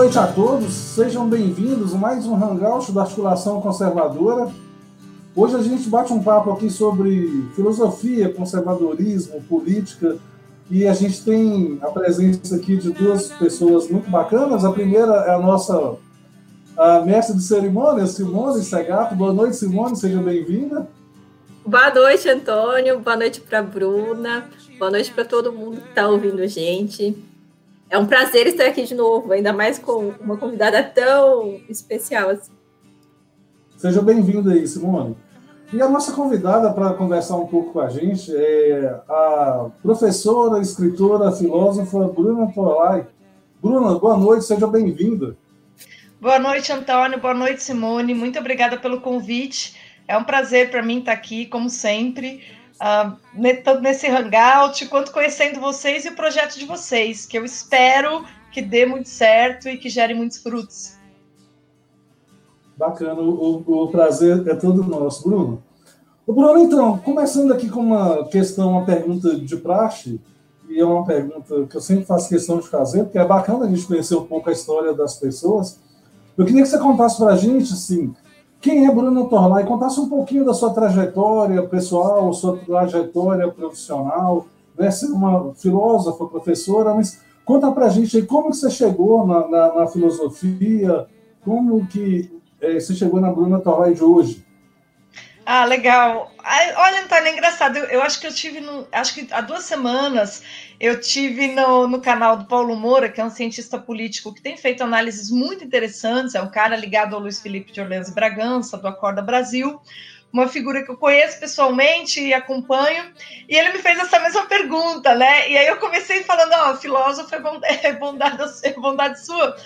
noite a todos, sejam bem-vindos a mais um Hangout da Articulação Conservadora. Hoje a gente bate um papo aqui sobre filosofia, conservadorismo, política, e a gente tem a presença aqui de duas pessoas muito bacanas. A primeira é a nossa a mestre de cerimônia, Simone Segato. Boa noite, Simone, seja bem-vinda. Boa noite, Antônio. Boa noite para Bruna. Boa noite para todo mundo que está ouvindo a gente. É um prazer estar aqui de novo, ainda mais com uma convidada tão especial assim. Seja bem-vinda aí, Simone. E a nossa convidada para conversar um pouco com a gente é a professora, escritora, filósofa Bruna Torlai. Bruna, boa noite, seja bem-vinda. Boa noite, Antônio. Boa noite, Simone. Muito obrigada pelo convite. É um prazer para mim estar aqui, como sempre, uh, tanto nesse hangout, quanto conhecendo vocês e o projeto de vocês, que eu espero que dê muito certo e que gere muitos frutos. Bacana, o, o prazer é todo nosso, Bruno. O Bruno, então, começando aqui com uma questão, uma pergunta de praxe, e é uma pergunta que eu sempre faço questão de fazer, porque é bacana a gente conhecer um pouco a história das pessoas. Eu queria que você contasse para a gente, assim, quem é Bruna Torlai? Contasse um pouquinho da sua trajetória pessoal, sua trajetória profissional, né? Ser uma filósofa, professora, mas conta para a gente aí como você chegou na, na, na filosofia, como que é, você chegou na Bruna Torlai de hoje. Ah, legal. Olha, Antônio, é engraçado. Eu, eu, acho que eu tive, no, acho que há duas semanas, eu tive no, no canal do Paulo Moura, que é um cientista político que tem feito análises muito interessantes. É um cara ligado ao Luiz Felipe de Orleans Bragança, do Acorda Brasil, uma figura que eu conheço pessoalmente e acompanho. E ele me fez essa mesma pergunta, né? E aí eu comecei falando: Ó, oh, filósofo é, é bondade, é bondade sua,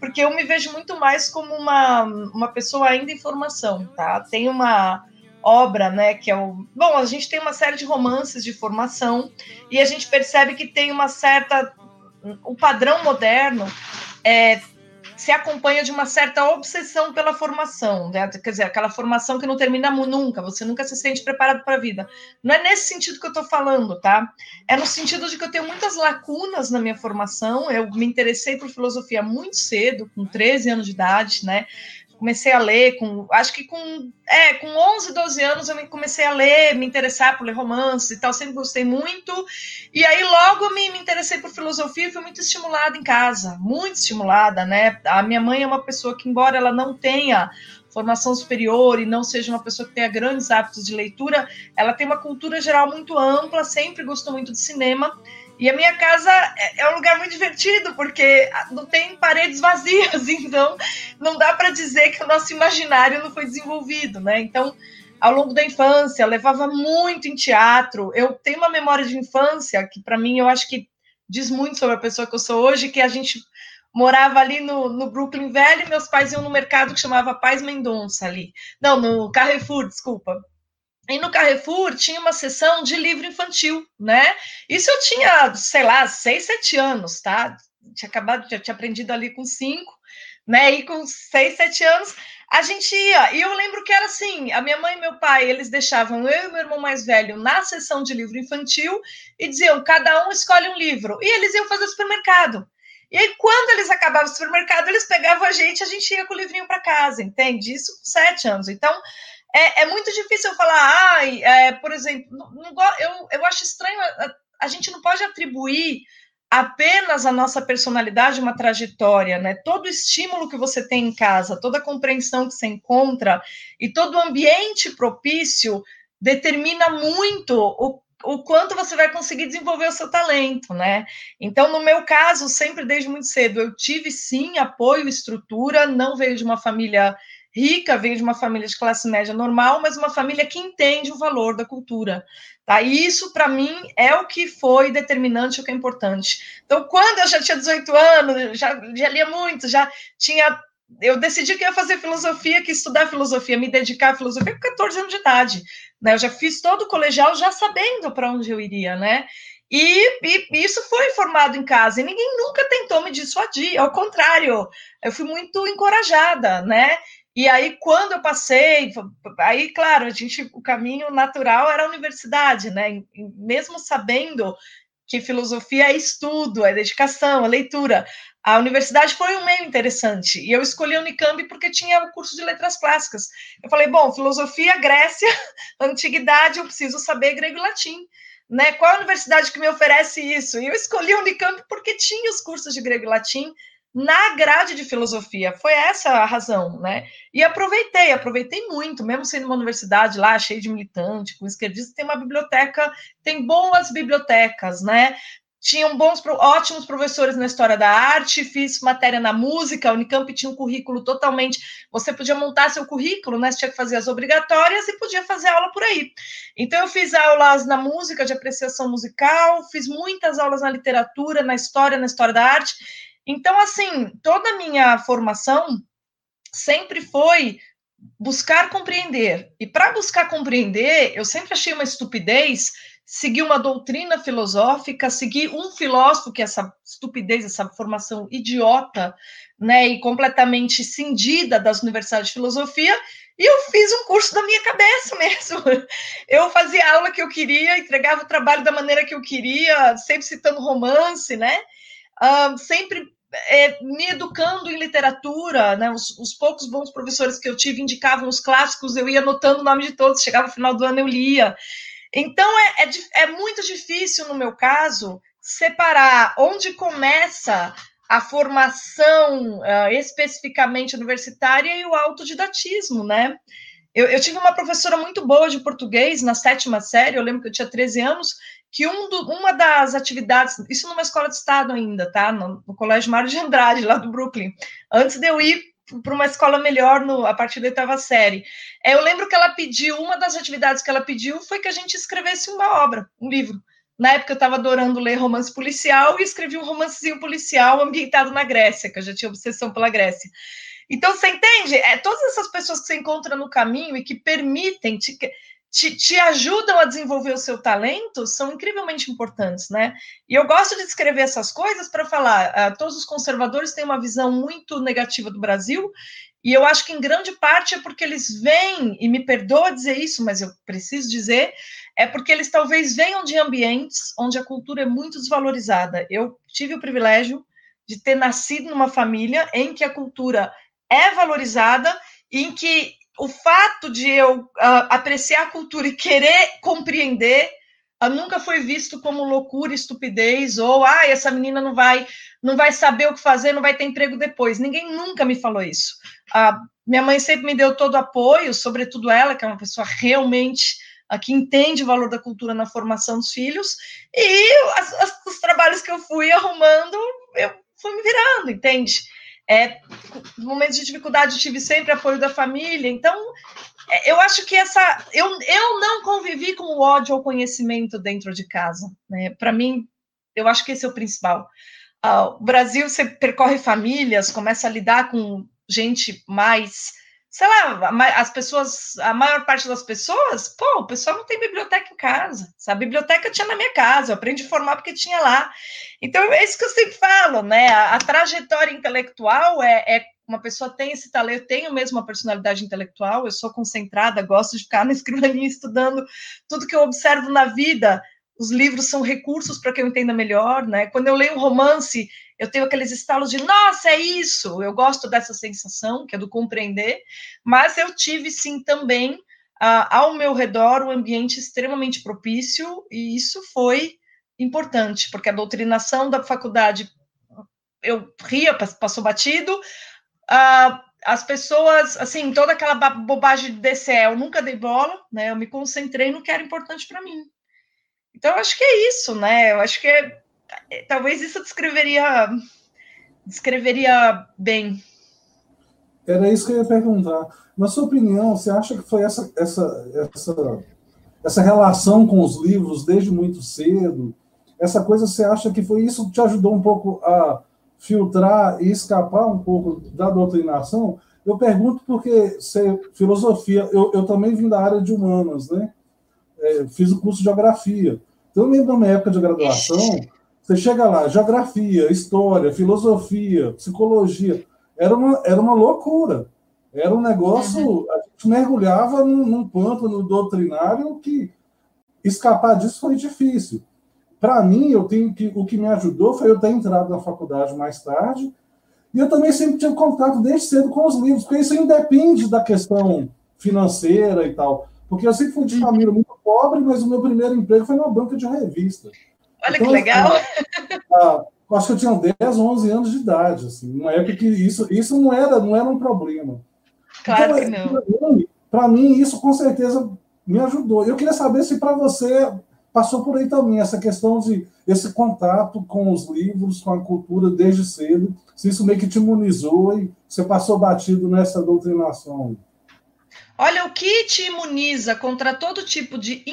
porque eu me vejo muito mais como uma, uma pessoa ainda em formação, tá? Tem uma obra, né, que é o... Bom, a gente tem uma série de romances de formação e a gente percebe que tem uma certa... O padrão moderno é, se acompanha de uma certa obsessão pela formação, né? quer dizer, aquela formação que não termina nunca, você nunca se sente preparado para a vida. Não é nesse sentido que eu estou falando, tá? É no sentido de que eu tenho muitas lacunas na minha formação, eu me interessei por filosofia muito cedo, com 13 anos de idade, né? Comecei a ler com, acho que com, é, com 11, 12 anos eu comecei a ler, me interessar por ler romances e tal, sempre gostei muito, e aí logo me, me interessei por filosofia e fui muito estimulada em casa, muito estimulada, né, a minha mãe é uma pessoa que, embora ela não tenha formação superior e não seja uma pessoa que tenha grandes hábitos de leitura, ela tem uma cultura geral muito ampla, sempre gostou muito de cinema, e a minha casa é, é um lugar muito divertido, porque não tem paredes vazias, então não dá para dizer que o nosso imaginário não foi desenvolvido, né? Então, ao longo da infância, levava muito em teatro. Eu tenho uma memória de infância que, para mim, eu acho que diz muito sobre a pessoa que eu sou hoje, que a gente morava ali no, no Brooklyn Velho meus pais iam no mercado que chamava Paz Mendonça ali. Não, no Carrefour, desculpa. E no Carrefour tinha uma sessão de livro infantil, né? Isso eu tinha, sei lá, seis, sete anos, tá? Tinha acabado, já tinha aprendido ali com cinco, né? E com seis, sete anos a gente ia. E eu lembro que era assim: a minha mãe e meu pai, eles deixavam eu e meu irmão mais velho na sessão de livro infantil e diziam: cada um escolhe um livro. E eles iam fazer supermercado. E aí, quando eles acabavam o supermercado, eles pegavam a gente, a gente ia com o livrinho para casa, entende? Isso com sete anos. Então, é, é muito difícil eu falar, ai, é, por exemplo, não, não, eu, eu acho estranho, a, a gente não pode atribuir apenas a nossa personalidade uma trajetória, né? Todo estímulo que você tem em casa, toda compreensão que você encontra e todo o ambiente propício determina muito o, o quanto você vai conseguir desenvolver o seu talento, né? Então, no meu caso, sempre desde muito cedo, eu tive sim apoio, estrutura, não veio de uma família rica, veio de uma família de classe média normal, mas uma família que entende o valor da cultura. Tá? E isso, para mim, é o que foi determinante, o que é importante. Então, quando eu já tinha 18 anos, já, já lia muito, já tinha. Eu decidi que ia fazer filosofia, que estudar filosofia, me dedicar à filosofia com 14 anos de idade. Né? Eu já fiz todo o colegial já sabendo para onde eu iria, né? E, e, isso foi formado em casa, e ninguém nunca tentou me dissuadir, ao contrário, eu fui muito encorajada, né? E aí, quando eu passei, aí, claro, a gente, o caminho natural era a universidade, né? Mesmo sabendo que filosofia é estudo, é dedicação, é leitura. a universidade foi um meio interessante. E eu escolhi a Unicamp porque tinha o curso de letras clássicas. Eu falei, bom, filosofia, Grécia, antiguidade, eu preciso saber grego e latim. Né? Qual a universidade que me oferece isso? E eu escolhi a Unicamp porque tinha os cursos de grego e latim na grade de filosofia. Foi essa a razão, né? E aproveitei, aproveitei muito, mesmo sendo uma universidade lá cheia de militante, com esquerdistas, tem uma biblioteca, tem boas bibliotecas, né? Tinham bons, ótimos professores na história da arte, fiz matéria na música, a Unicamp tinha um currículo totalmente. Você podia montar seu currículo, né? Você tinha que fazer as obrigatórias e podia fazer aula por aí. Então, eu fiz aulas na música, de apreciação musical, fiz muitas aulas na literatura, na história, na história da arte então, assim, toda a minha formação sempre foi buscar compreender. E para buscar compreender, eu sempre achei uma estupidez seguir uma doutrina filosófica, seguir um filósofo que é essa estupidez, essa formação idiota, né, e completamente cindida das universidades de filosofia, e eu fiz um curso da minha cabeça mesmo. Eu fazia a aula que eu queria, entregava o trabalho da maneira que eu queria, sempre citando romance, né? Uh, sempre é, me educando em literatura, né? Os, os, poucos bons professores que eu tive indicavam os clássicos, eu ia anotando o nome de todos, chegava no final do ano eu lia. Então é, é, é muito difícil, no meu caso, separar onde começa a formação uh, especificamente universitária e o autodidatismo, né? Eu, eu, tive uma professora muito boa de português na sétima série, eu lembro que eu tinha 13 anos, que um do, uma das atividades, isso numa escola de estado ainda, tá? No, no Colégio Mário de Andrade, lá do Brooklyn, antes de eu ir para uma escola melhor no, a partir da oitava série. É, eu lembro que ela pediu, uma das atividades que ela pediu foi que a gente escrevesse uma obra, um livro. Na época eu estava adorando ler romance policial e escrevi um romancezinho policial ambientado na Grécia, que eu já tinha obsessão pela Grécia. Então, você entende? É, todas essas pessoas que você encontra no caminho e que permitem, te, te, te, ajudam a desenvolver o seu talento são incrivelmente importantes, né? E eu gosto de descrever essas coisas para falar, uh, todos os conservadores têm uma visão muito negativa do Brasil, e eu acho que em grande parte é porque eles vêm, e me perdoa dizer isso, mas eu preciso dizer, é porque eles talvez venham de ambientes onde a cultura é muito desvalorizada. Eu tive o privilégio de ter nascido numa família em que a cultura é valorizada, em que o fato de eu uh, apreciar a cultura e querer compreender uh, nunca foi visto como loucura, estupidez ou ah, essa menina não vai não vai saber o que fazer, não vai ter emprego depois. Ninguém nunca me falou isso. Uh, minha mãe sempre me deu todo o apoio, sobretudo ela, que é uma pessoa realmente que entende o valor da cultura na formação dos filhos, e as, as, os trabalhos que eu fui arrumando, eu fui me virando, entende? É, momentos de dificuldade tive sempre apoio da família, então é, eu acho que essa. Eu, eu não convivi com o ódio ao conhecimento dentro de casa. Né? Para mim, eu acho que esse é o principal. Uh, o Brasil, você percorre famílias, começa a lidar com gente mais sei lá, as pessoas, a maior parte das pessoas, pô, o pessoal não tem biblioteca em casa. A biblioteca tinha na minha casa, eu aprendi a formar porque tinha lá. Então, é isso que eu sempre falo, né? A, a trajetória intelectual é, é, uma pessoa tem esse talento, eu tenho mesmo uma personalidade intelectual, eu sou concentrada, gosto de ficar na escrivaninha estudando tudo que eu observo na vida. Os livros são recursos para que eu entenda melhor, né? Quando eu leio um romance, eu tenho aqueles estalos de, nossa, é isso, eu gosto dessa sensação, que é do compreender, mas eu tive sim também uh, ao meu redor um ambiente extremamente propício, e isso foi importante, porque a doutrinação da faculdade eu ria, passou batido, uh, as pessoas, assim, toda aquela bobagem de DCE, eu nunca dei bola, né? Eu me concentrei no que era importante para mim. Então, acho que é isso, né? Eu acho que é é, talvez isso descreveria descreveria bem. Era isso que eu ia perguntar. Na sua opinião, você acha que foi essa, essa, essa, essa relação com os livros desde muito cedo? Essa coisa, você acha que foi isso que te ajudou um pouco a filtrar e escapar um pouco da doutrinação? Eu pergunto porque você, filosofia, eu, eu também vim da área de humanas, né? É, fiz o curso de geografia. Então, eu lembro da minha época de graduação, você chega lá, geografia, história, filosofia, psicologia. Era uma, era uma loucura. Era um negócio. Uhum. A gente mergulhava num, num pântano doutrinário que escapar disso foi difícil. para mim, eu tenho que o que me ajudou foi eu ter entrado na faculdade mais tarde. E eu também sempre tive contato desde cedo com os livros, porque isso independe da questão financeira e tal. Porque eu sempre fui de família muito pobre, mas o meu primeiro emprego foi numa banca de revista. Olha então, que legal! Ah, acho que eu tinha 10, 11 anos de idade, assim, numa época que isso, isso não, era, não era um problema. Claro então, que não. Para mim, isso com certeza me ajudou. Eu queria saber se para você passou por aí também essa questão de esse contato com os livros, com a cultura desde cedo, se isso meio que te imunizou e você passou batido nessa doutrinação. Olha, o que te imuniza contra todo tipo de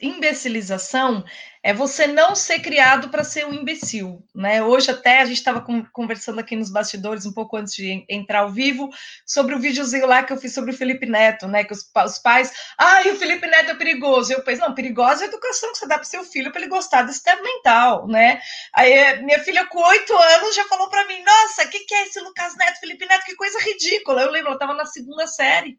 imbecilização é você não ser criado para ser um imbecil, né? Hoje até a gente estava conversando aqui nos bastidores um pouco antes de entrar ao vivo sobre o videozinho lá que eu fiz sobre o Felipe Neto, né? Que os, os pais, ah, o Felipe Neto é perigoso. Eu pensei, não, perigosa é a educação que você dá para seu filho para ele gostar desse tempo mental, né? Aí eh, minha filha com oito anos já falou para mim, nossa, o que, que é esse Lucas Neto, Felipe Neto, que coisa ridícula. Eu lembro, ela estava na segunda série,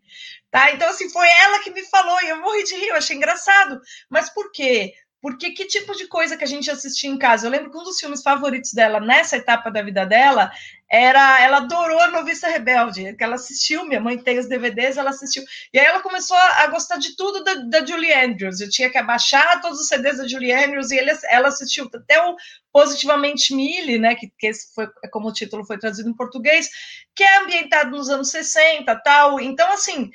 tá? Então assim foi ela que me falou e eu morri de rir, eu achei engraçado. Mas por quê? Porque que tipo de coisa que a gente assistia em casa? Eu lembro que um dos filmes favoritos dela nessa etapa da vida dela era ela adorou a Noviça Rebelde, que ela assistiu, minha mãe tem os DVDs, ela assistiu. E aí ela começou a, gostar de tudo da, da, Julie Andrews. Eu tinha que abaixar todos os CDs da Julie Andrews e ele, ela assistiu até o Positivamente Millie, né, que, que esse foi como o título foi traduzido em português, que é ambientado nos anos 60, tal. Então assim,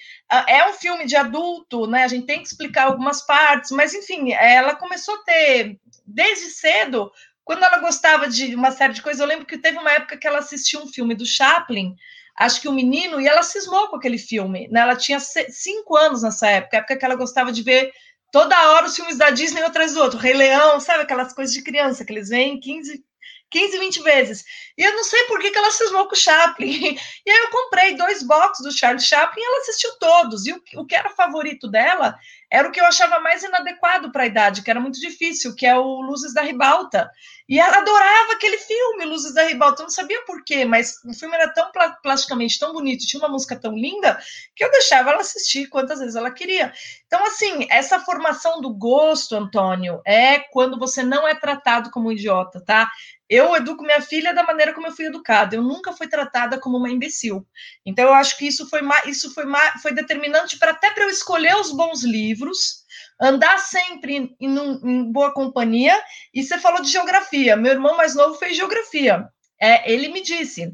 é um filme de adulto, né? A gente tem que explicar algumas partes, mas enfim, ela começou a ter desde cedo quando ela gostava de uma série de coisas, eu lembro que teve uma época que ela assistiu um filme do Chaplin, acho que o menino, e ela cismou com aquele filme. Né? Ela tinha cinco anos nessa época, época que ela gostava de ver toda hora os filmes da Disney um atrás do outro. Rei Leão, sabe aquelas coisas de criança que eles veem 15, 15, 20 vezes. E eu não sei por que, que ela cismou com o Chaplin. E aí eu comprei dois boxes do Charles Chaplin e ela assistiu todos. E o, o que era favorito dela era o que eu achava mais inadequado para a idade, que era muito difícil, que é o Luzes da Ribalta. E ela adorava aquele filme, Luzes da Ribalta. Eu não sabia por quê, mas o filme era tão plasticamente tão bonito, tinha uma música tão linda, que eu deixava ela assistir quantas vezes ela queria. Então, assim, essa formação do gosto, Antônio, é quando você não é tratado como um idiota, tá? Eu educo minha filha da maneira como eu fui educada. Eu nunca fui tratada como uma imbecil. Então, eu acho que isso foi, isso foi, foi determinante para até para eu escolher os bons livros, andar sempre em, em, em, boa companhia. E você falou de geografia. Meu irmão mais novo fez geografia. É, ele me disse: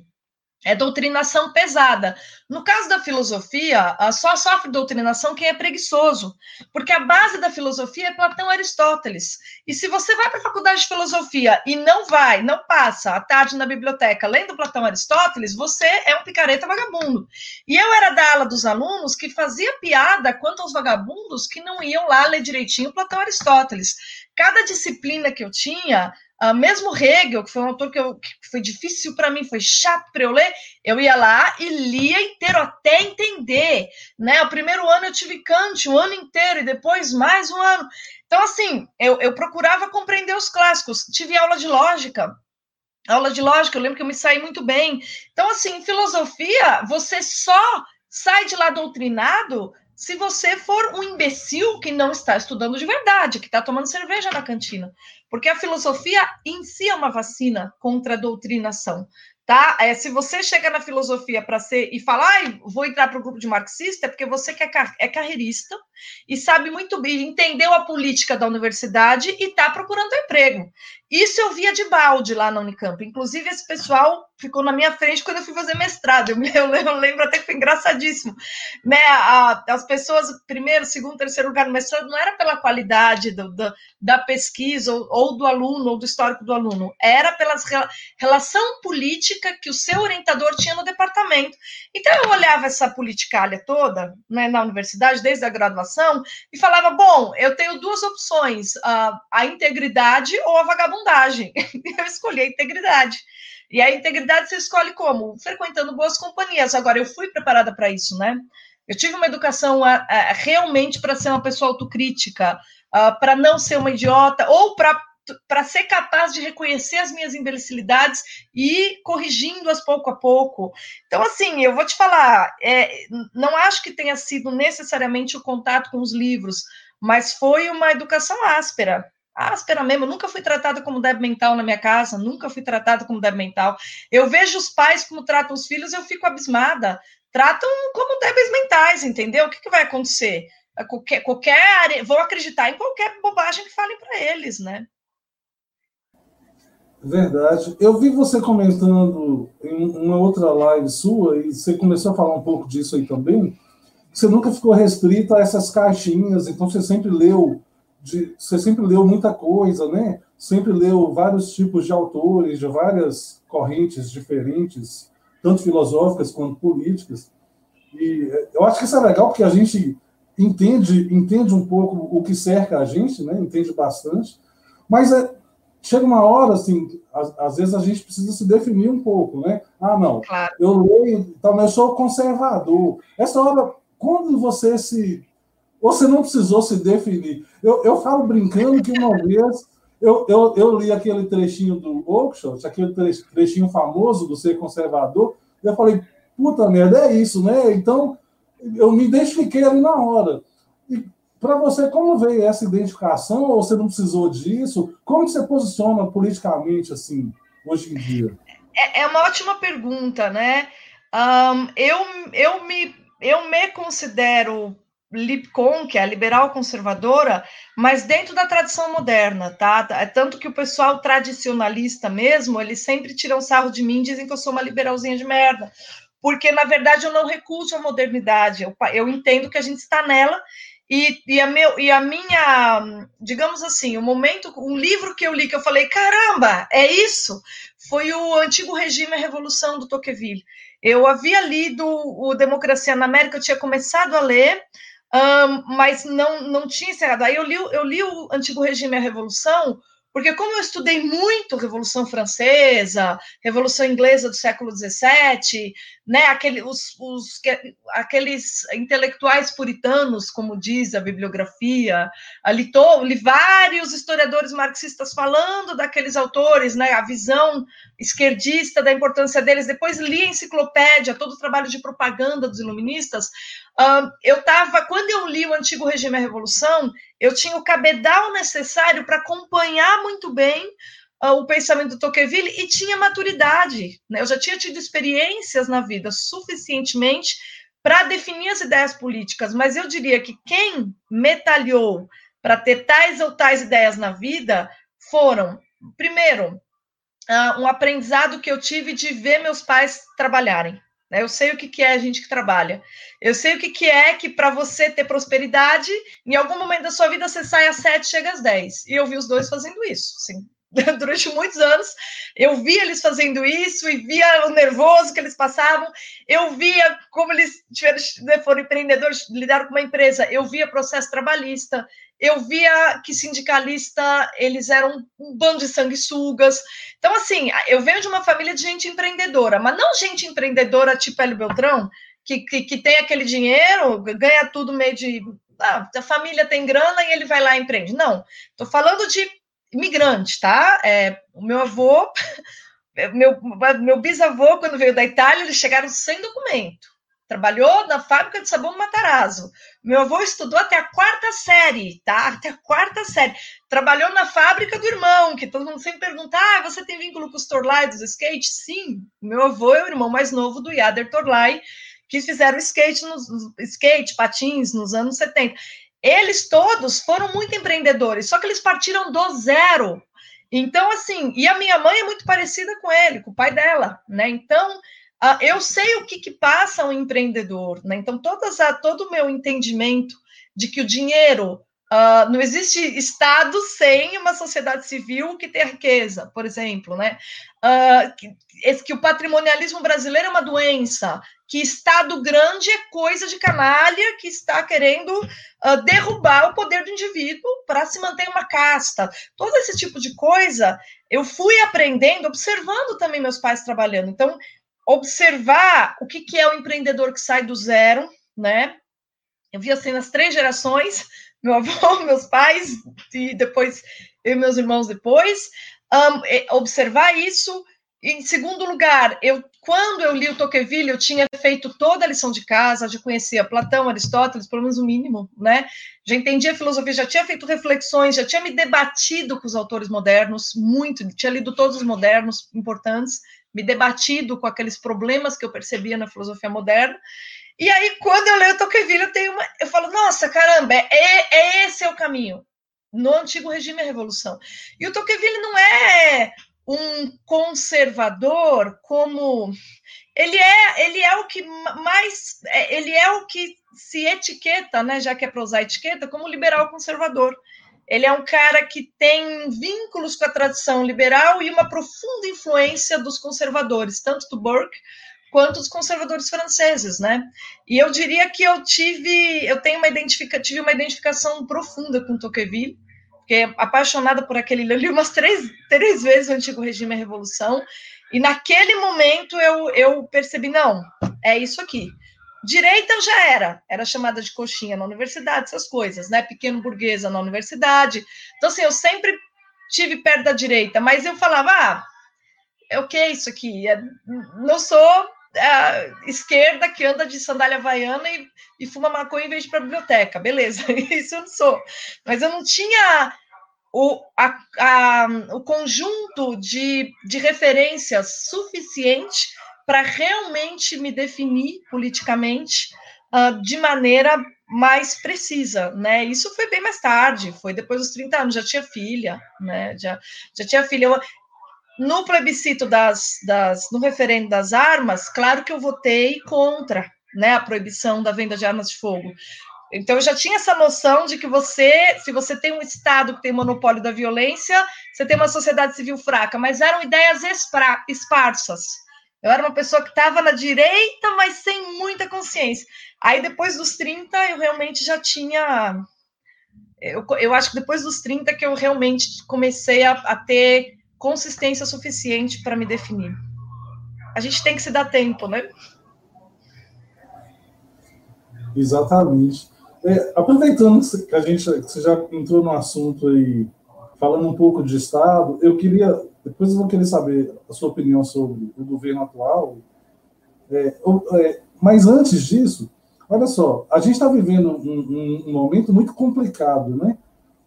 é doutrinação pesada. No caso da filosofia, só sofre doutrinação quem é preguiçoso, porque a base da filosofia é Platão e Aristóteles. E se você vai para a faculdade de filosofia e não vai, não passa a tarde na biblioteca lendo Platão e Aristóteles, você é um picareta vagabundo. E eu era da ala dos alunos que fazia piada quanto aos vagabundos que não iam lá ler direitinho Platão e Aristóteles. Cada disciplina que eu tinha, Uh, mesmo Hegel, que foi um autor que, eu, que foi difícil para mim, foi chato para eu ler, eu ia lá e lia inteiro até entender. Né? O primeiro ano eu tive Kant, um ano inteiro, e depois mais um ano. Então, assim, eu, eu procurava compreender os clássicos. Tive aula de lógica. Aula de lógica, eu lembro que eu me saí muito bem. Então, assim, em filosofia, você só sai de lá doutrinado se você for um imbecil que não está estudando de verdade, que está tomando cerveja na cantina. Porque a filosofia em si é uma vacina contra a doutrinação tá? É, se você chega na filosofia para ser e falar, vou entrar para o grupo de marxista, é porque você que é, é carreirista e sabe muito bem, entendeu a política da universidade e está procurando emprego. Isso eu via de balde lá na Unicamp. Inclusive, esse pessoal ficou na minha frente quando eu fui fazer mestrado. Eu, eu lembro até que foi engraçadíssimo. Né? A, as pessoas, primeiro, segundo, terceiro lugar no mestrado, não era pela qualidade do, do, da pesquisa ou, ou, do aluno, ou do histórico do aluno, era pela relação política que o seu orientador tinha no departamento. Então, eu olhava essa politicalha toda né, na universidade, desde a graduação, e falava: bom, eu tenho duas opções, a, a integridade ou a vagabundagem vagabundagem. Eu escolhi a integridade. E a integridade você escolhe como? Frequentando boas companhias. Agora, eu fui preparada para isso, né? Eu tive uma educação a, a, realmente para ser uma pessoa autocrítica, para não ser uma idiota, ou para ser capaz de reconhecer as minhas imbecilidades e corrigindo-as pouco a pouco. Então, assim, eu vou te falar, é, não acho que tenha sido necessariamente o contato com os livros, mas foi uma educação áspera, áspera mesmo. Eu nunca fui tratada como débil mental na minha casa, nunca fui tratada como débil mental. Eu vejo os pais como tratam os filhos, eu fico abismada. Tratam como débeis mentais, entendeu? O que, que vai acontecer? Qualquer, qualquer vou acreditar em qualquer bobagem que falem para eles, né? Verdade. Eu vi você comentando em uma outra live sua, e você começou a falar um pouco disso aí também. Você nunca ficou restrito a essas caixinhas, então você sempre leu, de, você sempre leu muita coisa, né? Sempre leu vários tipos de autores, de várias correntes diferentes, tanto filosóficas quanto políticas. E eu acho que isso é legal porque a gente entende, entende um pouco o que cerca a gente, né? Entende bastante. Mas é, chega uma hora, assim, às, às, vezes a gente precisa se definir um pouco, né? Ah, não, claro. eu leio, então, eu sou conservador. Essa hora, quando você se. Você não precisou se definir. Eu, eu falo brincando que uma vez eu, eu, eu li aquele trechinho do Oakeshott, aquele trechinho famoso do ser conservador, e eu falei, puta merda, é isso, né? Então, eu me identifiquei ali na hora. E para você, como veio essa identificação? Ou você não precisou disso? Como você posiciona politicamente, assim, hoje em dia? É, é uma ótima pergunta, né? Um, eu, eu, me, eu me considero Lipcon, que é a liberal conservadora, mas dentro da tradição moderna, tá? É tanto que o pessoal tradicionalista mesmo, eles sempre tiram sarro de mim, dizem que eu sou uma liberalzinha de merda, porque na verdade eu não recuso a modernidade, eu, eu entendo que a gente está nela e, e, a meu, e a minha, digamos assim, o momento, um livro que eu li que eu falei, caramba, é isso, foi o Antigo Regime e a Revolução do Tocqueville. Eu havia lido o Democracia na América, eu tinha começado a ler, um, mas não, não tinha encerrado. Aí eu li, eu li o Antigo Regime e a Revolução, porque como eu estudei muito Revolução Francesa, Revolução Inglesa do século XVII, né, aquele, os, os, aqueles intelectuais puritanos, como diz a bibliografia, ali tô, li vários historiadores marxistas falando daqueles autores, né, a visão esquerdista da importância deles, depois li a enciclopédia, todo o trabalho de propaganda dos iluministas, uh, eu estava, quando eu li o Antigo Regime e a Revolução, eu tinha o cabedal necessário para acompanhar muito bem o pensamento do Tocqueville e tinha maturidade. Né? Eu já tinha tido experiências na vida suficientemente para definir as ideias políticas, mas eu diria que quem metalhou para ter tais ou tais ideias na vida foram, primeiro, uh, um aprendizado que eu tive de ver meus pais trabalharem. Né? Eu sei o que, que é a gente que trabalha. Eu sei o que, que é que para você ter prosperidade, em algum momento da sua vida você sai às sete, chega às dez. E eu vi os dois fazendo isso. Assim, durante muitos anos, eu via eles fazendo isso e via o nervoso que eles passavam, eu via como eles tiveram, né, foram empreendedores, lidaram com uma empresa, eu via processo trabalhista, eu via que sindicalista, eles eram um bando de sanguessugas. Então, assim, eu venho de uma família de gente empreendedora, mas não gente empreendedora tipo Hélio Beltrão, que, que, que tem aquele dinheiro, ganha tudo meio de. Ah, a família tem grana e ele vai lá e empreende. Não, estou falando de imigrante, tá? É, o meu avô, meu, meu bisavô, quando veio da Itália, eles chegaram sem documento. Trabalhou na fábrica de sabão Matarazzo. Meu avô estudou até a quarta série, tá? Até a quarta série. Trabalhou na fábrica do irmão, que todo mundo sempre pergunta: ah, você tem vínculo com os Torlai dos skate? Sim, meu avô é o irmão mais novo do Yader Torlai, que fizeram skate, nos, skate, patins nos anos 70. Eles todos foram muito empreendedores, só que eles partiram do zero. Então, assim, e a minha mãe é muito parecida com ele, com o pai dela, né? Então, eu sei o que, que passa um empreendedor, né? Então, todas a, todo o meu entendimento de que o dinheiro uh, não existe Estado sem uma sociedade civil que tenha riqueza, por exemplo, né? Uh, que, que o patrimonialismo brasileiro é uma doença, que Estado grande é coisa de canalha que está querendo uh, derrubar o poder do indivíduo para se manter uma casta. Todo esse tipo de coisa eu fui aprendendo, observando também meus pais trabalhando. Então, observar o que, que é o empreendedor que sai do zero, né? Eu vi assim nas três gerações, meu avô, meus pais, e depois eu e meus irmãos depois, um, observar isso em segundo lugar, eu quando eu li o Tocqueville, eu tinha feito toda a lição de casa, já conhecia Platão, Aristóteles, pelo menos o mínimo, né? Já entendia a filosofia, já tinha feito reflexões, já tinha me debatido com os autores modernos, muito, tinha lido todos os modernos importantes, me debatido com aqueles problemas que eu percebia na filosofia moderna. E aí, quando eu leio o Tocqueville, eu tenho uma, eu falo, nossa, caramba, é, é esse é o caminho no antigo regime a revolução. E o Tocqueville não é um conservador como ele é ele é o que mais é, ele é o que se etiqueta, né, já que é para usar etiqueta, como liberal conservador. Ele é um cara que tem vínculos com a tradição liberal e uma profunda influência dos conservadores, tanto do Burke quanto dos conservadores franceses, né? E eu diria que eu tive, eu tenho uma identifica, tive uma identificação profunda com Tocqueville fiquei apaixonada por aquele livro, li umas três, três vezes o Antigo Regime e a Revolução, e naquele momento eu, eu percebi, não, é isso aqui. Direita já era, era chamada de coxinha na universidade, essas coisas, né? Pequeno burguesa na universidade. Então, assim, eu sempre tive perto da direita, mas eu falava, ah, é o que é isso aqui? É, não sou esquerda que anda de sandália havaiana e, e fuma maconha em vez de ir para a biblioteca, beleza, isso eu não sou. Mas eu não tinha o, a, a, o conjunto de, de referências suficiente para realmente me definir politicamente uh, de maneira mais precisa, né? Isso foi bem mais tarde, foi depois dos 30 anos, já tinha filha, né? Já, já tinha filha. Eu, no plebiscito das, das, no referendo das armas, claro que eu votei contra, né, a proibição da venda de armas de fogo. Então eu já tinha essa noção de que você, se você tem um estado que tem monopólio da violência, você tem uma sociedade civil fraca, mas eram ideias esparsas. Eu era uma pessoa que estava na direita, mas sem muita consciência. Aí depois dos 30 eu realmente já tinha eu, eu acho que depois dos 30 que eu realmente comecei a, a ter consistência suficiente para me definir. A gente tem que se dar tempo, né? Exatamente. É, aproveitando que a gente que você já entrou no assunto aí, falando um pouco de Estado, eu queria, depois eu vou querer saber a sua opinião sobre o governo atual. É, é, mas antes disso, olha só, a gente está vivendo um, um, um, momento muito complicado, né?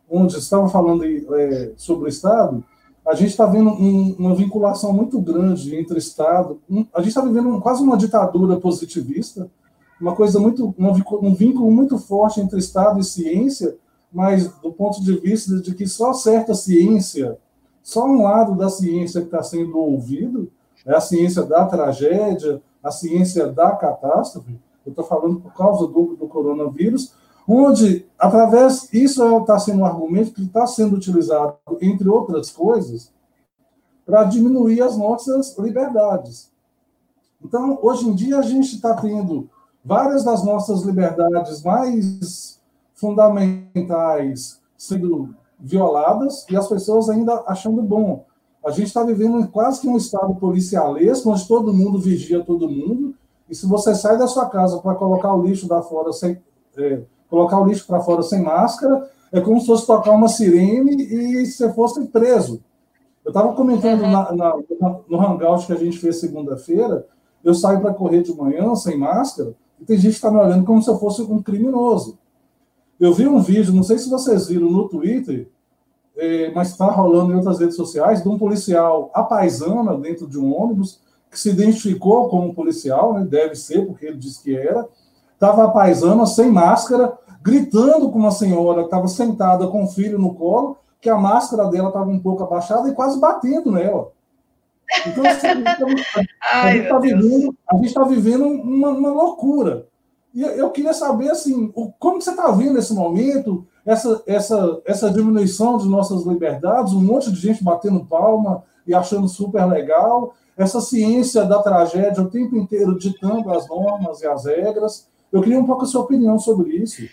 Onde estava falando é, sobre o Estado, a gente está vendo um, uma vinculação muito grande entre Estado. Um, a gente está vivendo um, quase uma ditadura positivista, uma coisa muito, um vínculo muito forte entre Estado e ciência, mas do ponto de vista de que só certa ciência, só um lado da ciência que está sendo ouvido, é a ciência da tragédia, a ciência da catástrofe. Eu estou falando por causa do, do coronavírus, onde, através, isso está sendo um argumento que está sendo utilizado, entre outras coisas, para diminuir as nossas liberdades. Então, hoje em dia, a gente está tendo várias das nossas liberdades mais fundamentais sendo violadas e as pessoas ainda achando bom. A gente está vivendo quase que um estado policialesco, onde todo mundo vigia todo mundo, e se você sai da sua casa para colocar o lixo da fora sem, é, colocar o lixo para fora sem máscara, é como se fosse tocar uma sirene e você fosse preso. Eu estava comentando uhum. na, na, no hangout que a gente fez segunda-feira, eu saio para correr de manhã sem máscara e tem gente que está me olhando como se eu fosse um criminoso. Eu vi um vídeo, não sei se vocês viram no Twitter, é, mas está rolando em outras redes sociais, de um policial apaisana dentro de um ônibus que se identificou como policial, né, deve ser, porque ele disse que era, estava apaisana, sem máscara, gritando com uma senhora que estava sentada com o filho no colo, que a máscara dela estava um pouco abaixada e quase batendo nela. Então, assim, a gente está vivendo, a gente tá vivendo uma, uma, loucura. E eu queria saber, assim, como você está vendo esse momento, essa, essa, essa diminuição de nossas liberdades, um monte de gente batendo palma e achando super legal, essa ciência da tragédia o tempo inteiro ditando as normas e as regras. Eu queria um pouco a sua opinião sobre isso.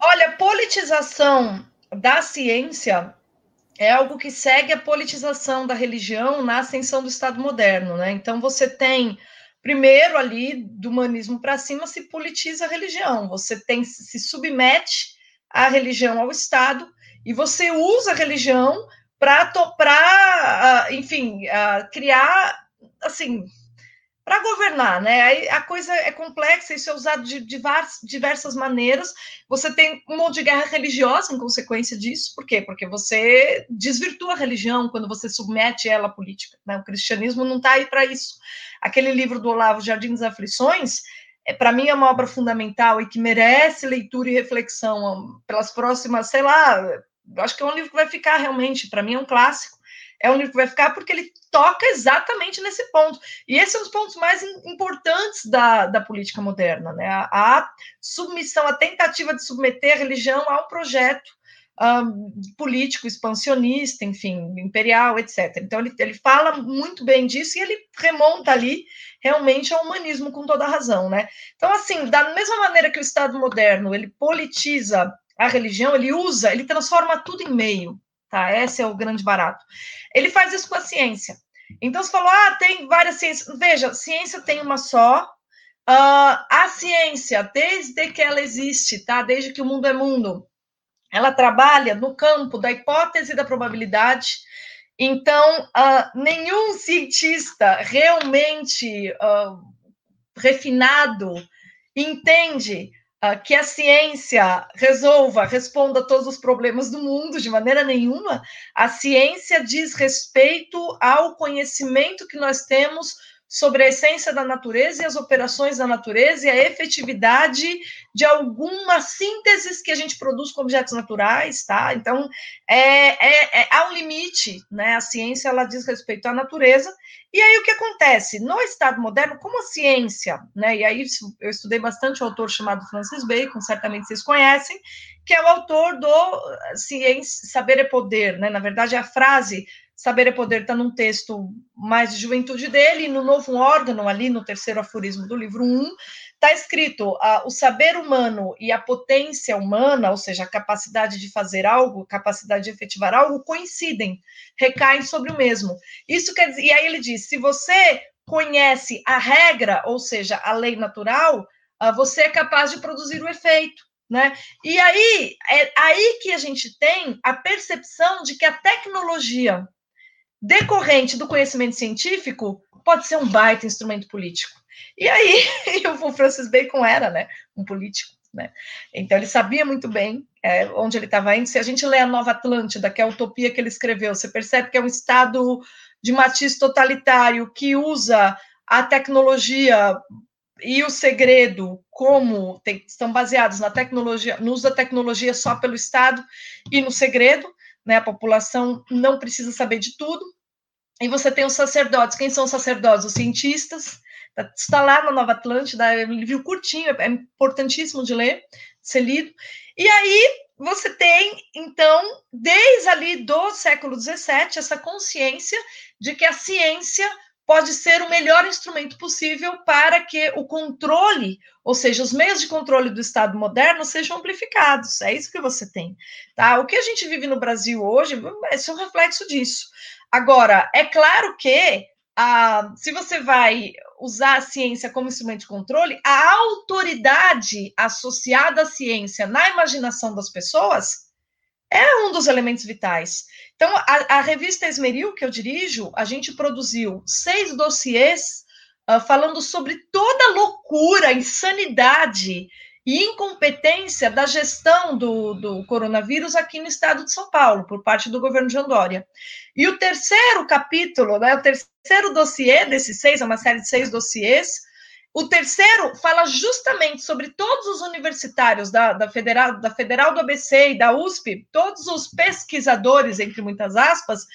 Olha, politização da ciência é algo que segue a politização da religião na ascensão do Estado moderno, né? Então você tem primeiro ali do humanismo para cima se politiza a religião, você tem se submete a religião ao Estado e você usa a religião para, enfim, criar assim, para governar, né? Aí a coisa é complexa, isso é usado de diversas maneiras. Você tem um monte de guerra religiosa em consequência disso. Por quê? Porque você desvirtua a religião quando você submete ela à política. Né? O cristianismo não está aí para isso. Aquele livro do Olavo Jardim das Aflições, é, para mim, é uma obra fundamental e que merece leitura e reflexão pelas próximas, sei lá, acho que é um livro que vai ficar realmente, para mim é um clássico é um livro que vai ficar porque ele toca exatamente nesse ponto. E esse é um dos pontos mais importantes da, da política moderna, né? A, a submissão, a tentativa de submeter a religião a um projeto um, político, expansionista, enfim, imperial, etc. Então, ele, ele fala muito bem disso e ele remonta ali realmente ao humanismo com toda a razão, né? Então, assim, da mesma maneira que o Estado moderno, ele politiza a religião, ele usa, ele transforma tudo em meio, tá? Esse é o grande barato. Ele faz isso com a ciência. Então, você falou, ah, tem várias ciências. Veja, ciência tem uma só. Uh, a ciência, desde que ela existe, tá? Desde que o mundo é mundo, ela trabalha no campo da hipótese e da probabilidade. Então, uh, nenhum cientista realmente uh, refinado entende que a ciência resolva, responda todos os problemas do mundo de maneira nenhuma. A ciência diz respeito ao conhecimento que nós temos sobre a essência da natureza e as operações da natureza e a efetividade de algumas sínteses que a gente produz com objetos naturais, tá? Então, é, é, é, há um limite, né? A ciência, ela diz respeito à natureza. E aí, o que acontece? No Estado moderno, como a ciência, né? E aí, eu estudei bastante um autor chamado Francis Bacon, certamente vocês conhecem, que é o autor do Ciência, Saber é Poder, né? Na verdade, é a frase Saber é Poder está num texto mais de juventude dele, no novo órgão, ali no terceiro aforismo do livro 1, está escrito: ah, o saber humano e a potência humana, ou seja, a capacidade de fazer algo, capacidade de efetivar algo, coincidem, recaem sobre o mesmo. Isso quer dizer, e aí ele diz: se você conhece a regra, ou seja, a lei natural, ah, você é capaz de produzir o efeito. Né? E aí é aí que a gente tem a percepção de que a tecnologia decorrente do conhecimento científico pode ser um baita instrumento político. E aí, o Francis Bacon era, né, um político, né? Então ele sabia muito bem é, onde ele estava indo. Se a gente lê a Nova Atlântida, que é a utopia que ele escreveu, você percebe que é um estado de matiz totalitário que usa a tecnologia e o segredo como tem, estão baseados na tecnologia, no uso da tecnologia só pelo Estado e no segredo né? A população não precisa saber de tudo. E você tem os sacerdotes. Quem são os sacerdotes? Os cientistas. Está lá na Nova Atlântida, é um livro curtinho, é importantíssimo de ler, de ser lido. E aí você tem, então, desde ali do século XVII, essa consciência de que a ciência pode ser o melhor instrumento possível para que o controle, ou seja, os meios de controle do Estado moderno sejam amplificados. É isso que você tem. Tá? O que a gente vive no Brasil hoje é um reflexo disso. Agora, é claro que ah, se você vai usar a ciência como instrumento de controle, a autoridade associada à ciência na imaginação das pessoas é um dos elementos vitais. Então, a, a, revista Esmeril, que eu dirijo, a gente produziu seis dossiês uh, falando sobre toda a loucura, insanidade e incompetência da gestão do, do coronavírus aqui no estado de São Paulo, por parte do governo de Andória. E o terceiro capítulo, né, o terceiro dossiê desses seis, é uma série de seis dossiês, o terceiro fala justamente sobre todos os universitários da, da, Federal, da Federal do ABC e da USP, todos os pesquisadores, entre muitas aspas,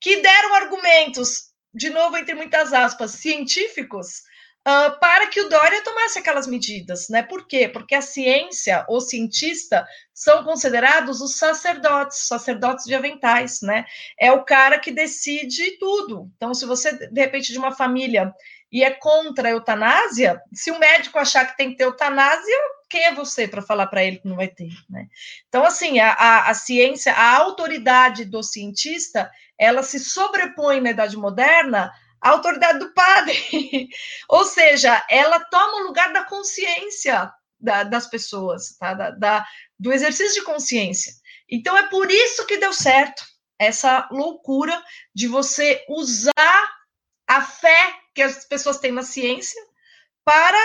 que deram argumentos, de novo, entre muitas aspas, científicos, uh, para que o Dória tomasse aquelas medidas. Né? Por quê? Porque a ciência, o cientista, são considerados os sacerdotes, sacerdotes de aventais. Né? É o cara que decide tudo. Então, se você, de repente, de uma família e é contra a eutanásia, se o médico achar que tem que ter eutanásia, quem é você para falar para ele que não vai ter? Né? Então, assim, a, a, a, ciência, a autoridade do cientista, ela se sobrepõe na Idade Moderna à autoridade do padre. Ou seja, ela toma o lugar da consciência da, das pessoas, tá? da, da, do exercício de consciência. Então, é por isso que deu certo essa loucura de você usar a fé que as pessoas têm na ciência para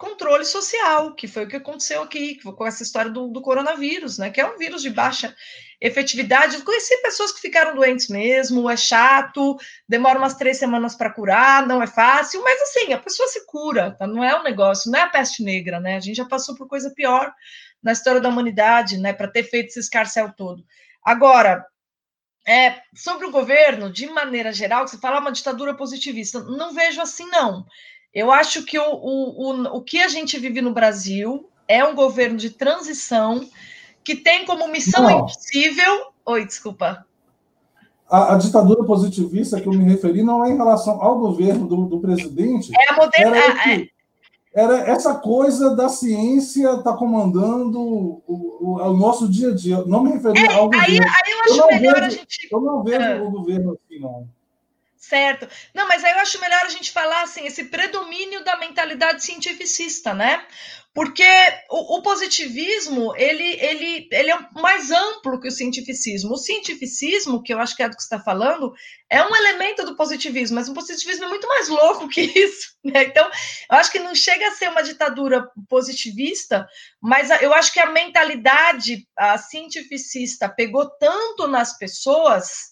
controle social, que foi o que aconteceu aqui, com essa história do, do coronavírus, né? Que é um vírus de baixa efetividade. Eu conheci pessoas que ficaram doentes mesmo, é chato, demora umas três semanas para curar, não é fácil, mas assim, a pessoa se cura, tá? não é um negócio, não é a peste negra, né? A gente já passou por coisa pior na história da humanidade, né? Para ter feito esse escarcel todo. Agora, é, sobre o governo, de maneira geral, que você fala uma ditadura positivista, não vejo assim, não. Eu acho que o, o, o, o que a gente vive no Brasil é um governo de transição que tem como missão Não. impossível. Oi, desculpa. A, a, ditadura positivista que eu me referi não é em relação ao governo do, do presidente. É a moderna. É. era, essa coisa da ciência tá comandando o, o, o, nosso dia a dia. Não me referi é, ao governo. Aí, aí eu acho eu melhor vejo, a gente. Eu não vejo é. o governo assim, não. Certo. Não, mas aí eu acho melhor a gente falar assim, esse predomínio da mentalidade cientificista, né? Porque o, o, positivismo, ele, ele, ele é mais amplo que o cientificismo. O cientificismo, que eu acho que é do que você está falando, é um elemento do positivismo, mas o positivismo é muito mais louco que isso. Né? Então, eu acho que não chega a ser uma ditadura positivista, mas eu acho que a mentalidade a cientificista pegou tanto nas pessoas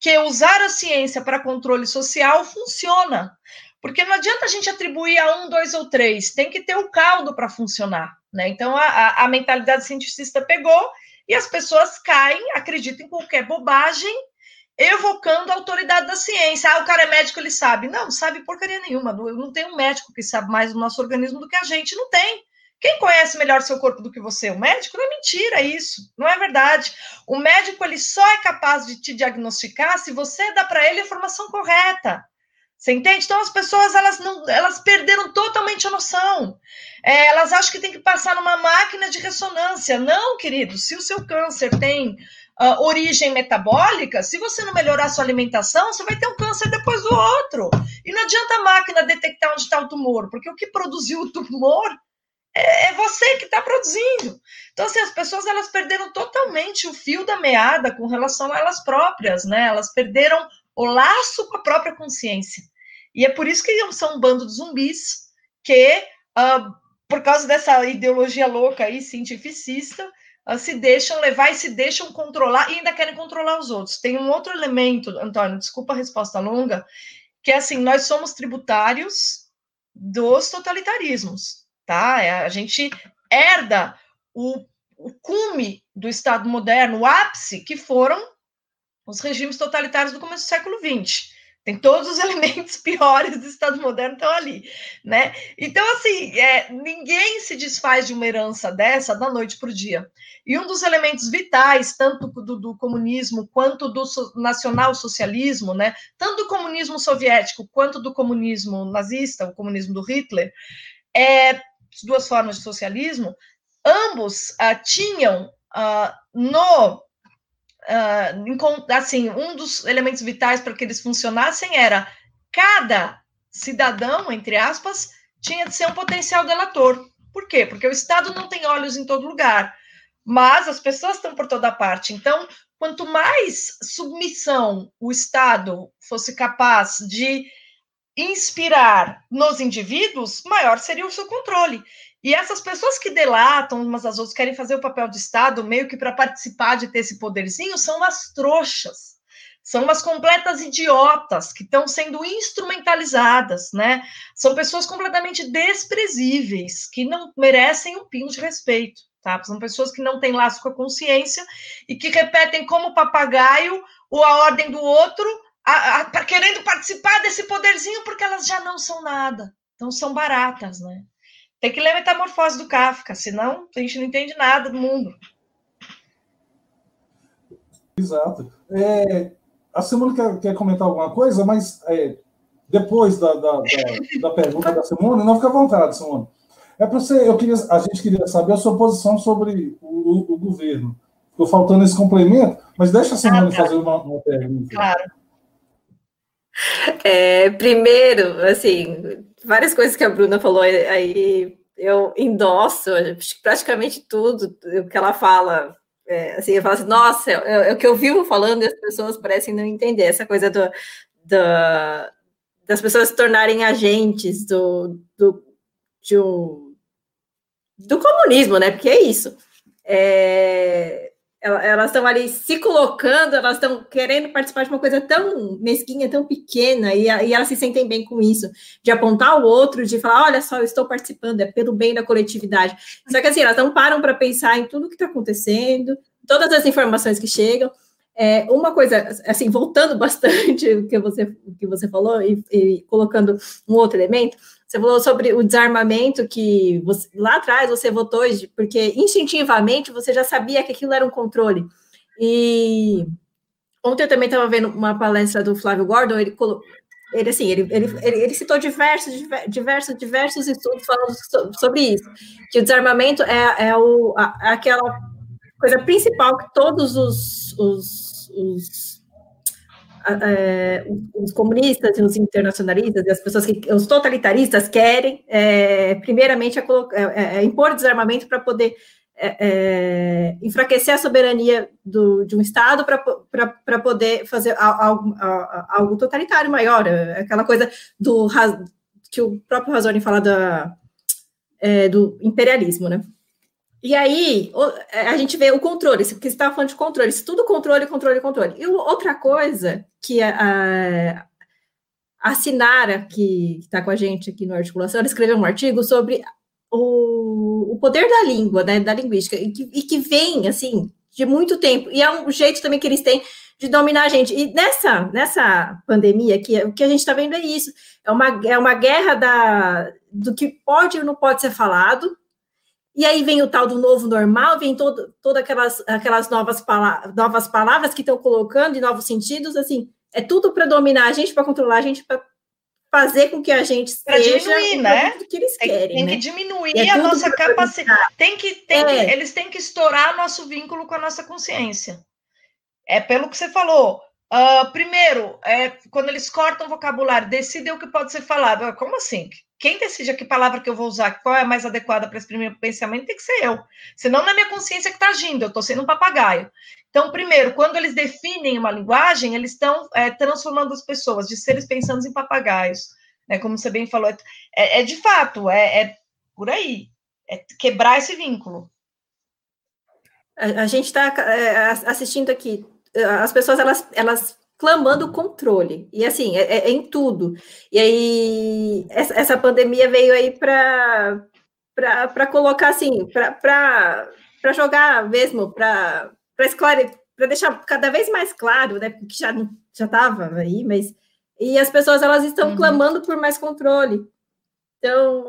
que usar a ciência para controle social funciona. Porque não adianta a gente atribuir a um, dois ou três, tem que ter o caldo para funcionar. Né? Então, a, a, a mentalidade cientificista pegou e as pessoas caem, acreditam em qualquer bobagem, evocando a autoridade da ciência. Ah, o cara é médico, ele sabe. Não, não sabe porcaria nenhuma. Não tem um médico que sabe mais do nosso organismo do que a gente. Não tem. Quem conhece melhor seu corpo do que você? O médico? Não é mentira isso, não é verdade. O médico ele só é capaz de te diagnosticar se você dá para ele a informação correta. Você entende? Então as pessoas elas não, elas perderam totalmente a noção. É, elas acham que tem que passar numa máquina de ressonância. Não, querido. Se o seu câncer tem uh, origem metabólica, se você não melhorar sua alimentação, você vai ter um câncer depois do outro. E não adianta a máquina detectar onde está o tumor, porque o que produziu o tumor é, é você que está produzindo. Então, assim, as pessoas elas perderam totalmente o fio da meada com relação a elas próprias, né? Elas perderam o laço com a própria consciência. E é por isso que são um bando de zumbis que, uh, por causa dessa ideologia louca aí, cientificista, uh, se deixam levar e se deixam controlar e ainda querem controlar os outros. Tem um outro elemento, Antônio, desculpa a resposta longa, que é assim, nós somos tributários dos totalitarismos tá? É, a gente herda o, o cume do Estado moderno, o ápice, que foram os regimes totalitários do começo do século XX. Tem todos os elementos piores do Estado moderno estão ali, né? Então, assim, é, ninguém se desfaz de uma herança dessa da noite para o dia. E um dos elementos vitais, tanto do, do comunismo quanto do so, nacional-socialismo, né? Tanto do comunismo soviético quanto do comunismo nazista, o comunismo do Hitler, é duas formas de socialismo, ambos uh, tinham uh, no uh, assim um dos elementos vitais para que eles funcionassem era cada cidadão entre aspas tinha de ser um potencial delator. Por quê? Porque o Estado não tem olhos em todo lugar, mas as pessoas estão por toda parte. Então, quanto mais submissão o Estado fosse capaz de inspirar nos indivíduos, maior seria o seu controle. E essas pessoas que delatam umas às outras, querem fazer o papel de Estado, meio que para participar de ter esse poderzinho, são umas trouxas. São umas completas idiotas que estão sendo instrumentalizadas, né? São pessoas completamente desprezíveis, que não merecem um pingo de respeito, tá? São pessoas que não têm laço com a consciência e que repetem como papagaio ou a ordem do outro a, a, querendo participar desse poderzinho porque elas já não são nada. Então são baratas, né? Tem que ler a Metamorfose do Kafka, senão a gente não entende nada do mundo. Exato. É, a Simone quer, quer comentar alguma coisa, mas é, depois da, da, da, da, pergunta da Simone, não fica à vontade, Simone. É para você, eu queria, a gente queria saber a sua posição sobre o, o, o governo. Ficou faltando esse complemento, mas deixa a Simone ah, tá. fazer uma, uma pergunta. Claro. É, primeiro, assim, várias coisas que a Bruna falou aí, eu endosso praticamente tudo o que ela fala. É, assim, eu falo assim, nossa, é, é, o que eu vivo falando e as pessoas parecem não entender essa coisa do, do das pessoas se tornarem agentes do, do, um, do comunismo, né? Porque é isso. É, elas estão ali se colocando, elas estão querendo participar de uma coisa tão mesquinha, tão pequena, e, e, elas se sentem bem com isso, de apontar o outro, de falar, olha só, eu estou participando, é pelo bem da coletividade. Só que assim, elas não param para pensar em tudo que está acontecendo, todas as informações que chegam. É, uma coisa, assim, voltando bastante o que você, que você falou e, e colocando um outro elemento, você falou sobre o desarmamento que você, lá atrás você votou, porque instintivamente você já sabia que aquilo era um controle. E ontem eu também estava vendo uma palestra do Flávio Gordon, ele ele assim, ele, ele, ele, citou diversos, diversos, diversos estudos falando sobre isso, que o desarmamento é, é o, a, aquela coisa principal que todos os, os, os é, os comunistas e os internacionalistas e as pessoas que os totalitaristas querem é, primeiramente é, é, é impor desarmamento para poder é, enfraquecer a soberania do, de um Estado para poder fazer algo, algo, totalitário maior, aquela coisa do que o próprio Razoni fala da, do imperialismo, né? E aí, a gente vê o controle, que você estava falando de controle, isso tudo controle, controle, controle. E outra coisa que a, a Sinara, que está com a gente aqui no Articulação, ela escreveu um artigo sobre o, o poder da língua, né, da linguística, e que, e que vem, assim, de muito tempo. E é um jeito também que eles têm de dominar a gente. E nessa, nessa pandemia aqui, o que a gente está vendo é isso. É uma, é uma guerra da, do que pode ou não pode ser falado, e aí vem o tal do novo normal, vem todo, todas aquelas, aquelas novas, palavras, novas palavras que estão colocando e novos sentidos, assim, é tudo para dominar a gente, para controlar a gente, para fazer com que a gente pra seja diminuir, né? que eles querem. Tem, né? que diminuir é a nossa capacidade. Tem que, tem é. que, eles têm que estourar nosso vínculo com a nossa consciência. É pelo que você falou. Uh, primeiro, é, quando eles cortam vocabulário, decidem o que pode ser falado. Ah, como assim? Quem decide que palavra que eu vou usar, qual é a mais adequada para exprimir o pensamento, tem que ser eu. Senão não é minha consciência que está agindo, eu estou sendo um papagaio. Então, primeiro, quando eles definem uma linguagem, eles estão é, transformando as pessoas de seres pensando em papagaios. Né? Como você bem falou, é, é de fato, é, é, por aí. É quebrar esse vínculo. A, a gente está é, assistindo aqui as pessoas elas, elas clamando controle. E assim, é, é, é em tudo. E aí, essa, essa pandemia veio aí para colocar assim, para jogar mesmo, para esclarecer, para deixar cada vez mais claro, né? Porque já já estava aí, mas e as pessoas elas estão uhum. clamando por mais controle. Então,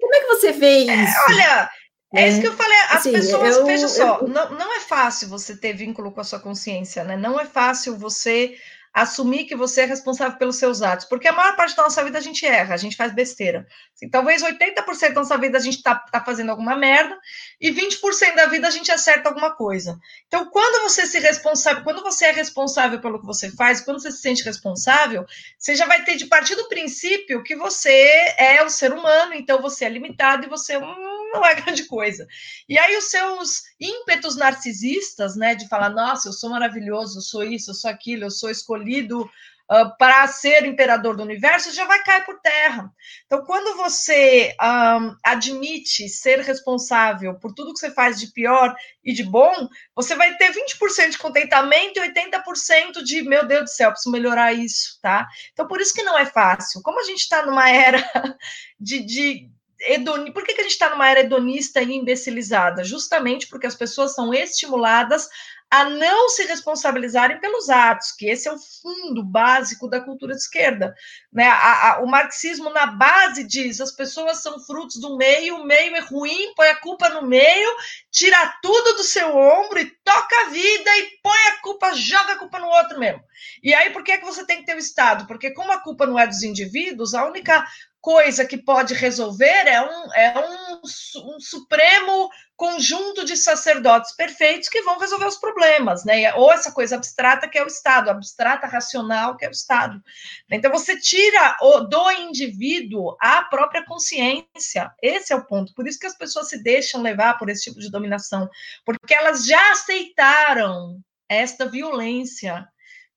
como é que você vê é, isso? É, olha, é isso que eu falei. As assim, pessoas, eu, veja só, eu... não, não é fácil você ter vínculo com a sua consciência, né? Não é fácil você assumir que você é responsável pelos seus atos, porque a maior parte da nossa vida a gente erra, a gente faz besteira. Assim, talvez 80% da nossa vida a gente está tá fazendo alguma merda e 20% da vida a gente acerta alguma coisa. Então, quando você se responsável, quando você é responsável pelo que você faz, quando você se sente responsável, você já vai ter de partir do princípio que você é o ser humano, então você é limitado e você não é grande coisa. E aí os seus ímpetos narcisistas, né, de falar, nossa, eu sou maravilhoso, eu sou isso, eu sou aquilo, eu sou escolhido uh, para ser imperador do universo, já vai cair por terra. Então, quando você um, admite ser responsável por tudo que você faz de pior e de bom, você vai ter 20% de contentamento e 80% de, meu Deus do céu, preciso melhorar isso, tá? Então, por isso que não é fácil. Como a gente está numa era de, de hedoni... Por que, que a gente está numa era hedonista e imbecilizada? Justamente porque as pessoas são estimuladas a não se responsabilizarem pelos atos, que esse é o fundo básico da cultura de esquerda. Né? A, a, o marxismo, na base, diz as pessoas são frutos do meio, o meio é ruim, põe a culpa no meio, tira tudo do seu ombro e toca a vida e põe a culpa, joga a culpa no outro mesmo. E aí, por que, é que você tem que ter o Estado? Porque, como a culpa não é dos indivíduos, a única coisa que pode resolver é um, é um, um, supremo conjunto de sacerdotes perfeitos que vão resolver os problemas, né? Ou essa coisa abstrata que é o Estado, abstrata racional que é o Estado. Então você tira do indivíduo a própria consciência. Esse é o ponto. Por isso que as pessoas se deixam levar por esse tipo de dominação, porque elas já aceitaram esta violência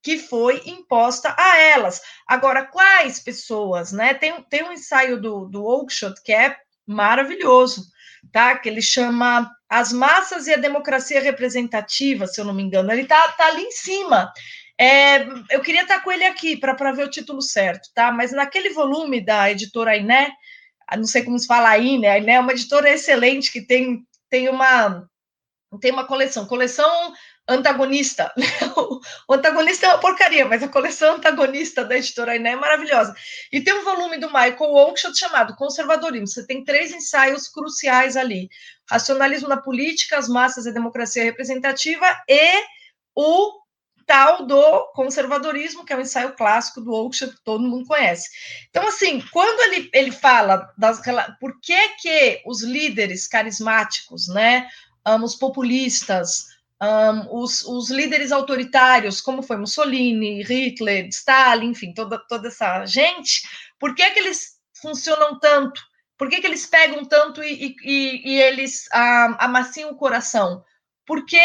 que foi imposta a elas. Agora, quais pessoas, né? Tem, tem um ensaio do, do Oakeshott que é maravilhoso, tá? Que ele chama As Massas e a Democracia Representativa, se eu não me engano. Ele tá, tá ali em cima. É, eu queria estar com ele aqui para ver o título certo, tá? Mas naquele volume da editora Iné, não sei como se fala aí, né? A Iné é uma editora excelente que tem, tem uma tem uma coleção, coleção antagonista. O antagonista é uma porcaria, mas a coleção antagonista da editora Iné é maravilhosa. E tem um volume do Michael Oakeshott chamado Conservadorismo. Você tem três ensaios cruciais ali: Racionalismo na política, as massas e a democracia representativa e o tal do conservadorismo, que é um ensaio clássico do Oakeshott, que todo mundo conhece. Então, assim, quando ele, ele fala das por que, que os líderes carismáticos, né, os populistas, um, os, os, líderes autoritários, como foi Mussolini, Hitler, Stalin, enfim, toda, toda essa gente, por que, que eles funcionam tanto? Por que, que eles pegam tanto e, e, e eles um, amaciam o coração? Porque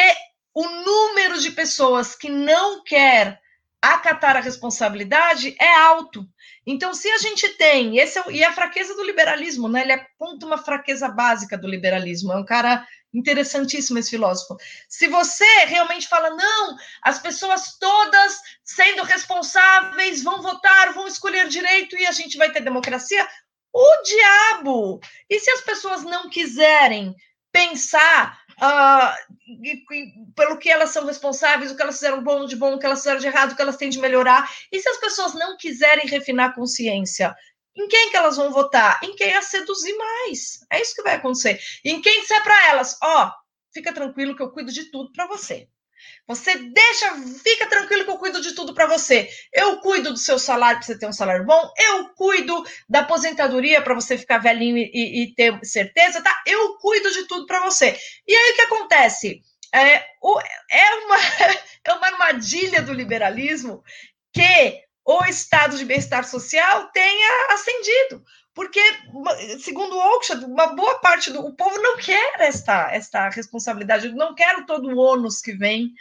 o número de pessoas que não quer acatar a responsabilidade é alto. Então, se a gente tem, esse é, e é a fraqueza do liberalismo, né? Ele aponta uma fraqueza básica do liberalismo. É um cara interessantíssimo esse filósofo. Se você realmente fala, não, as pessoas todas sendo responsáveis vão votar, vão escolher direito e a gente vai ter democracia, o diabo! E se as pessoas não quiserem pensar uh, e, e, pelo que elas são responsáveis, o que elas fizeram bom de bom, o que elas fizeram de errado, o que elas têm de melhorar. E se as pessoas não quiserem refinar a consciência, em quem que elas vão votar? Em quem a seduzir mais. É isso que vai acontecer. Em quem disser para elas, ó, oh, fica tranquilo que eu cuido de tudo para você. Você deixa, fica tranquilo que eu cuido de tudo para você. Eu cuido do seu salário para você ter um salário bom. Eu cuido da aposentadoria para você ficar velhinho e, e, ter certeza, tá? Eu cuido de tudo para você. E aí o que acontece? É, o, é, uma, é uma armadilha do liberalismo que o estado de bem-estar social tenha ascendido porque, segundo o Oakeshott, uma boa parte do o povo não quer esta, esta responsabilidade, não quer todo o ônus que vem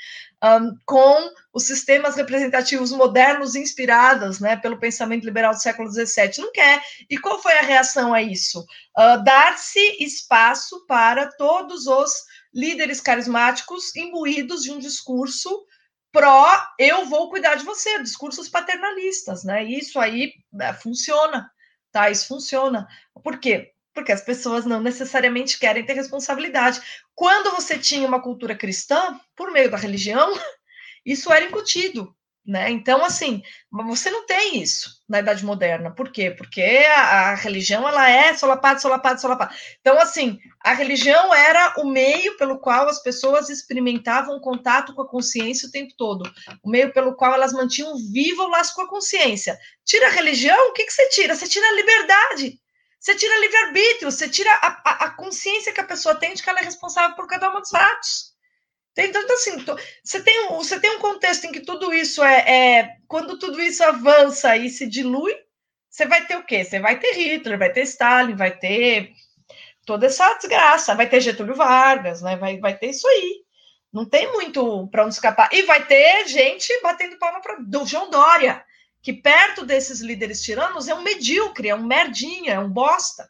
um, com os sistemas representativos modernos inspirados né, pelo pensamento liberal do século XVII. Não quer. E qual foi a reação a isso? Uh, Dar-se espaço para todos os líderes carismáticos imbuídos de um discurso pró eu vou cuidar de você, discursos paternalistas, né? Isso aí é, funciona tá? Isso funciona. Por quê? Porque as pessoas não necessariamente querem ter responsabilidade. Quando você tinha uma cultura cristã, por meio da religião, isso era incutido. Né? Então, assim, você não tem isso na Idade Moderna. Por quê? Porque a, a, religião ela é solapada, solapada, solapada. Então, assim, a religião era o meio pelo qual as pessoas experimentavam contato com a consciência o tempo todo. O meio pelo qual elas mantinham vivo o laço com a consciência. Tira a religião, o que, que você tira? Você tira a liberdade. Você tira livre-arbítrio, você tira a, a, a consciência que a pessoa tem de que ela é responsável por cada um dos atos. Então, assim, você tem, um, você tem um contexto em que tudo isso é, é, Quando tudo isso avança e se dilui, você vai ter o quê? Você vai ter Hitler, vai ter Stalin, vai ter toda essa desgraça, vai ter Getúlio Vargas, né? Vai, vai ter isso aí. Não tem muito para onde escapar. E vai ter gente batendo palma para do João Dória, que perto desses líderes tiranos é um medíocre, é um merdinha, é um bosta,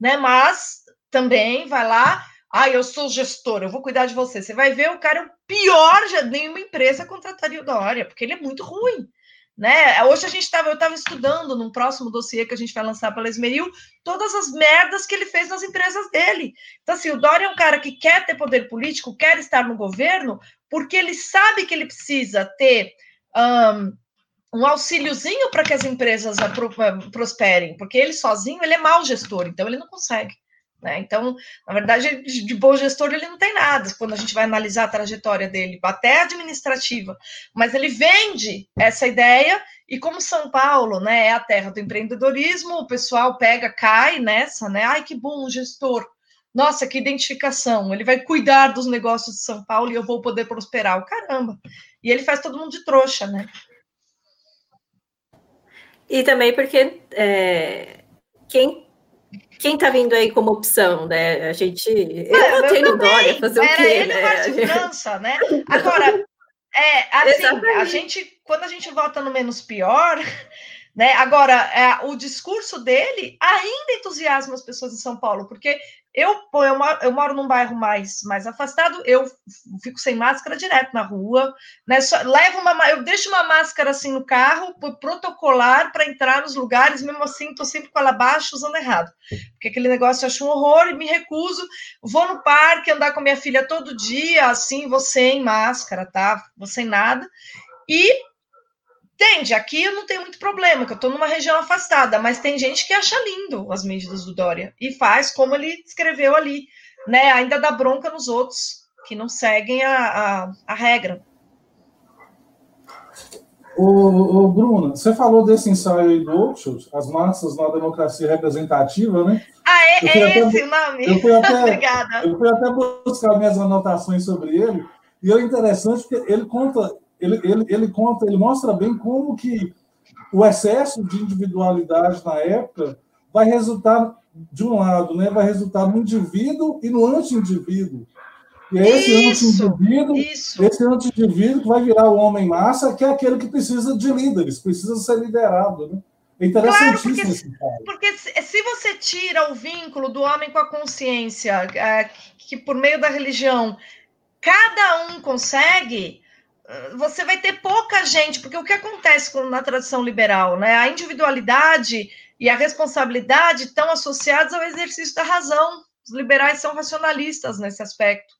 né? Mas também vai lá ah, eu sou gestor, eu vou cuidar de você. Você vai ver o cara é o pior, nenhuma empresa contrataria o Dória, porque ele é muito ruim. Né? Hoje a gente estava, eu estava estudando num próximo dossiê que a gente vai lançar pela Esmeril, todas as merdas que ele fez nas empresas dele. Então, assim, o Dória é um cara que quer ter poder político, quer estar no governo, porque ele sabe que ele precisa ter um, um auxíliozinho para que as empresas prosperem, porque ele sozinho ele é mau gestor, então ele não consegue. Né? Então, na verdade, de bom gestor ele não tem nada quando a gente vai analisar a trajetória dele, até administrativa. Mas ele vende essa ideia, e como São Paulo né, é a terra do empreendedorismo, o pessoal pega, cai nessa, né? Ai, que bom gestor. Nossa, que identificação. Ele vai cuidar dos negócios de São Paulo e eu vou poder prosperar. O caramba. E ele faz todo mundo de trouxa, né? E também porque é, quem quem está vindo aí como opção, né? A gente. Eu, é, eu no Dória fazer o quê? Ele né? vai de né? Agora, É, assim, a gente, quando a gente vota no menos pior, né? Agora, é, o discurso dele ainda entusiasma as pessoas em São Paulo, porque eu, eu, moro, eu moro num bairro mais, mais afastado, eu fico sem máscara direto na rua, né? Só, levo uma, eu deixo uma máscara assim no carro, protocolar para entrar nos lugares, mesmo assim, estou sempre com ela baixa, usando errado. Porque aquele negócio eu acho um horror e me recuso. Vou no parque andar com minha filha todo dia, assim, vou sem máscara, tá? Vou sem nada. E Entende? Aqui eu não tenho muito problema, que eu estou numa região afastada, mas tem gente que acha lindo as medidas do Dória e faz como ele escreveu ali, né? Ainda dá bronca nos outros que não seguem a, a, a regra. O, Bruno, você falou desse ensaio aí do Oxford, As Massas na Democracia Representativa, né? Ah, é, é esse o nome? Eu fui, até, Obrigada. eu fui até buscar minhas anotações sobre ele, e é interessante porque ele conta ele, ele, ele conta, ele mostra bem como que o excesso de individualidade na época vai resultar, de um lado, né, vai resultar no indivíduo e no anti-indivíduo. E é esse anti-indivíduo, esse anti-indivíduo que vai virar o homem massa, que é aquele que precisa de líderes, precisa ser liderado. Né? É interessantíssimo claro, porque, Porque se você tira o vínculo do homem com a consciência, é, que por meio da religião cada um consegue, você vai ter pouca gente, porque o que acontece na tradição liberal, né? A individualidade e a responsabilidade estão associados ao exercício da razão. Os liberais são racionalistas nesse aspecto.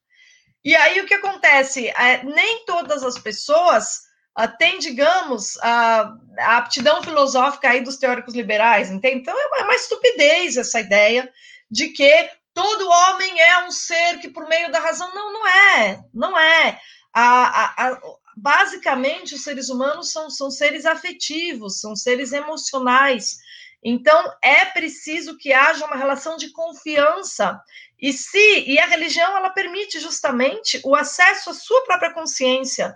E aí o que acontece? É, nem todas as pessoas uh, têm, digamos, uh, a aptidão filosófica aí dos teóricos liberais, entende? Então é uma, é uma estupidez essa ideia de que todo homem é um ser que por meio da razão. Não, não é, não é. A, a, basicamente, os seres humanos são, são seres afetivos, são seres emocionais. Então, é preciso que haja uma relação de confiança. E se e a religião ela permite justamente o acesso à sua própria consciência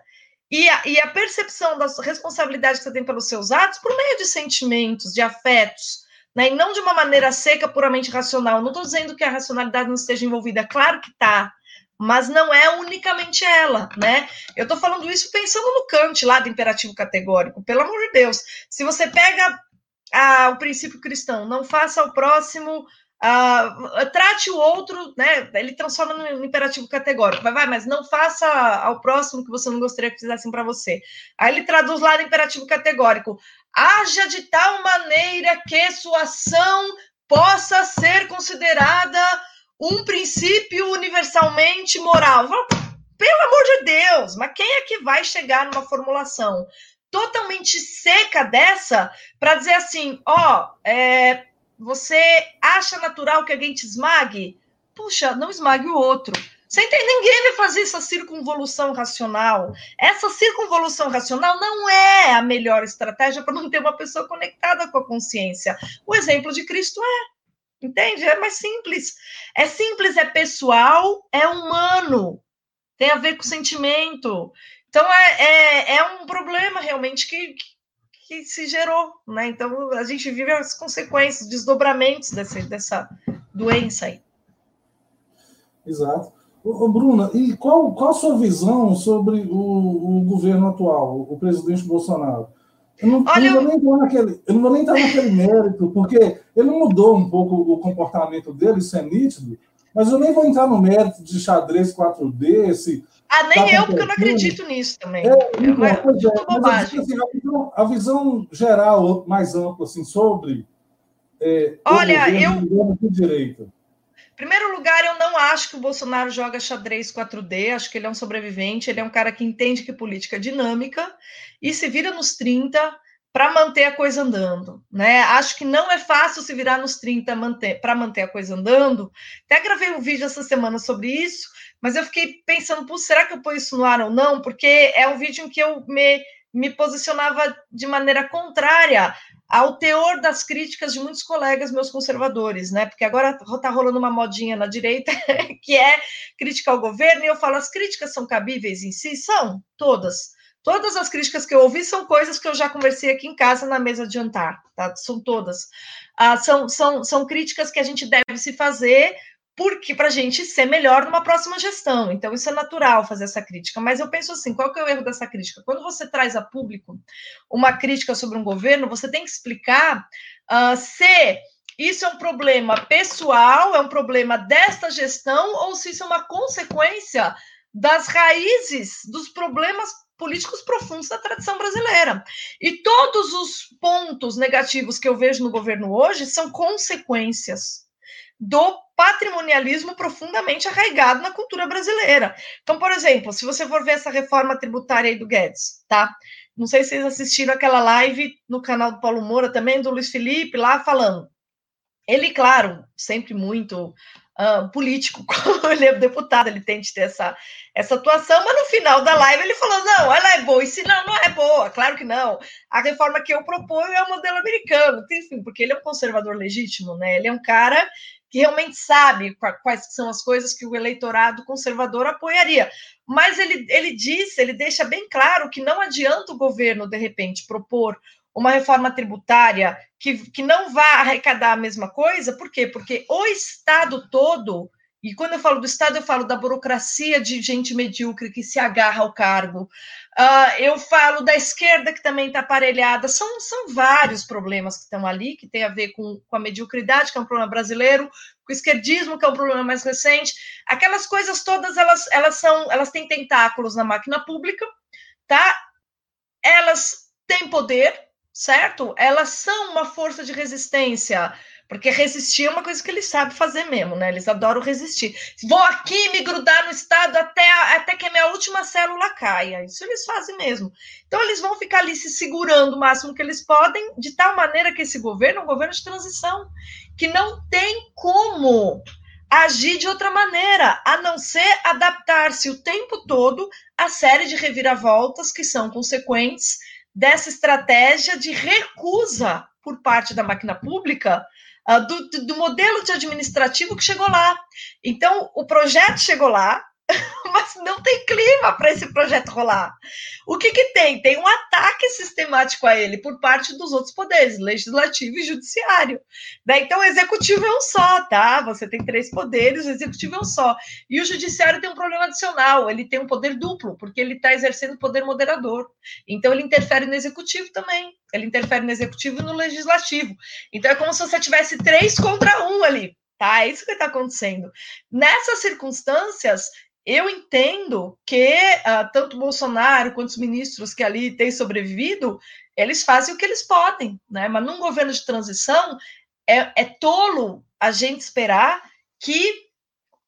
e a, e a percepção da responsabilidade que você tem pelos seus atos por meio de sentimentos, de afetos, né? E não de uma maneira seca, puramente racional. Não estou dizendo que a racionalidade não esteja envolvida, claro que está mas não é unicamente ela, né? Eu estou falando isso pensando no Kant lá do imperativo categórico, pelo amor de Deus. Se você pega ah, o princípio cristão, não faça ao próximo, ah, trate o outro, né? Ele transforma no imperativo categórico, vai, vai, mas não faça ao próximo que você não gostaria que fizessem para você. Aí ele traduz lá no imperativo categórico: haja de tal maneira que sua ação possa ser considerada um princípio universalmente moral. Pelo amor de Deus, mas quem é que vai chegar numa formulação totalmente seca dessa para dizer assim, ó, é, você acha natural que alguém te esmague? Puxa, não esmague o outro. Você entende? Ninguém vai fazer essa circunvolução racional. Essa circunvolução racional não é a melhor estratégia para manter uma pessoa conectada com a consciência. O exemplo de Cristo é. Entende? É mais simples. É simples, é pessoal, é humano, tem a ver com sentimento. Então é, é, é um problema realmente que, que, que, se gerou, né? Então a gente vive as consequências, desdobramentos dessa, dessa doença aí. Exato. Ô, Bruna, e qual, qual a sua visão sobre o, o governo atual, o presidente Bolsonaro? Eu não, Olha, eu, não vou nem naquele, eu não vou nem entrar naquele mérito, porque ele mudou um pouco o comportamento dele, isso é nítido, mas eu nem vou entrar no mérito de xadrez 4D, se. Ah, nem tá eu, porque eu não acredito nisso também. É, então, é, pois é, mas assim, a, visão, a, visão, geral, mais ampla, assim, sobre. É, Olha, eu. De direita. Primeiro lugar, eu não acho que o Bolsonaro joga xadrez 4D, acho que ele é um sobrevivente, ele é um cara que entende que política é dinâmica e se vira nos 30 para manter a coisa andando, né? Acho que não é fácil se virar nos 30 para manter a coisa andando. Até gravei um vídeo essa semana sobre isso, mas eu fiquei pensando, será que eu ponho isso no ar ou não? Porque é um vídeo em que eu me, me posicionava de maneira contrária ao teor das críticas de muitos colegas meus conservadores, né? Porque agora está rolando uma modinha na direita que é crítica ao governo, e eu falo, as críticas são cabíveis em si? São, todas. Todas as críticas que eu ouvi são coisas que eu já conversei aqui em casa na mesa de jantar, tá? São todas. Ah, são, são, são críticas que a gente deve se fazer porque para a gente ser melhor numa próxima gestão. Então, isso é natural fazer essa crítica. Mas eu penso assim: qual que é o erro dessa crítica? Quando você traz a público uma crítica sobre um governo, você tem que explicar uh, se isso é um problema pessoal, é um problema desta gestão, ou se isso é uma consequência das raízes dos problemas políticos profundos da tradição brasileira. E todos os pontos negativos que eu vejo no governo hoje são consequências do patrimonialismo profundamente arraigado na cultura brasileira. Então, por exemplo, se você for ver essa reforma tributária aí do Guedes, tá? Não sei se vocês assistiram aquela live no canal do Paulo Moura também, do Luiz Felipe, lá falando. Ele, claro, sempre muito uh, político, como ele é deputado, ele tem de ter essa, essa atuação, mas no final da live ele falou: não, ela é boa, e se não, não é boa, claro que não. A reforma que eu proponho é o modelo americano, enfim, porque ele é um conservador legítimo, né? Ele é um cara que realmente sabe quais são as coisas que o eleitorado conservador apoiaria. Mas ele, ele disse, ele deixa bem claro que não adianta o governo, de repente, propor uma reforma tributária que, que não vá arrecadar a mesma coisa, por quê? Porque o Estado todo, e quando eu falo do Estado, eu falo da burocracia de gente medíocre que se agarra ao cargo, uh, eu falo da esquerda que também está aparelhada, são, são vários problemas que estão ali, que tem a ver com, com a mediocridade, que é um problema brasileiro, com o esquerdismo, que é um problema mais recente, aquelas coisas todas, elas, elas são, elas têm tentáculos na máquina pública, tá? Elas têm poder, certo? Elas são uma força de resistência, porque resistir é uma coisa que eles sabem fazer mesmo, né? Eles adoram resistir. Vou aqui me grudar no Estado até, até que a minha última célula caia. Isso eles fazem mesmo. Então, eles vão ficar ali se segurando o máximo que eles podem, de tal maneira que esse governo é um governo de transição, que não tem como agir de outra maneira, a não ser adaptar-se o tempo todo à série de reviravoltas que são consequentes dessa estratégia de recusa por parte da máquina pública do, do modelo de administrativo que chegou lá. Então, o projeto chegou lá, mas não tem clima para esse projeto rolar. O que, que tem? Tem um ataque sistemático a ele por parte dos outros poderes, legislativo e judiciário. Né? Então, o executivo é um só, tá? Você tem três poderes, o executivo é um só. E o judiciário tem um problema adicional, ele tem um poder duplo, porque ele está exercendo poder moderador. Então, ele interfere no executivo também. Ele interfere no executivo e no legislativo. Então, é como se você tivesse três contra um ali tá? É isso que está acontecendo. Nessas circunstâncias, eu entendo que uh, tanto Bolsonaro quanto os ministros que ali têm sobrevivido, eles fazem o que eles podem, né? Mas num governo de transição é, é tolo a gente esperar que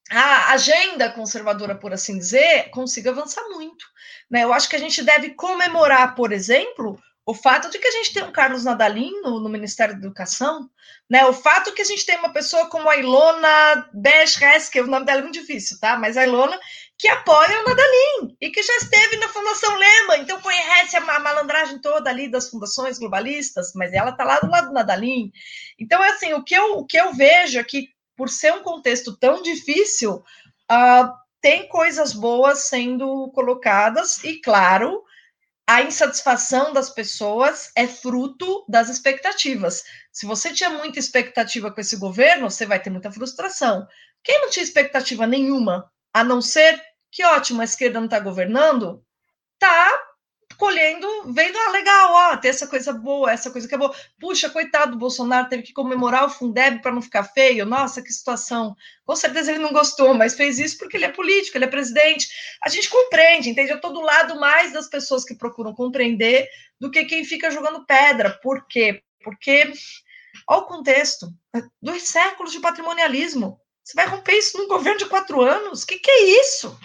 a agenda conservadora, por assim dizer, consiga avançar muito. Né? Eu acho que a gente deve comemorar, por exemplo, o fato de que a gente tem um Carlos Nadalim no, no, Ministério da Educação, né? O fato que a gente tem uma pessoa como a Ilona Beschres, que o nome dela é muito difícil, tá? Mas a Ilona, que apoia o Nadalim e que já esteve na Fundação Lema, então conhece a, malandragem toda ali das fundações globalistas, mas ela tá lá do lado do Nadalim. Então, é assim, o que eu, o que eu vejo é que, por ser um contexto tão difícil, uh, tem coisas boas sendo colocadas, e claro, a insatisfação das pessoas é fruto das expectativas. Se você tinha muita expectativa com esse governo, você vai ter muita frustração. Quem não tinha expectativa nenhuma, a não ser que ótimo, a esquerda não está governando, tá colhendo, vendo, ah, legal, ó, tem essa coisa boa, essa coisa que é boa. Puxa, coitado do Bolsonaro, teve que comemorar o Fundeb para não ficar feio. Nossa, que situação. Com certeza ele não gostou, mas fez isso porque ele é político, ele é presidente. A gente compreende, entende? Eu estou do lado mais das pessoas que procuram compreender do que quem fica jogando pedra. Por quê? Porque, olha o contexto, dois séculos de patrimonialismo. Você vai romper isso num governo de quatro anos? O que, que é isso?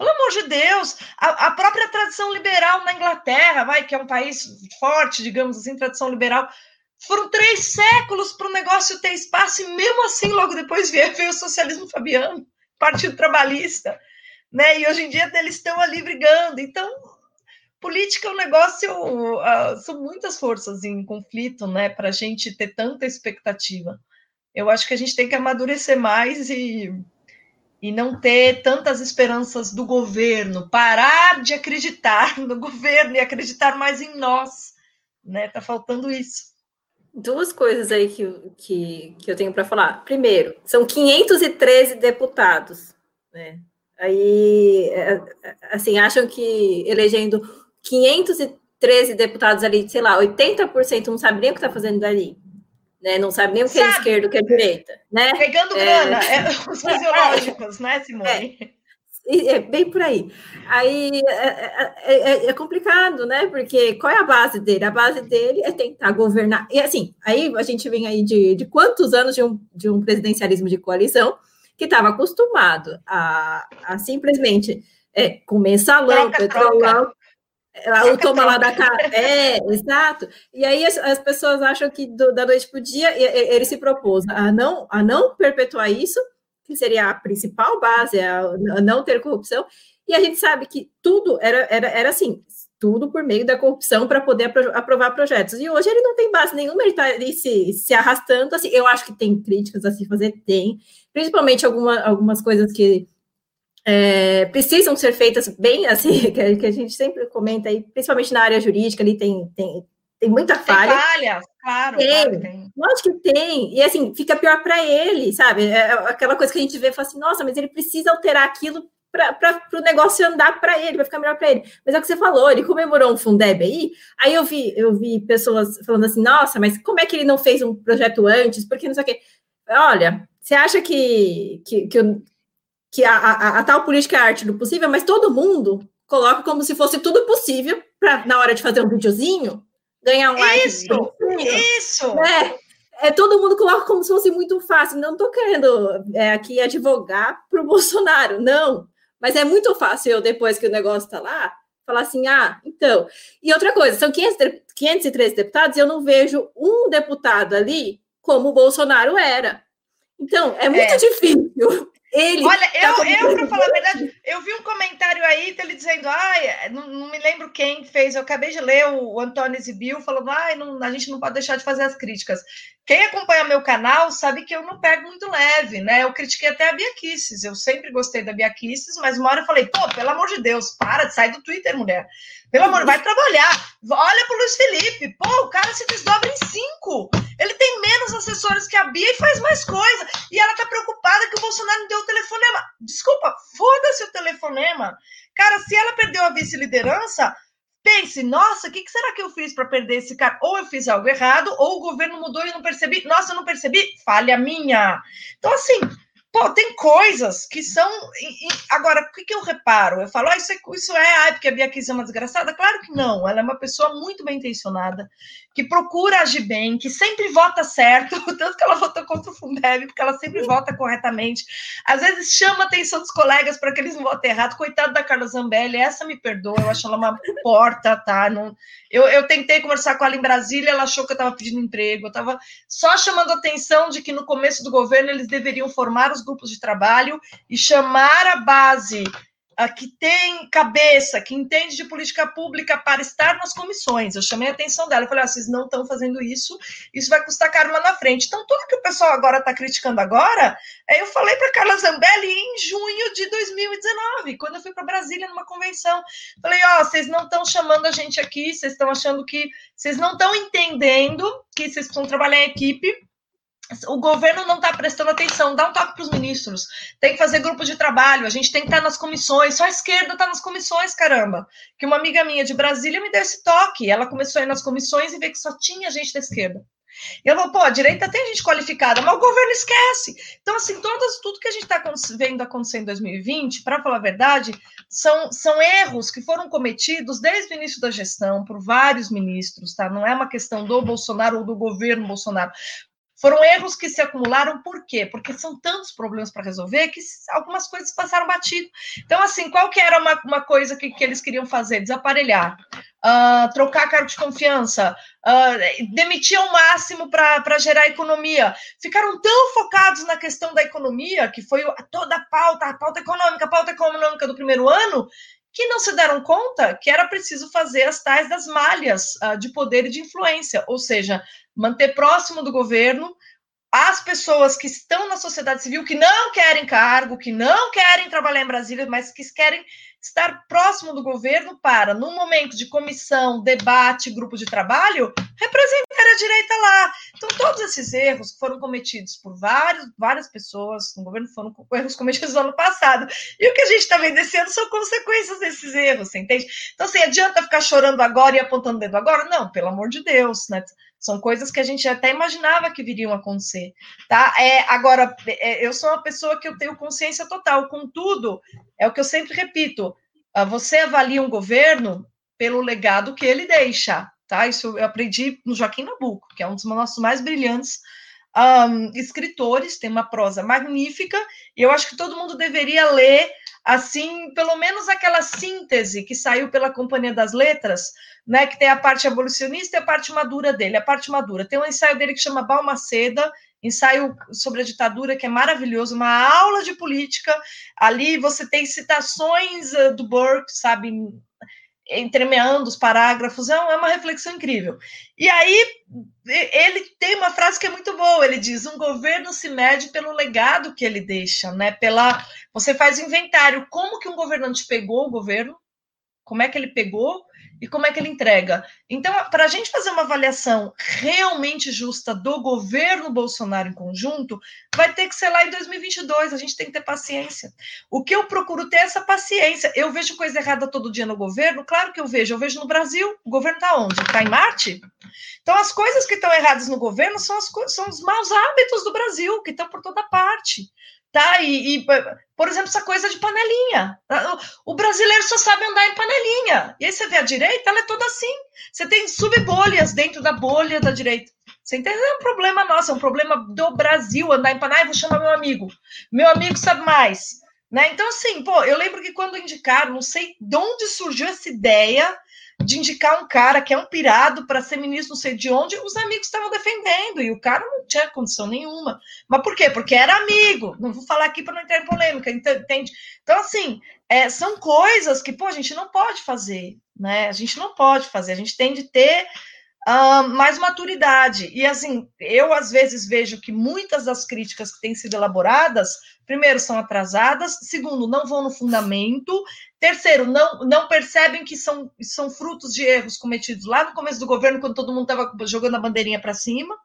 Pelo amor de Deus, a, a, própria tradição liberal na Inglaterra, vai, que é um país forte, digamos assim, tradição liberal, foram três séculos para o negócio ter espaço, e mesmo assim, logo depois veio, veio o socialismo fabiano, Partido Trabalhista, né? E hoje em dia eles estão ali brigando. Então, política é um negócio, uh, são muitas forças em conflito, né? Para a gente ter tanta expectativa. Eu acho que a gente tem que amadurecer mais e e não ter tantas esperanças do governo, parar de acreditar no governo e acreditar mais em nós, né? Tá faltando isso. duas coisas aí que, que, que eu tenho para falar. Primeiro, são 513 deputados, né? Aí, é, é, assim, acham que elegendo 513 deputados ali, sei lá, 80% não sabe nem o que está fazendo dali. Né? Não sabe nem o que é sabe. é esquerda, o que é direita. Né? Pegando é... grana, é, os fisiológicos, né, Simone? É, bem por aí. Aí é, é, complicado, né? Porque qual é a base dele? A base dele é tentar governar. E assim, aí a gente vem aí de, de quantos anos de um, de um presidencialismo de coalizão que estava acostumado a, a simplesmente é, comer salão, petrolão, o toma lá da cara. É, exato. E aí as, as pessoas acham que do, da noite para o dia ele se propôs a não, a não perpetuar isso, que seria a principal base, a, a não ter corrupção. E a gente sabe que tudo era, era, era assim, tudo por meio da corrupção para poder aprovar projetos. E hoje ele não tem base nenhuma, ele está se, se arrastando. Assim, eu acho que tem críticas a se fazer, tem, principalmente alguma, algumas coisas que é, precisam ser feitas bem assim, que, que, a gente sempre comenta aí, principalmente na área jurídica, ali tem, tem, tem muita falha. Tem falha, claro. Tem, claro tem. Lógico que tem. E assim, fica pior para ele, sabe? É, é aquela coisa que a gente vê e fala assim, nossa, mas ele precisa alterar aquilo para o negócio andar para ele, vai ficar melhor para ele. Mas é o que você falou, ele comemorou um Fundeb aí, aí eu vi, eu vi pessoas falando assim, nossa, mas como é que ele não fez um projeto antes? Porque não sei o quê. Olha, você acha que, que, que, que a, a, a, tal política é a arte do possível, mas todo mundo coloca como se fosse tudo possível para, na hora de fazer um videozinho, ganhar um like. Isso, isso! É, é, todo mundo coloca como se fosse muito fácil. Não estou querendo é, aqui advogar para o Bolsonaro, não. Mas é muito fácil eu, depois que o negócio está lá, falar assim, ah, então. E outra coisa, são 500, 513 deputados e eu não vejo um deputado ali como o Bolsonaro era. Então, é muito é. difícil ele Olha, tá eu, eu para falar a verdade, eu vi um comentário aí dele dizendo, ai, não, não, me lembro quem fez, eu acabei de ler o, o Antônio Zibil falando, ai, não, a gente não pode deixar de fazer as críticas. Quem acompanha meu canal sabe que eu não pego muito leve, né? Eu critiquei até a Bia Kisses, eu sempre gostei da Bia Kisses, mas uma hora eu falei, pô, pelo amor de Deus, para de sair do Twitter, mulher. Pelo amor, vai trabalhar. Olha pro Luiz Felipe, pô, o cara se desdobra em cinco. Ele tem menos assessores que a Bia e faz mais coisa. E ela tá preocupada que o Bolsonaro não deu o telefonema. Desculpa, foda-se o telefonema. Cara, se ela perdeu a vice-liderança, pense, nossa, o que, que, será que eu fiz para perder esse cara? Ou eu fiz algo errado, ou o governo mudou e eu não percebi. Nossa, eu não percebi, falha minha. Então, assim, Pô, tem coisas que são. Agora, o que, que eu reparo? Eu falo, ah, isso é, isso é ai, porque a Bia Kiss é uma desgraçada? Claro que não. Ela é uma pessoa muito bem intencionada, que procura agir bem, que sempre vota certo, tanto que ela votou contra o Fundeb, porque ela sempre vota corretamente. Às vezes chama a atenção dos colegas para que eles não votem errado. Coitado da Carla Zambelli, essa me perdoa, eu acho ela uma porta, tá? Não, eu, eu tentei conversar com ela em Brasília, ela achou que eu estava pedindo emprego, eu estava só chamando a atenção de que no começo do governo eles deveriam formar os os grupos de trabalho e chamar a base que tem cabeça, que entende de política pública para estar nas comissões. Eu chamei a atenção dela, falei, ah, vocês não estão fazendo isso, isso vai custar caro lá na frente. Então, tudo que o pessoal agora está criticando agora, eu falei para Carla Zambelli em junho de 2019, quando eu fui para Brasília numa convenção. Falei, ó, oh, vocês não estão chamando a gente aqui, vocês estão achando que vocês não estão entendendo que vocês precisam trabalhar em equipe, o governo não está prestando atenção, dá um toque para os ministros. Tem que fazer grupo de trabalho, a gente tem que estar tá nas comissões, só a esquerda está nas comissões, caramba. Que uma amiga minha de Brasília me deu esse toque. Ela começou a ir nas comissões e vê que só tinha gente da esquerda. E ela falou, pô, a direita tem gente qualificada, mas o governo esquece. Então, assim, todas, tudo que a gente está vendo acontecer em 2020, para falar a verdade, são, são erros que foram cometidos desde o início da gestão por vários ministros, tá? Não é uma questão do Bolsonaro ou do governo Bolsonaro. Foram erros que se acumularam, por quê? Porque são tantos problemas para resolver que algumas coisas passaram batido. Então, assim, qual que era uma, uma coisa que, que eles queriam fazer? Desaparelhar, uh, trocar cargo de confiança, uh, demitir ao máximo para gerar economia. Ficaram tão focados na questão da economia, que foi toda a pauta, a pauta econômica, a pauta econômica do primeiro ano, que não se deram conta que era preciso fazer as tais das malhas uh, de poder e de influência, ou seja, manter próximo do governo as pessoas que estão na sociedade civil, que não querem cargo, que não querem trabalhar em Brasília, mas que querem estar próximo do governo para, no momento de comissão, debate, grupo de trabalho, representar a direita lá. Então, todos esses erros foram cometidos por vários, várias pessoas no governo, foram erros cometidos no ano passado. E o que a gente está vendo esse ano são consequências desses erros, você entende? Então, assim, adianta ficar chorando agora e apontando o dedo agora? Não, pelo amor de Deus, né? São coisas que a gente até imaginava que viriam a acontecer, tá? É, agora, é, eu sou uma pessoa que eu tenho consciência total, contudo, é o que eu sempre repito, ah, você avalia um governo pelo legado que ele deixa, tá? Isso eu aprendi no Joaquim Nabuco, que é um dos nossos mais brilhantes um, escritores, tem uma prosa magnífica, e eu acho que todo mundo deveria ler assim, pelo menos aquela síntese que saiu pela Companhia das Letras, né, que tem a parte abolicionista e a parte madura dele. A parte madura tem um ensaio dele que chama Balmaceda, ensaio sobre a ditadura que é maravilhoso, uma aula de política. Ali você tem citações uh, do Burke, sabe, entremeando os parágrafos, é, é uma reflexão incrível. E aí ele tem uma frase que é muito boa, ele diz: um governo se mede pelo legado que ele deixa, né? Pela você faz inventário, como que um governante pegou o governo, como é que ele pegou e como é que ele entrega. Então, para a gente fazer uma avaliação realmente justa do governo Bolsonaro em conjunto, vai ter que ser lá em 2022. A gente tem que ter paciência. O que eu procuro ter é essa paciência. Eu vejo coisa errada todo dia no governo? Claro que eu vejo. Eu vejo no Brasil. O governo está onde? Está em Marte? Então, as coisas que estão erradas no governo são, as, são os maus hábitos do Brasil, que estão por toda parte tá? E, e, por exemplo, essa coisa de panelinha. O brasileiro só sabe andar em panelinha. E aí você vê a direita, ela é toda assim. Você tem subbolhas dentro da bolha da direita. Você entende? É um problema nosso, é um problema do Brasil andar em panelinha. vou chamar meu amigo. Meu amigo sabe mais. Né? Então, assim, pô, eu lembro que quando indicaram, não sei de onde surgiu essa ideia de indicar um cara que é um pirado para ser ministro não sei de onde, os amigos estavam defendendo, e o cara não tinha condição nenhuma. Mas por quê? Porque era amigo. Não vou falar aqui para não entrar em polêmica, entende? Então, assim, é, são coisas que, pô, a gente não pode fazer, né? A gente não pode fazer, a gente tem de ter mais maturidade. E, assim, eu às vezes vejo que muitas das críticas que têm sido elaboradas primeiro, são atrasadas, segundo, não vão no fundamento, terceiro, não, não percebem que são, são frutos de erros cometidos lá no começo do governo, quando todo mundo estava jogando a bandeirinha para cima,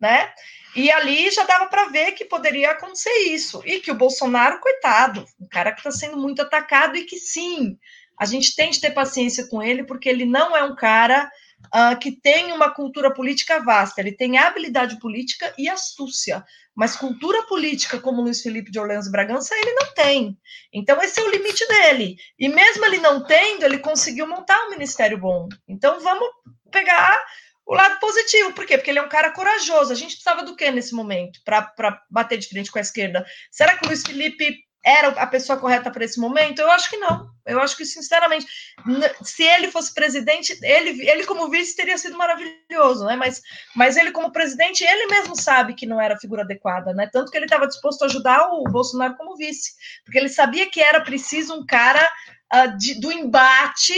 né? E ali já dava para ver que poderia acontecer isso, e que o Bolsonaro, coitado, um cara que está sendo muito atacado, e que sim, a gente tem de ter paciência com ele, porque ele não é um cara uh, que tem uma cultura política vasta, ele tem habilidade política e astúcia, mas cultura política como Luiz Felipe de Orleans Bragança ele não tem. Então esse é o limite dele. E mesmo ele não tendo, ele conseguiu montar um ministério bom. Então vamos pegar o lado positivo. Por quê? Porque ele é um cara corajoso. A gente precisava do que nesse momento para bater de frente com a esquerda? Será que o Luiz Felipe era a pessoa correta para esse momento? Eu acho que não. Eu acho que, sinceramente, se ele fosse presidente, ele, ele como vice teria sido maravilhoso, né? Mas, mas ele, como presidente, ele mesmo sabe que não era a figura adequada, né? Tanto que ele estava disposto a ajudar o Bolsonaro como vice, porque ele sabia que era preciso um cara uh, de, do embate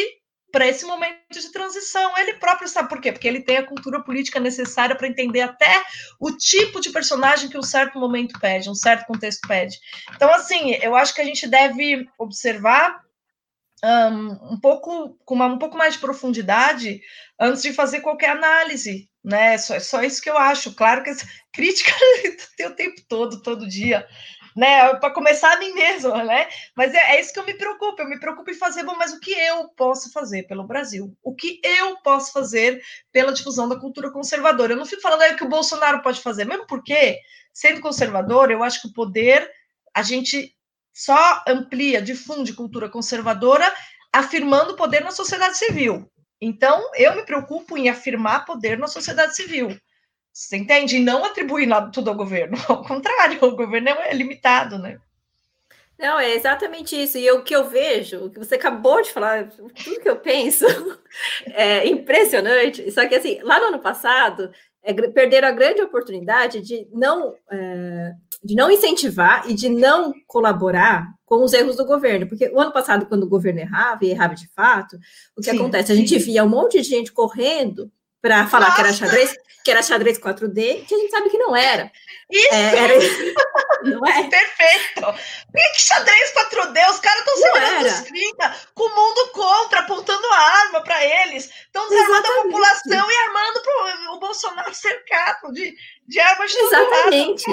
para esse momento de transição. Ele próprio sabe por quê? Porque ele tem a cultura política necessária para entender até o tipo de personagem que um certo momento pede, um certo contexto pede. Então, assim, eu acho que a gente deve observar um, um pouco com uma, um pouco mais de profundidade antes de fazer qualquer análise, né? Só, só isso que eu acho. Claro que crítica tem o tempo todo, todo dia né? Para começar a mim mesma, né? Mas é, é, isso que eu me preocupo. Eu me preocupo em fazer, bom, mas o que eu posso fazer pelo Brasil? O que eu posso fazer pela difusão da cultura conservadora? Eu não fico falando aí que o Bolsonaro pode fazer, mesmo porque, sendo conservador, eu acho que o poder a gente só amplia, difunde cultura conservadora, afirmando poder na sociedade civil. Então, eu me preocupo em afirmar poder na sociedade civil. Você entende? E não atribuir tudo ao governo. Ao contrário, o governo é limitado, né? Não, é exatamente isso. E o que eu vejo, o que você acabou de falar, tudo que eu penso, é impressionante. Só que, assim, lá no ano passado, é, perderam a grande oportunidade de não, é, de não incentivar e de não colaborar com os erros do governo. Porque o ano passado, quando o governo errava, e errava de fato, o que Sim. acontece? A gente via um monte de gente correndo para falar Nossa. que era xadrez, que era xadrez 4D, que a gente sabe que não era. Isso! É, era... Não é? Perfeito! Por que xadrez 4D? Os caras estão sendo dos 30, com o mundo contra, apontando arma para eles. Estão desarmando a população e armando pro, o Bolsonaro cercado de, de armas de Exatamente.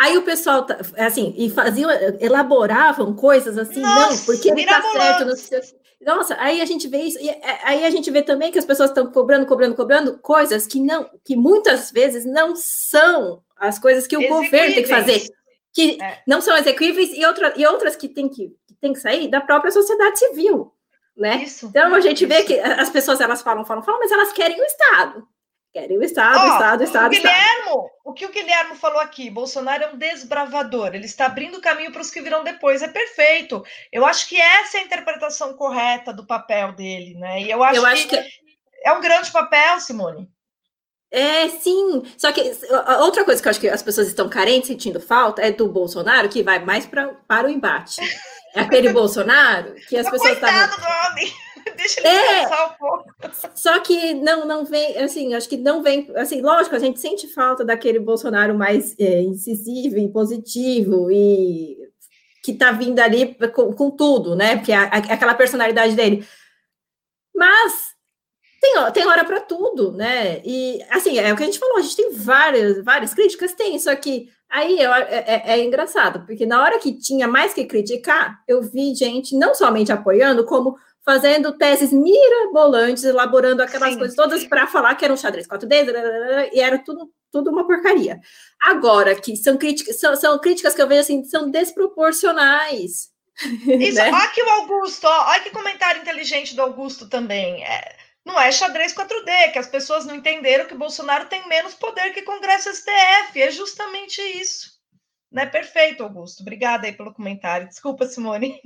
Aí o pessoal, tá, assim, e faziam, elaboravam coisas assim, Nossa, não, porque ele tá certo, não sei nossa, aí a gente vê isso, é, aí a gente vê também que as pessoas estão cobrando, cobrando, cobrando coisas que não, que muitas vezes não são as coisas que o governo tem que fazer, que é. não são execuíveis e, outra, e outras que tem que, que tem que sair da própria sociedade civil, né? Isso, então a gente isso. vê que as pessoas elas falam, falam, falam, mas elas querem o Estado. Querem o Estado, oh, Estado, Estado, o Guilhermo, Estado. O que o Guilhermo falou aqui, Bolsonaro é um desbravador, ele está abrindo caminho para os que virão depois, é perfeito. Eu acho que essa é a interpretação correta do papel dele, né? E eu acho, eu que, acho que é um grande papel, Simone. É, sim. Só que outra coisa que eu acho que as pessoas estão carentes, sentindo falta, é do Bolsonaro, que vai mais pra, para o embate. É aquele Bolsonaro que as pessoas estavam. Deixa ele é, um pouco. Só que não, não vem, assim, acho que não vem, assim, lógico, a gente sente falta daquele Bolsonaro mais é, incisivo e positivo e que tá vindo ali com, com tudo, né? Porque é aquela personalidade dele. Mas tem, tem hora para tudo, né? E assim, é o que a gente falou, a gente tem várias, várias críticas, tem, só que aí é, é, é, engraçado, porque na hora que tinha mais que criticar, eu vi gente não somente apoiando, como fazendo teses mirabolantes, elaborando aquelas Sim. coisas todas para falar que era um xadrez 4D, e era tudo, tudo uma porcaria. Agora, que são críticas, são, são críticas que eu vejo assim, são desproporcionais. Isso, né? olha que o Augusto, olha que comentário inteligente do Augusto também. É, não é xadrez 4D, que as pessoas não entenderam que Bolsonaro tem menos poder que Congresso STF. É justamente isso. Não é perfeito, Augusto. Obrigada aí pelo comentário. Desculpa, Simone.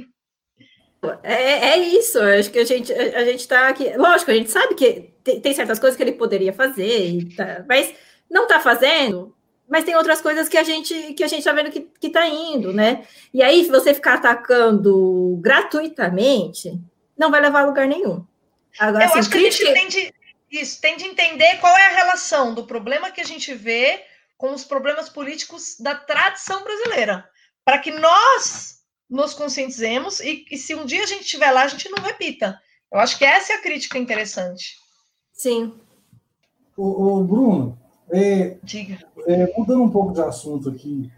É, é isso, acho que a gente a, a gente está aqui. Lógico, a gente sabe que tem, tem, certas coisas que ele poderia fazer, tá, mas não está fazendo. Mas tem outras coisas que a gente que a gente está vendo que, está indo, né? E aí, se você ficar atacando gratuitamente, não vai levar a lugar nenhum. Agora, Eu assim, acho que a gente tem de, isso, tem de entender qual é a relação do problema que a gente vê com os problemas políticos da tradição brasileira, para que nós nos conscientizemos e, e se um dia a gente estiver lá, a gente não repita. Eu acho que essa é a crítica interessante. Sim. O, o Bruno, é, é, mudando um pouco de assunto aqui,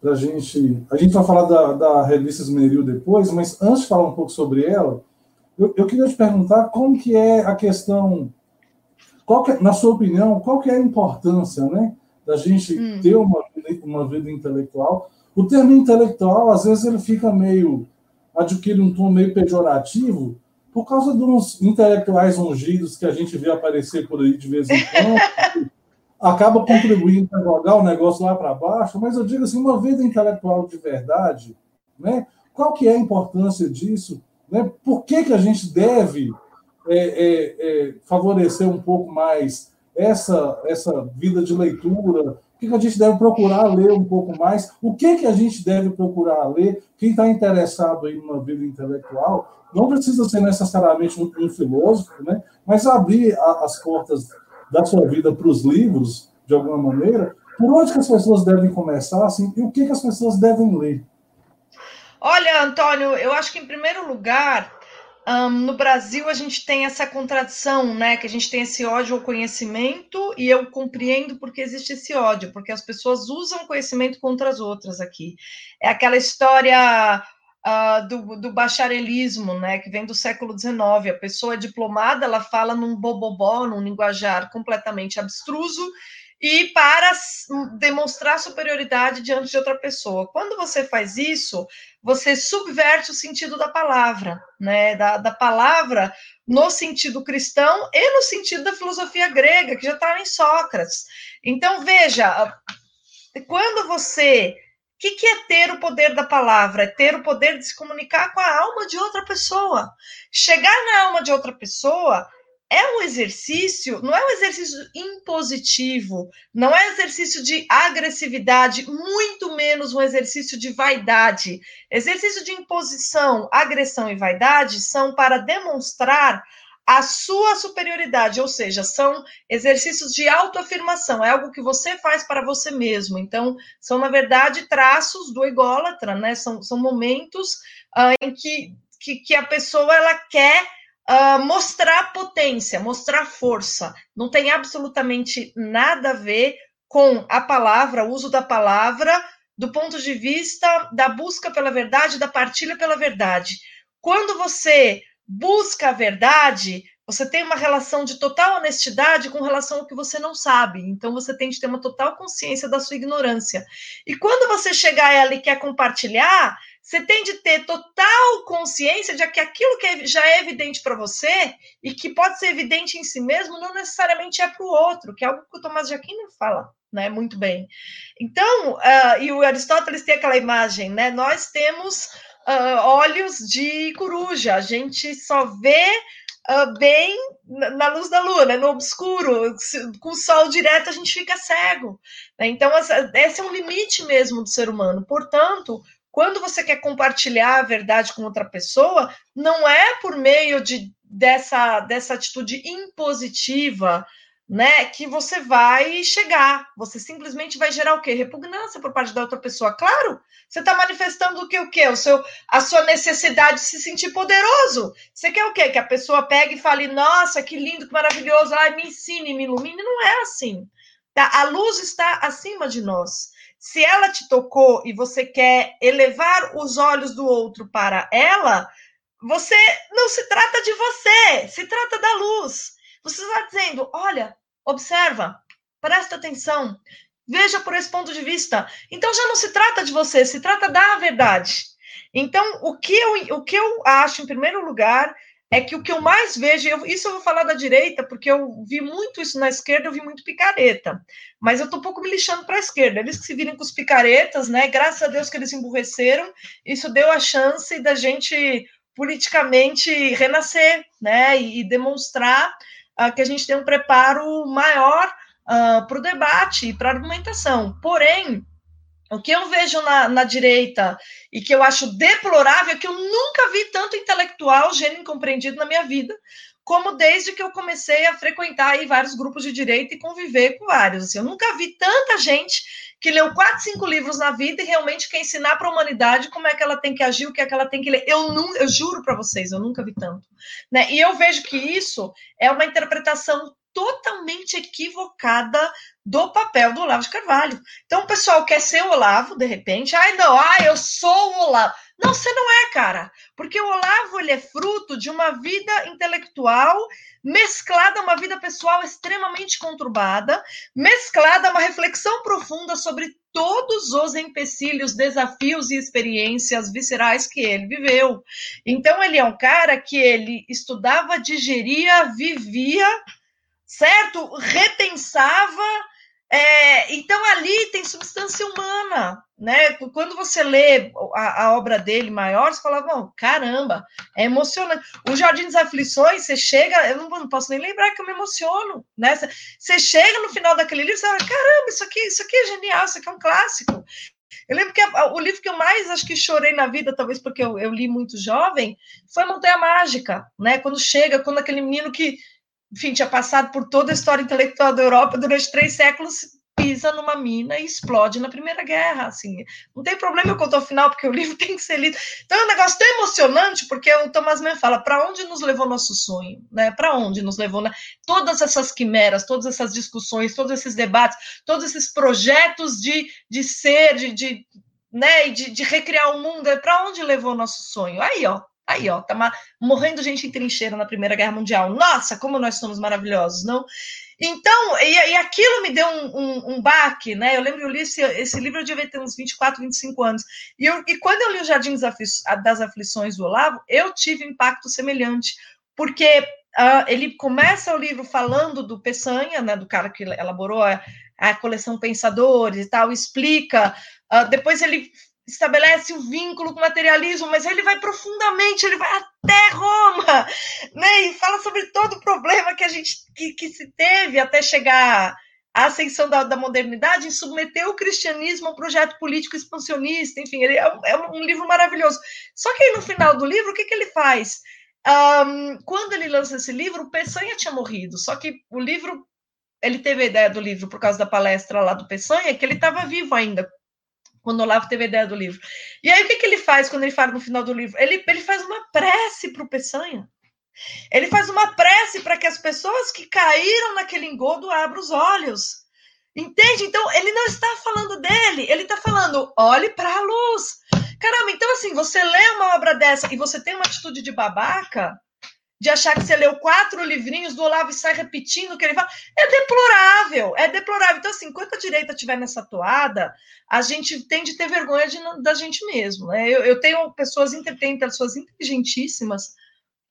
para gente. A gente vai falar da, da revista Esmeril depois, mas antes de falar um pouco sobre ela, eu, eu queria te perguntar como que é a questão, qual que, é, na sua opinião, qual que é a importância, né, da gente hum. ter uma, uma vida intelectual o termo intelectual, às vezes, ele fica meio. adquire um tom meio pejorativo por causa dos intelectuais ungidos que a gente vê aparecer por aí de vez em quando. acaba contribuindo para jogar o negócio lá para baixo, mas eu digo assim, uma vida intelectual de verdade, né? qual que é a importância disso? Né? Por que, que a gente deve é, é, é, favorecer um pouco mais essa, essa vida de leitura, o que, a gente deve procurar ler um pouco mais? O que, que a gente deve procurar ler? Quem está interessado em uma vida intelectual não precisa ser necessariamente um, um filósofo, né? mas abrir a, as portas da sua vida para os livros, de alguma maneira. Por onde que as pessoas devem começar? Assim, e o que, que as pessoas devem ler? Olha, Antônio, eu acho que, em primeiro lugar, um, no Brasil, a gente tem essa contradição, né? Que a gente tem esse ódio ao conhecimento, e eu compreendo porque existe esse ódio, porque as pessoas usam conhecimento contra as outras aqui. É aquela história uh, do, do bacharelismo, né? Que vem do século XIX. A pessoa é diplomada, ela fala num bobobó, num linguajar completamente abstruso, e para demonstrar superioridade diante de outra pessoa. Quando você faz isso, você subverte o sentido da palavra, né? Da, da palavra no sentido cristão e no sentido da filosofia grega, que já estava em Sócrates. Então, veja, quando você. O que, que é ter o poder da palavra? É ter o poder de se comunicar com a alma de outra pessoa. Chegar na alma de outra pessoa é um exercício, não é um exercício impositivo, não é um exercício de agressividade, muito menos um exercício de vaidade. Exercício de imposição, agressão e vaidade são para demonstrar a sua superioridade, ou seja, são exercícios de autoafirmação, é algo que você faz para você mesmo. Então, são, na verdade, traços do ególatra, né? São, são momentos uh, em que, que, que, a pessoa ela quer uh, mostrar potência, mostrar força. Não tem absolutamente nada a ver com a palavra, o uso da palavra, do ponto de vista da busca pela verdade, da partilha pela verdade. Quando você busca a verdade, você tem uma relação de total honestidade com relação ao que você não sabe. Então você tem de ter uma total consciência da sua ignorância. E quando você chegar ela e quer compartilhar, você tem de ter total consciência de que aquilo que é, já é evidente para você e que pode ser evidente em si mesmo, não necessariamente é para o outro, que é algo que o Tomás de Aquino fala, né? Muito bem. Então, uh, e o Aristóteles tem aquela imagem, né? Nós temos uh, olhos de coruja, a gente só vê uh, bem na luz da lua, né, no obscuro, com o sol direto a gente fica cego. Né? Então, essa, esse é um limite mesmo do ser humano. Portanto, quando você quer compartilhar a verdade com outra pessoa, não é por meio de, dessa, dessa atitude impositiva, né, que você vai chegar. Você simplesmente vai gerar o quê? Repugnância por parte da outra pessoa. Claro, você está manifestando o que o quê? O seu, a sua necessidade de se sentir poderoso. Você quer o quê? Que a pessoa pegue e fale, nossa, que lindo, que maravilhoso, ai, me ensine, me ilumine. Não é assim. Tá? A luz está acima de nós. Se ela te tocou e você quer elevar os olhos do outro para ela, você não se trata de você, se trata da luz. Você está dizendo, olha, observa, presta atenção, veja por esse ponto de vista. Então já não se trata de você, se trata da verdade. Então, o que eu, o que eu acho, em primeiro lugar, é que o que eu mais vejo, eu, isso eu vou falar da direita, porque eu vi muito isso na esquerda, eu vi muito picareta. Mas eu estou um pouco me lixando para a esquerda. Eles que se virem com os picaretas, né? Graças a Deus que eles emburreceram, isso deu a chance da gente politicamente renascer, né? E, e demonstrar uh, que a gente tem um preparo maior uh, para o debate e para a argumentação. Porém, o que eu vejo na, na, direita e que eu acho deplorável é que eu nunca vi tanto intelectual gênio incompreendido na minha vida, como desde que eu comecei a frequentar aí vários grupos de direita e conviver com vários. Assim, eu nunca vi tanta gente que leu quatro, cinco livros na vida e realmente quer ensinar para a humanidade como é que ela tem que agir, o que é que ela tem que ler. Eu, não, eu juro para vocês, eu nunca vi tanto. Né? E eu vejo que isso é uma interpretação totalmente equivocada do papel do Olavo de Carvalho. Então o pessoal quer ser o Olavo, de repente, ai não, ah, eu sou o Olavo. Não, você não é, cara, porque o Olavo ele é fruto de uma vida intelectual mesclada a uma vida pessoal extremamente conturbada, mesclada a uma reflexão profunda sobre todos os empecilhos, desafios e experiências viscerais que ele viveu. Então ele é um cara que ele estudava, digeria, vivia, certo? Repensava é, então ali tem substância humana, né? Quando você lê a, a obra dele maior, você fala, bom, caramba, é emocionante. O Jardim das Aflições, você chega, eu não, não, posso nem lembrar que eu me emociono, né? Você chega no final daquele livro, você fala, caramba, isso aqui, isso aqui é genial, isso aqui é um clássico. Eu lembro que a, o livro que eu mais acho que chorei na vida, talvez porque eu, eu li muito jovem, foi Montanha Mágica, né? Quando chega, quando aquele menino que enfim, tinha passado por toda a história intelectual da Europa durante três séculos, pisa numa mina e explode na Primeira Guerra, assim. Não tem problema eu contar o final, porque o livro tem que ser lido. Então é um negócio tão emocionante, porque o Thomas Mann fala, para onde nos levou nosso sonho? Né? Para onde nos levou né? todas essas quimeras, todas essas discussões, todos esses debates, todos esses projetos de, de ser, de, de né, de, de recriar o mundo, é para onde levou nosso sonho? Aí, ó, Aí, ó, tá morrendo gente em trincheira na Primeira Guerra Mundial. Nossa, como nós somos maravilhosos, não? Então, e, e aquilo me deu um, um, um, baque, né? Eu lembro eu li esse, esse livro, eu devia ter uns 24, 25 anos. E, eu, e quando eu li o Jardim das Aflições do Olavo, eu tive impacto semelhante, porque uh, ele começa o livro falando do Peçanha, né, do cara que elaborou a, a coleção Pensadores e tal, explica. Uh, depois ele estabelece o um vínculo com o materialismo, mas ele vai profundamente, ele vai até Roma, né? E fala sobre todo o problema que a gente que, que se teve até chegar à ascensão da, da, modernidade em submeter o cristianismo a um projeto político expansionista, enfim, ele é um, é um livro maravilhoso. Só que aí no final do livro, o que, que ele faz? um, quando ele lança esse livro, o Peçanha tinha morrido, só que o livro, ele teve a ideia do livro por causa da palestra lá do Peçanha, que ele estava vivo ainda, quando o Olavo teve a ideia do livro. E aí, o que, que ele faz quando ele fala no final do livro? Ele, ele faz uma prece para o Peçanha. Ele faz uma prece para que as pessoas que caíram naquele engodo abram os olhos. Entende? Então, ele não está falando dele, ele está falando, olhe para a luz. Caramba, então assim, você lê uma obra dessa e você tem uma atitude de babaca, de achar que você leu quatro livrinhos do Olavo e sai repetindo o que ele fala, é deplorável, é deplorável. Então, assim, enquanto a direita estiver nessa toada, a gente tem de ter vergonha de, da gente mesmo. Né? Eu, eu tenho pessoas, tem pessoas inteligentíssimas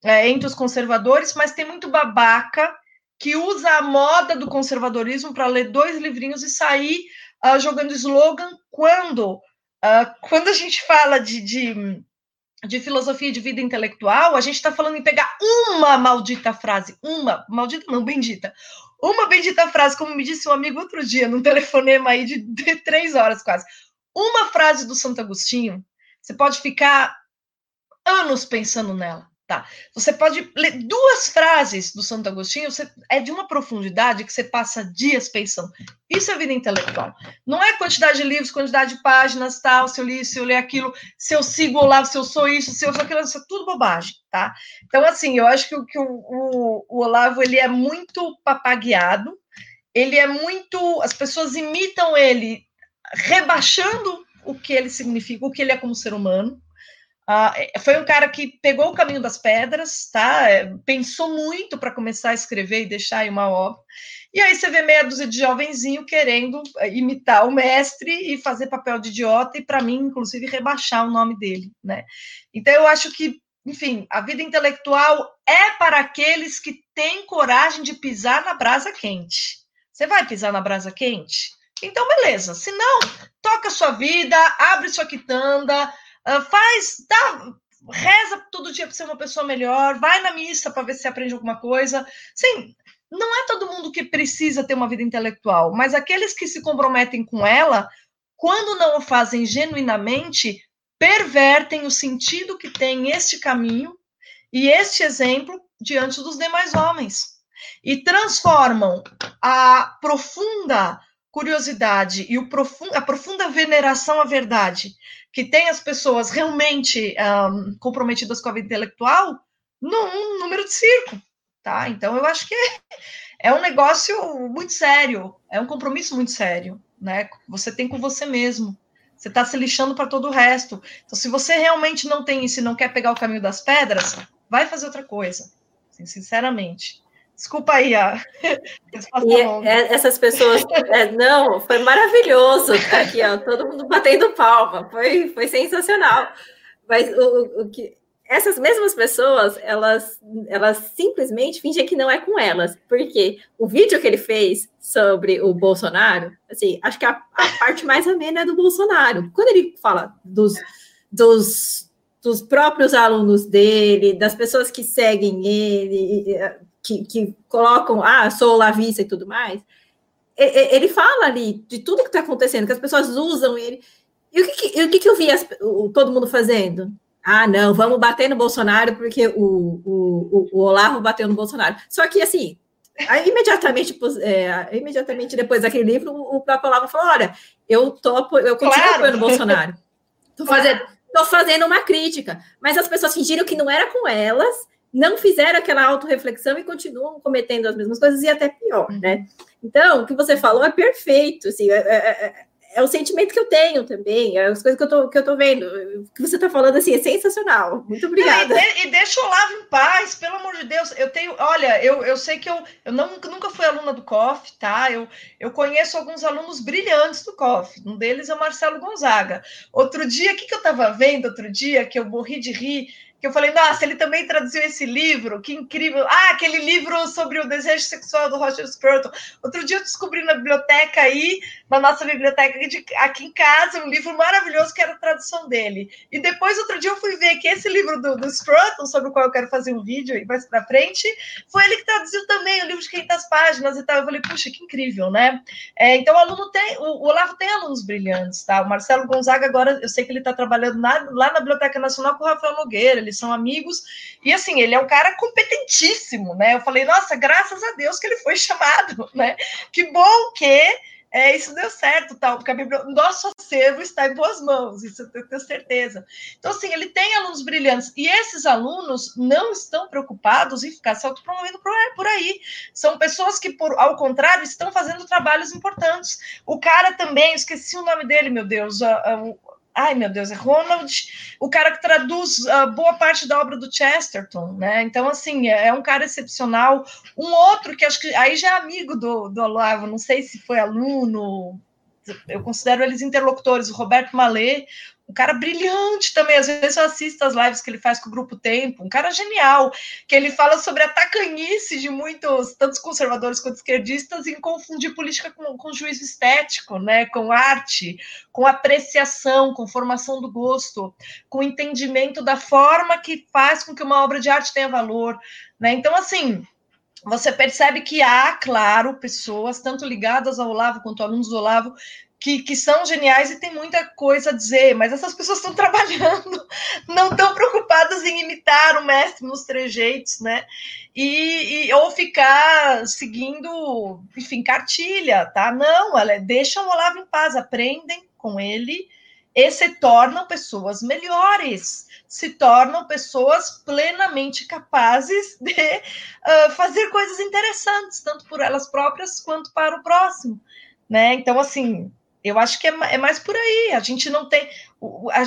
é, entre os conservadores, mas tem muito babaca que usa a moda do conservadorismo para ler dois livrinhos e sair uh, jogando slogan quando, uh, quando a gente fala de, de, de, filosofia de vida intelectual, a gente está falando em pegar uma maldita frase, uma, maldita não, bendita, uma bendita frase, como me disse um amigo outro dia, num telefonema aí de, de três horas quase, uma frase do Santo Agostinho, você pode ficar anos pensando nela. Tá. Você pode ler duas frases do Santo Agostinho, você, é de uma profundidade que você passa dias pensando. Isso é vida intelectual. Não é quantidade de livros, quantidade de páginas, tal, se eu li, se eu li aquilo, se eu sigo Olavo, se eu sou isso, se eu sou aquilo, isso é tudo bobagem, tá? Então, assim, eu acho que, o, que o, o, o Olavo, ele é muito papagueado, ele é muito... As pessoas imitam ele rebaixando o que ele significa, o que ele é como ser humano, Uh, foi um cara que pegou o caminho das pedras, tá? É, pensou muito para começar a escrever e deixar aí uma obra. E aí você vê meia dúzia de jovenzinho querendo eh, imitar o mestre e fazer papel de idiota, e para mim, inclusive, rebaixar o nome dele, né? Então eu acho que, enfim, a vida intelectual é para aqueles que têm coragem de pisar na brasa quente. Você vai pisar na brasa quente? Então, beleza. Se não, toca sua vida, abre sua quitanda, faz, dá, reza todo dia para ser uma pessoa melhor, vai na missa para ver se aprende alguma coisa. Sim, não é todo mundo que precisa ter uma vida intelectual, mas aqueles que se comprometem com ela, quando não o fazem genuinamente, pervertem o sentido que tem este caminho e este exemplo diante dos demais homens e transformam a profunda curiosidade e o profund, a profunda veneração à verdade que tem as pessoas realmente um, comprometidas com a vida intelectual num número de circo, tá? Então eu acho que é um negócio muito sério, é um compromisso muito sério, né? Você tem com você mesmo. Você está se lixando para todo o resto. Então, se você realmente não tem isso e não quer pegar o caminho das pedras, vai fazer outra coisa. Assim, sinceramente. Desculpa aí a. E é, essas pessoas. É, não, foi maravilhoso. Aqui, ó, todo mundo batendo palma. Foi, foi sensacional. Mas o, o que. Essas mesmas pessoas, elas, elas simplesmente fingem que não é com elas, porque o vídeo que ele fez sobre o Bolsonaro, assim, acho que a, a parte mais amena é do Bolsonaro. Quando ele fala dos, dos, dos próprios alunos dele, das pessoas que seguem ele, que, que colocam, ah, sou lavista e tudo mais, ele fala ali de tudo que está acontecendo, que as pessoas usam ele. E o que, o que, que eu vi as, o, todo mundo fazendo? Ah, não, vamos bater no Bolsonaro porque o, o, o Olavo bateu no Bolsonaro. Só que, assim, aí, imediatamente, é, imediatamente depois daquele livro, o próprio Olavo falou: olha, eu, tô, eu continuo claro. apoiando o Bolsonaro. Estou fazendo, tô fazendo uma crítica. Mas as pessoas fingiram que não era com elas não fizeram aquela autorreflexão e continuam cometendo as mesmas coisas e até pior, né? Então, o que você falou é perfeito, assim, é, é, é, é o sentimento que eu tenho também, é as coisas que eu tô, que eu tô vendo. O que você está falando, assim, é sensacional. Muito obrigada. e, de, e, deixa o Olavo em paz, pelo amor de Deus. Eu tenho, olha, eu, eu sei que eu, eu não, nunca fui aluna do COF, tá? Eu, eu conheço alguns alunos brilhantes do COF. Um deles é o Marcelo Gonzaga. Outro dia, o que, que eu estava vendo outro dia, que eu morri de rir, que eu falei, nossa, ele também traduziu esse livro, que incrível. Ah, aquele livro sobre o desejo sexual do Roger Scruton. Outro dia eu descobri na biblioteca aí, na nossa biblioteca de, aqui em casa, um livro maravilhoso que era a tradução dele. E depois, outro dia, eu fui ver que esse livro do, do sobre o qual eu quero fazer um vídeo aí mais pra frente, foi ele que traduziu também o livro de 500 páginas e tal. Eu falei, puxa, que incrível, né? É, então, o aluno tem, o, o Olavo tem alunos brilhantes, tá? O Marcelo Gonzaga, agora, eu sei que ele está trabalhando na, lá na Biblioteca Nacional com o Rafael Nogueira, eles são amigos. E assim, ele é um cara competentíssimo, né? Eu falei, nossa, graças a Deus que ele foi chamado, né? Que bom que é, isso deu certo, tal, porque a Bíblia, nosso acervo está em boas mãos, isso eu tenho certeza. Então, assim, ele tem alunos brilhantes, e esses alunos não estão preocupados em ficar se autopromovendo por aí. São pessoas que, por, ao contrário, estão fazendo trabalhos importantes. O cara também, esqueci o nome dele, meu Deus, Ai, meu Deus, é Ronald, o cara que traduz uh, boa parte da obra do Chesterton, né? Então, assim, é, é, um cara excepcional. Um outro que acho que aí já é amigo do, do Olavo, não sei se foi aluno, eu considero eles interlocutores, o Roberto Malê, um cara brilhante também. Às vezes eu assisto as lives que ele faz com o Grupo Tempo, um cara genial, que ele fala sobre a tacanhice de muitos, tantos conservadores quanto esquerdistas, em confundir política com, com juízo estético, né? com arte, com apreciação, com formação do gosto, com entendimento da forma que faz com que uma obra de arte tenha valor. Né? Então, assim, você percebe que há, claro, pessoas, tanto ligadas ao Olavo quanto alunos do Olavo, que, que são geniais e tem muita coisa a dizer, mas essas pessoas estão trabalhando, não estão preocupadas em imitar o mestre nos trejeitos, né? E, e, ou ficar seguindo, enfim, cartilha, tá? Não, ela é, deixam o Olavo em paz, aprendem com ele e se tornam pessoas melhores, se tornam pessoas plenamente capazes de uh, fazer coisas interessantes, tanto por elas próprias quanto para o próximo. Né? Então, assim, eu acho que é, é, mais por aí. A gente não tem.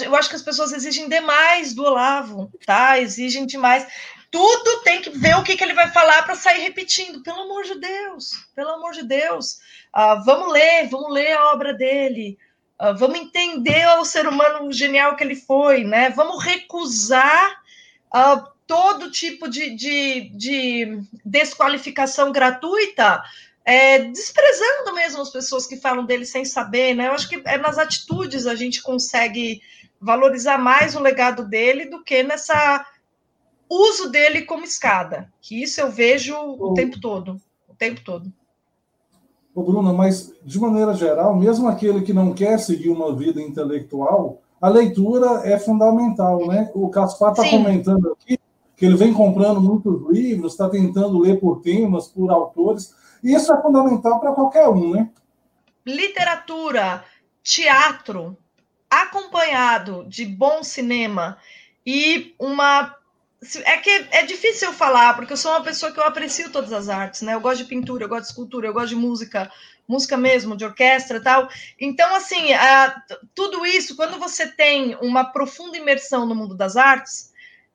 Eu acho que as pessoas exigem demais do Olavo, tá? Exigem demais. Tudo tem que ver o que, que ele vai falar para sair repetindo. Pelo amor de Deus, pelo amor de Deus. Uh, vamos ler, vamos ler a obra dele. Uh, vamos entender o ser humano genial que ele foi, né? Vamos recusar uh, todo tipo de, de, de desqualificação gratuita é, desprezando mesmo as pessoas que falam dele sem saber, né? Eu acho que é nas atitudes a gente consegue valorizar mais o legado dele do que nessa uso dele como escada. Que isso eu vejo o, o tempo todo, o tempo todo. Ô, Bruna, mas de maneira geral, mesmo aquele que não quer seguir uma vida intelectual, a leitura é fundamental, né? O Caspar está comentando aqui que ele vem comprando muitos livros, está tentando ler por temas, por autores. E isso é fundamental para qualquer um, né? Literatura, teatro, acompanhado de bom cinema e uma. É que é difícil eu falar, porque eu sou uma pessoa que eu aprecio todas as artes, né? Eu gosto de pintura, eu gosto de escultura, eu gosto de música, música mesmo, de orquestra e tal. Então, assim, tudo isso, quando você tem uma profunda imersão no mundo das artes,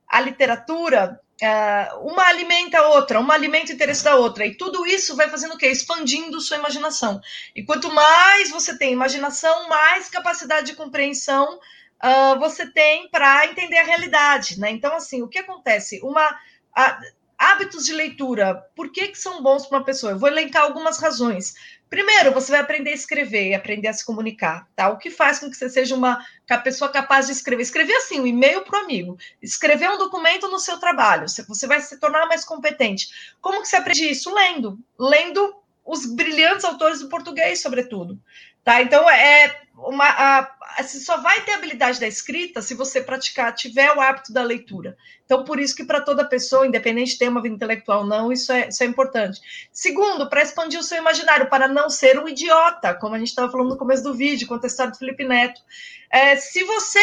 a literatura Uh, uma alimenta a outra, uma alimenta o interesse da outra, e tudo isso vai fazendo o quê? Expandindo sua imaginação. E quanto mais você tem imaginação, mais capacidade de compreensão uh, você tem para entender a realidade, né? Então, assim, o que acontece? Uma. Uh, hábitos de leitura, por que, que são bons para uma pessoa? Eu vou elencar algumas razões. Primeiro, você vai aprender a escrever e aprender a se comunicar, tá? O que faz com que você seja uma pessoa capaz de escrever? Escrever assim, um e-mail para o amigo. Escrever um documento no seu trabalho. Você vai se tornar mais competente. Como que você aprende isso? Lendo. Lendo os brilhantes autores do português, sobretudo. Tá? Então, é uma, a, você só vai ter habilidade da escrita se você praticar, tiver o hábito da leitura. Então, por isso que para toda pessoa, independente de ter uma vida intelectual ou não, isso é, isso é importante. Segundo, para expandir o seu imaginário, para não ser um idiota, como a gente estava falando no começo do vídeo, contestado do Felipe Neto. É, se você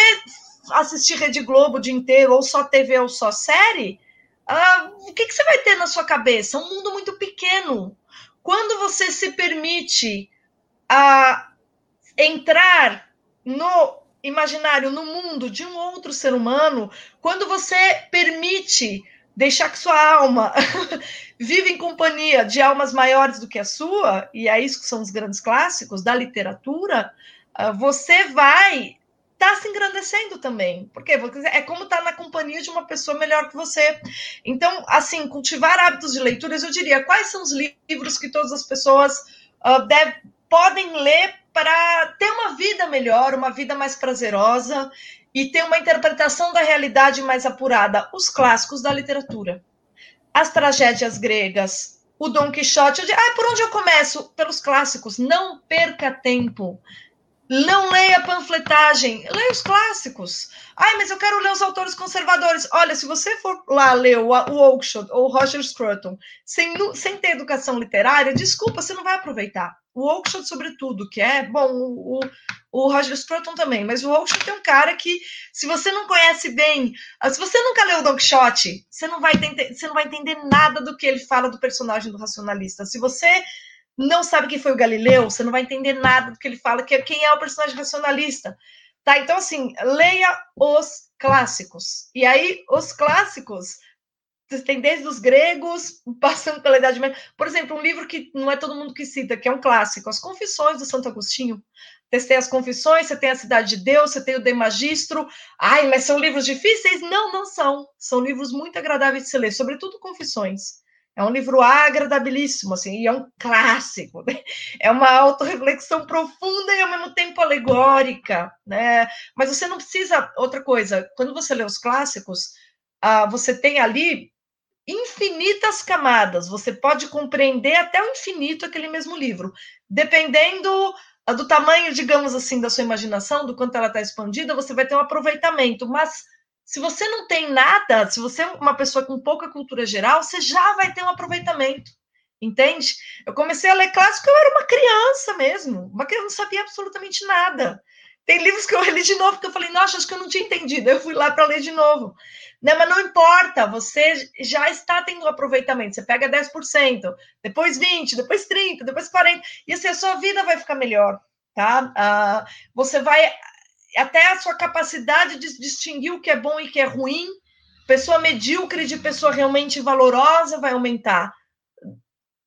assistir Rede Globo o dia inteiro, ou só TV ou só série, ah, o que, que você vai ter na sua cabeça? Um mundo muito pequeno. Quando você se permite entrar no imaginário, no mundo de um outro ser humano, quando você permite deixar que sua alma vive em companhia de almas maiores do que a sua, e é isso que são os grandes clássicos da literatura, ah, você vai estar tá se engrandecendo também, porque é como estar tá na companhia de uma pessoa melhor que você. Então, assim, cultivar hábitos de leituras, eu diria, quais são os livros que todas as pessoas uh, deve, podem ler para ter uma vida melhor, uma vida mais prazerosa e ter uma interpretação da realidade mais apurada. Os clássicos da literatura, as tragédias gregas, o Dom Quixote. Eu digo, ah, por onde eu começo? Pelos clássicos. Não perca tempo. Não leia panfletagem, leia os clássicos. Ai, mas eu quero ler os autores conservadores. Olha, se você for lá ler o, o Oakeshott ou o Roger Scruton sem, sem ter educação literária, desculpa, você não vai aproveitar. O Oakeshott, sobretudo, que é, bom, o, o Roger Scruton também, mas o Oakeshott é um cara que, se você não conhece bem, ah, se você nunca leu o Don Quixote, você não vai entender, você não vai entender nada do que ele fala do personagem do racionalista. Se você não sabe quem foi o Galileu, você não vai entender nada do que ele fala, que é quem é o personagem racionalista. Tá? Então, assim, leia os clássicos. E aí, os clássicos, tem desde os gregos, passando pela Idade Média. Por exemplo, um livro que não é todo mundo que cita, que é um clássico, As Confissões do Santo Agostinho. Você tem as Confissões, você tem a Cidade de Deus, você tem o De Magistro. Ai, mas são livros difíceis? Não, não são. São livros muito agradáveis de se ler, sobretudo Confissões. É um livro agradabilíssimo, assim, e é um clássico, né? É uma autorreflexão profunda e ao mesmo tempo alegórica, né? Mas você não precisa. Outra coisa, quando você lê os clássicos, ah, você tem ali infinitas camadas, você pode compreender até o infinito aquele mesmo livro, dependendo ah, do tamanho, digamos assim, da sua imaginação, do quanto ela está expandida, você vai ter um aproveitamento, mas se você não tem nada, se você é uma pessoa com pouca cultura geral, você já vai ter um aproveitamento. Entende? Eu comecei a ler clássico, eu era uma criança mesmo, uma criança não sabia absolutamente nada. Tem livros que eu li de novo que eu falei, nossa, acho que eu não tinha entendido. Eu fui lá para ler de novo. Né, mas não importa, você já está tendo um aproveitamento. Você pega 10%, depois 20%, depois 30%, depois 40%, e assim a sua vida vai ficar melhor. Tá? Ah, você vai até a sua capacidade de distinguir o que é bom e o que é ruim, pessoa medíocre de pessoa realmente valorosa vai aumentar.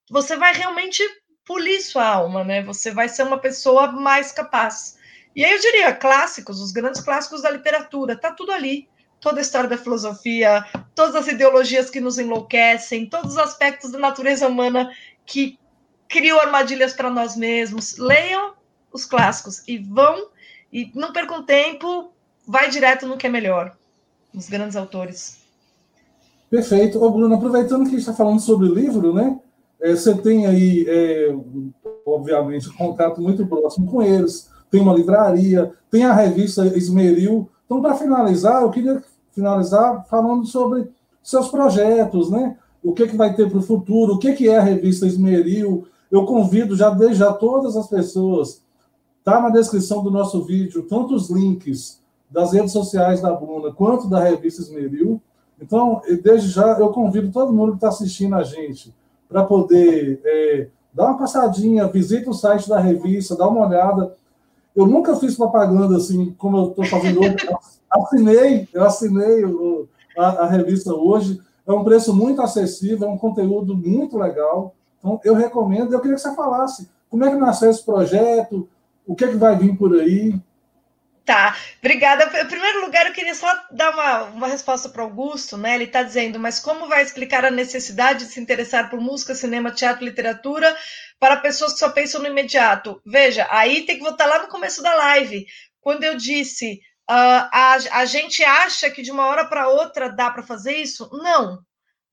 Você vai realmente polir sua alma, né? Você vai ser uma pessoa mais capaz. E aí eu diria, clássicos, os grandes clássicos da literatura, tá tudo ali. Toda a história da filosofia, todas as ideologias que nos enlouquecem, todos os aspectos da natureza humana que criam armadilhas para nós mesmos. Leiam os clássicos e vão e não percam tempo, vai direto no que é melhor, nos grandes autores. Perfeito. Ô, Bruno, aproveitando que a gente está falando sobre livro, né? É, você tem aí, é, obviamente, um contato muito próximo com eles, tem uma livraria, tem a revista Esmeril. Então, para finalizar, eu queria finalizar falando sobre seus projetos, né? O que, que vai ter para o futuro, o que, que é a revista Esmeril. Eu convido já desde já todas as pessoas Está na descrição do nosso vídeo tanto os links das redes sociais da Bruna quanto da revista Esmeril. Então, desde já, eu convido todo mundo que está assistindo a gente para poder é, dar uma passadinha, visita o site da revista, dá uma olhada. Eu nunca fiz propaganda assim como eu estou fazendo hoje. assinei, eu assinei o, a, a, revista hoje. É um preço muito acessível, é um conteúdo muito legal. Então, eu recomendo. Eu queria que você falasse como é que nasceu esse projeto, o que é que vai vir por aí? Tá, obrigada. Em primeiro lugar, eu queria só dar uma, uma resposta para Augusto, né? Ele está dizendo, mas como vai explicar a necessidade de se interessar por música, cinema, teatro, literatura para pessoas que só pensam no imediato? Veja, aí tem que voltar lá no começo da live, quando eu disse uh, a, a gente acha que de uma hora para outra dá para fazer isso? Não.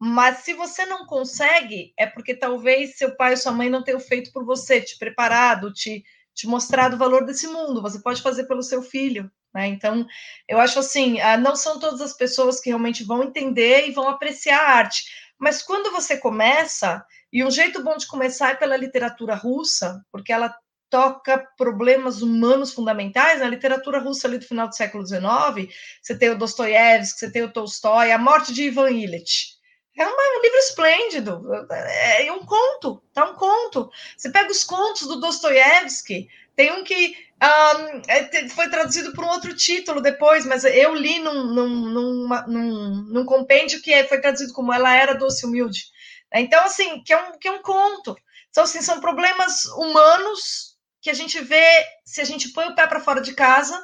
Mas se você não consegue, é porque talvez seu pai ou sua mãe não tenham feito por você, te preparado, te te mostrar o valor desse mundo. Você pode fazer pelo seu filho. Né? Então, eu acho assim, ah, não são todas as pessoas que realmente vão entender e vão apreciar a arte. Mas quando você começa, e um jeito bom de começar é pela literatura russa, porque ela toca problemas humanos fundamentais. Na literatura russa ali do final do século XIX, você tem o Dostoiévski, você tem o Tolstói, a morte de Ivan Illich. É um livro esplêndido, é um conto, tá um conto. Você pega os contos do Dostoiévski, tem um que um, foi traduzido por um outro título depois, mas eu li num, num, num, num, compêndio que foi traduzido como Ela Era Doce e Humilde. Então, assim, que é um, que é um conto. Então, assim, são problemas humanos que a gente vê se a gente põe o pé para fora de casa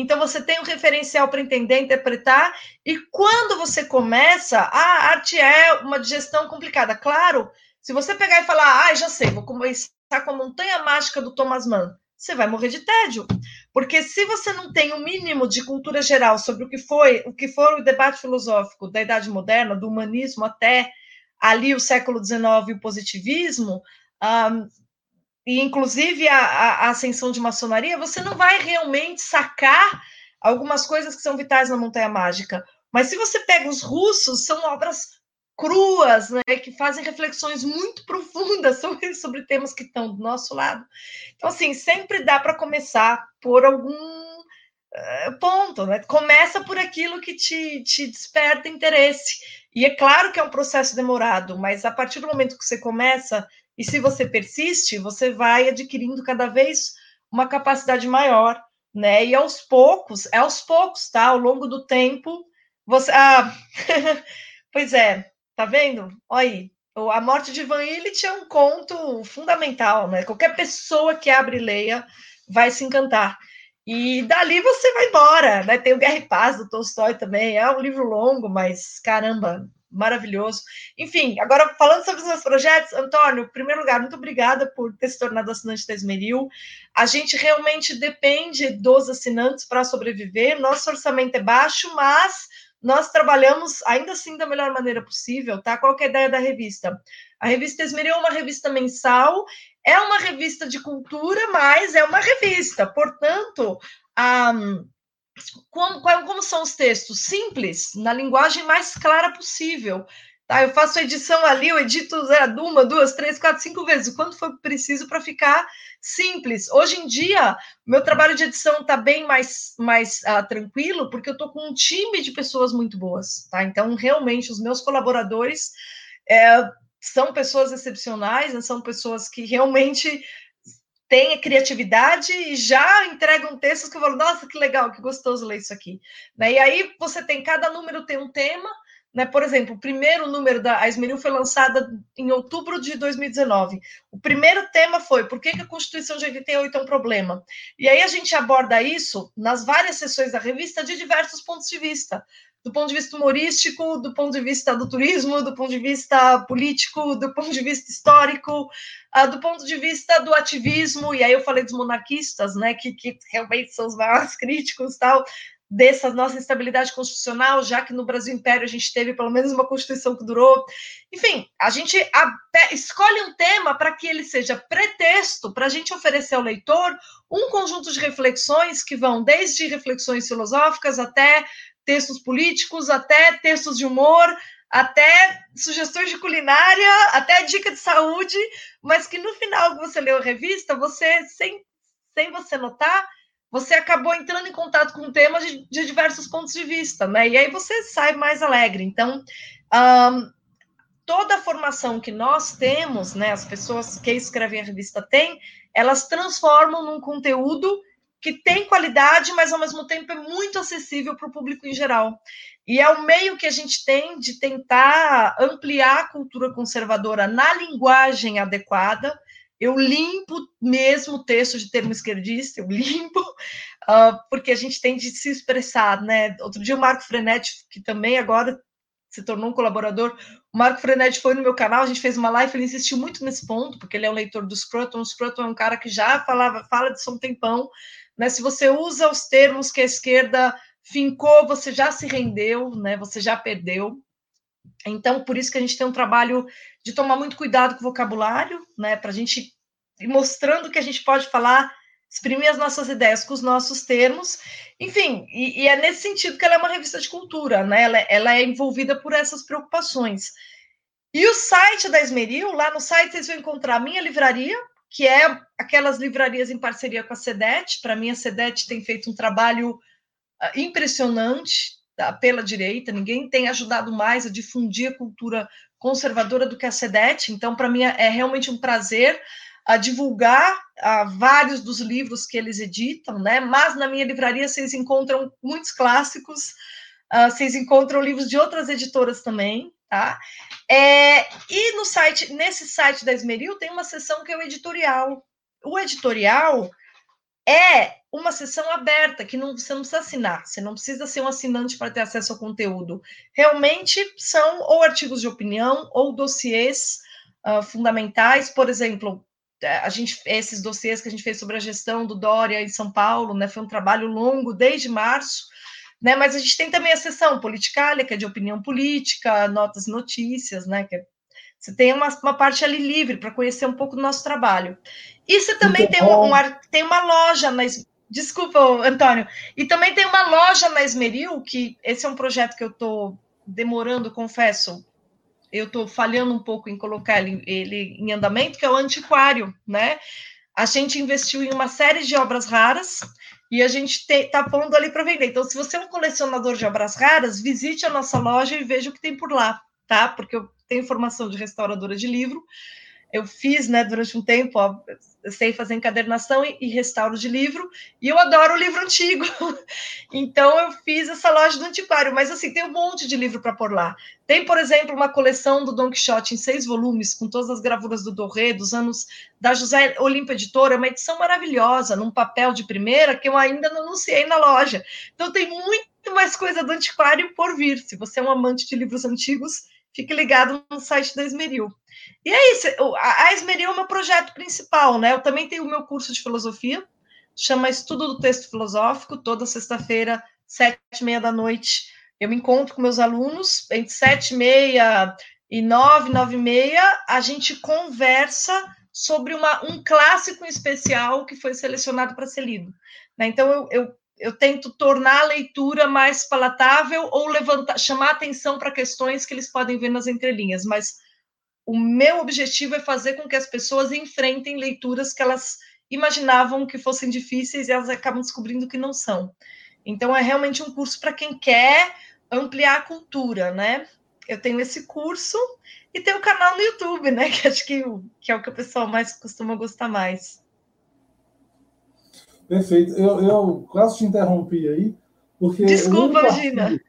então você tem um referencial para entender, interpretar, e quando você começa, a arte é uma digestão complicada. Claro, se você pegar e falar, ah, já sei, vou começar com a montanha mágica do Thomas Mann, você vai morrer de tédio. Porque se você não tem o um mínimo de cultura geral sobre o que foi, o que foi o debate filosófico da Idade Moderna, do humanismo até ali o século XIX e o positivismo, um, e inclusive a, a, ascensão de maçonaria, você não vai realmente sacar algumas coisas que são vitais na Montanha Mágica. Mas se você pega os russos, são obras cruas, né, que fazem reflexões muito profundas sobre, sobre temas que estão do nosso lado. Então, assim, sempre dá para começar por algum uh, ponto, né? Começa por aquilo que te, te desperta interesse. E é claro que é um processo demorado, mas a partir do momento que você começa, e se você persiste, você vai adquirindo cada vez uma capacidade maior, né? E aos poucos, é aos poucos, tá? Ao longo do tempo, você. Ah, pois é, tá vendo? Olha aí. A morte de Van Illich é um conto fundamental, né? Qualquer pessoa que abre e leia vai se encantar. E dali você vai embora, né? Tem o Guerra e Paz do Tolstói também, é um livro longo, mas caramba, maravilhoso. Enfim, agora falando sobre os meus projetos, Antônio, em primeiro lugar, muito obrigada por ter se tornado assinante da Esmeril. A gente realmente depende dos assinantes para sobreviver. Nosso orçamento é baixo, mas nós trabalhamos ainda assim da melhor maneira possível, tá? Qual é a ideia da revista? A revista Esmeril é uma revista mensal, é uma revista de cultura, mas é uma revista. Portanto, um, como, como são os textos? Simples, na linguagem mais clara possível. Tá, eu faço a edição ali, eu edito uma, duas, três, quatro, cinco vezes, o quanto for preciso para ficar simples. Hoje em dia, meu trabalho de edição está bem mais, mais uh, tranquilo, porque eu estou com um time de pessoas muito boas. Tá? Então, realmente, os meus colaboradores é, são pessoas excepcionais, né? são pessoas que realmente têm a criatividade e já entregam textos que eu falo, nossa, que legal, que gostoso ler isso aqui. Né? E aí você tem, cada número tem um tema, né? Por exemplo, o primeiro número da Esmeril foi lançada em outubro de 2019. O primeiro tema foi por que, que a Constituição de 88 é um problema? E aí a gente aborda isso nas várias sessões da revista de diversos pontos de vista. Do ponto de vista humorístico, do ponto de vista do turismo, do ponto de vista político, do ponto de vista histórico, uh, do ponto de vista do ativismo, e aí eu falei dos monarquistas, né, que, que realmente são os maiores críticos tal, dessa nossa instabilidade constitucional, já que no Brasil Império a gente teve pelo menos uma Constituição que durou. Enfim, a gente escolhe um tema para que ele seja pretexto para a gente oferecer ao leitor um conjunto de reflexões que vão desde reflexões filosóficas até textos políticos, até textos de humor, até sugestões de culinária, até dica de saúde, mas que no final que você leu a revista, você, sem, sem você notar, você acabou entrando em contato com temas de, de, diversos pontos de vista, né? E aí você sai mais alegre. Então, um, toda a formação que nós temos, né, as pessoas que escrevem a revista têm, elas transformam num conteúdo que tem qualidade, mas ao mesmo tempo é muito acessível para o público em geral. E é o meio que a gente tem de tentar ampliar a cultura conservadora na linguagem adequada eu limpo mesmo o texto de termo esquerdista, eu limpo, uh, porque a gente tem de se expressar, né? Outro dia o Marco Frenetti, que também agora se tornou um colaborador, o Marco Frenetti foi no meu canal, a gente fez uma live, ele insistiu muito nesse ponto, porque ele é um leitor do Scruton, o Scruton é um cara que já falava, fala de São Tempão, né? Se você usa os termos que a esquerda fincou, você já se rendeu, né? Você já perdeu. Então, por isso que a gente tem um trabalho de tomar muito cuidado com o vocabulário, né? Para a gente ir mostrando que a gente pode falar, exprimir as nossas ideias com os nossos termos. Enfim, e, e é nesse sentido que ela é uma revista de cultura, né? Ela, ela é envolvida por essas preocupações. E o site da Esmeril, lá no site vocês vão encontrar a minha livraria, que é aquelas livrarias em parceria com a SEDET. Para mim, a SEDET tem feito um trabalho uh, impressionante tá, pela direita, ninguém tem ajudado mais a difundir a cultura conservadora do que a SEDET, então, para mim, é realmente um prazer a divulgar a vários dos livros que eles editam, né? Mas na minha livraria vocês encontram muitos clássicos, vocês encontram livros de outras editoras também, tá? É, e no site, nesse site da Esmeril tem uma seção que é o editorial. O editorial é uma sessão aberta, que não, você não precisa assinar, você não precisa ser um assinante para ter acesso ao conteúdo. Realmente são ou artigos de opinião ou dossiês uh, fundamentais, por exemplo, a gente, esses dossiês que a gente fez sobre a gestão do Dória em São Paulo, né, foi um trabalho longo desde março, né, mas a gente tem também a sessão politicália, que é de opinião política, notas e notícias, né, que é Você tem uma, uma parte ali livre para conhecer um pouco do nosso trabalho. E você também tem, um, um, tem uma loja na. Desculpa, Antônio. E também tem uma loja na Esmeril, que esse é um projeto que eu estou demorando, confesso. Eu estou falhando um pouco em colocar ele, ele em andamento, que é o antiquário, né? A gente investiu em uma série de obras raras e a gente está pondo ali para vender. Então, se você é um colecionador de obras raras, visite a nossa loja e veja o que tem por lá, tá? Porque eu tenho formação de restauradora de livro. Eu fiz, né, durante um tempo, ó, sei fazer encadernação e, e restauro de livro, e eu adoro o livro antigo. então eu fiz essa loja do antiquário, mas assim, tem um monte de livro para pôr lá. Tem, por exemplo, uma coleção do Don Quixote em seis volumes, com todas as gravuras do Doré, dos anos da José Olímpia Editora, uma edição maravilhosa, num papel de primeira, que eu ainda não anunciei na loja. Então tem muito mais coisa do antiquário por vir. Se você é um amante de livros antigos, fique ligado no site da Esmeril. E é isso, a Esmeril é o meu projeto principal, né? Eu também tenho o meu curso de filosofia, chama Estudo do Texto Filosófico, toda sexta-feira, sete e meia da noite. Eu me encontro com meus alunos, entre sete e meia e nove, nove e meia, a gente conversa sobre uma, um clássico especial que foi selecionado para ser lido. Né? Então, eu, eu, eu tento tornar a leitura mais palatável ou levantar, chamar atenção para questões que eles podem ver nas entrelinhas, mas o meu objetivo é fazer com que as pessoas enfrentem leituras que elas imaginavam que fossem difíceis e elas acabam descobrindo que não são. Então, é realmente um curso para quem quer ampliar a cultura, né? Eu tenho esse curso e tenho o canal no YouTube, né? Que acho que, que é o que o pessoal mais costuma gostar mais. Perfeito. Eu, eu quase te interrompi aí, porque. Desculpa, Gina.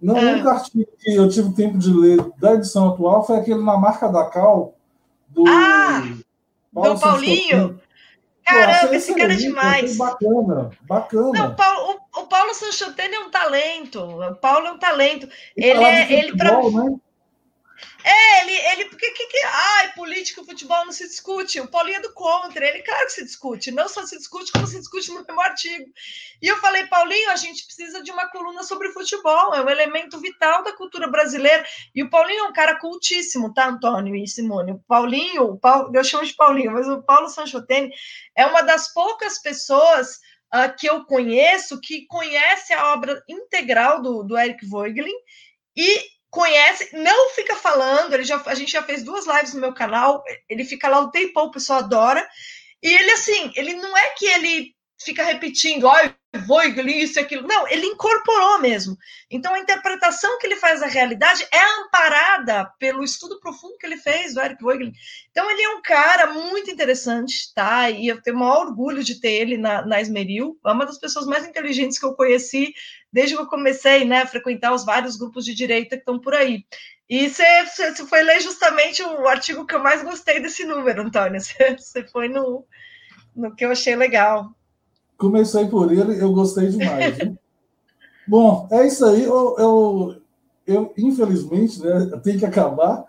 Não, é. o único artigo que eu tive tempo de ler da edição atual foi aquele na marca da Cal, do, ah, Paulo do Paulinho. Caramba, esse cara é demais. Bacana, bacana. Não, o Paulo, o, o Paulo Sanchotene é um talento. O Paulo é um talento. ele é. Ele pra... né? É, ele, ele, porque que, que, ai, política futebol não se discute. O Paulinho é do contra, ele, claro que se discute, não só se discute, como se discute no mesmo artigo. E eu falei, Paulinho, a gente precisa de uma coluna sobre futebol, é um elemento vital da cultura brasileira. E o Paulinho é um cara cultíssimo, tá, Antônio e Simone? O Paulinho, o Paulo, eu chamo de Paulinho, mas o Paulo Sanchotene é uma das poucas pessoas uh, que eu conheço que conhece a obra integral do, do Eric Voegelin e conhece, não fica falando, ele já, a gente já fez duas lives no meu canal, ele fica lá o tempo, o pessoal adora, e ele assim, ele não é que ele fica repetindo, ai, vou isso e aquilo. Não, ele incorporou mesmo. Então, a interpretação que ele faz da realidade é amparada pelo estudo profundo que ele fez do Eric Voegelin. Então, ele é um cara muito interessante, tá? E eu tenho o maior orgulho de ter ele na, na Esmeril. É uma das pessoas mais inteligentes que eu conheci desde que eu comecei né, a frequentar os vários grupos de direita que estão por aí. E você, foi ler justamente o artigo que eu mais gostei desse número, Antônio. Você, foi no, no que eu achei legal. Comecei por ele, eu gostei demais. Bom, é isso aí. Eu, eu, eu, infelizmente, né, tenho que acabar,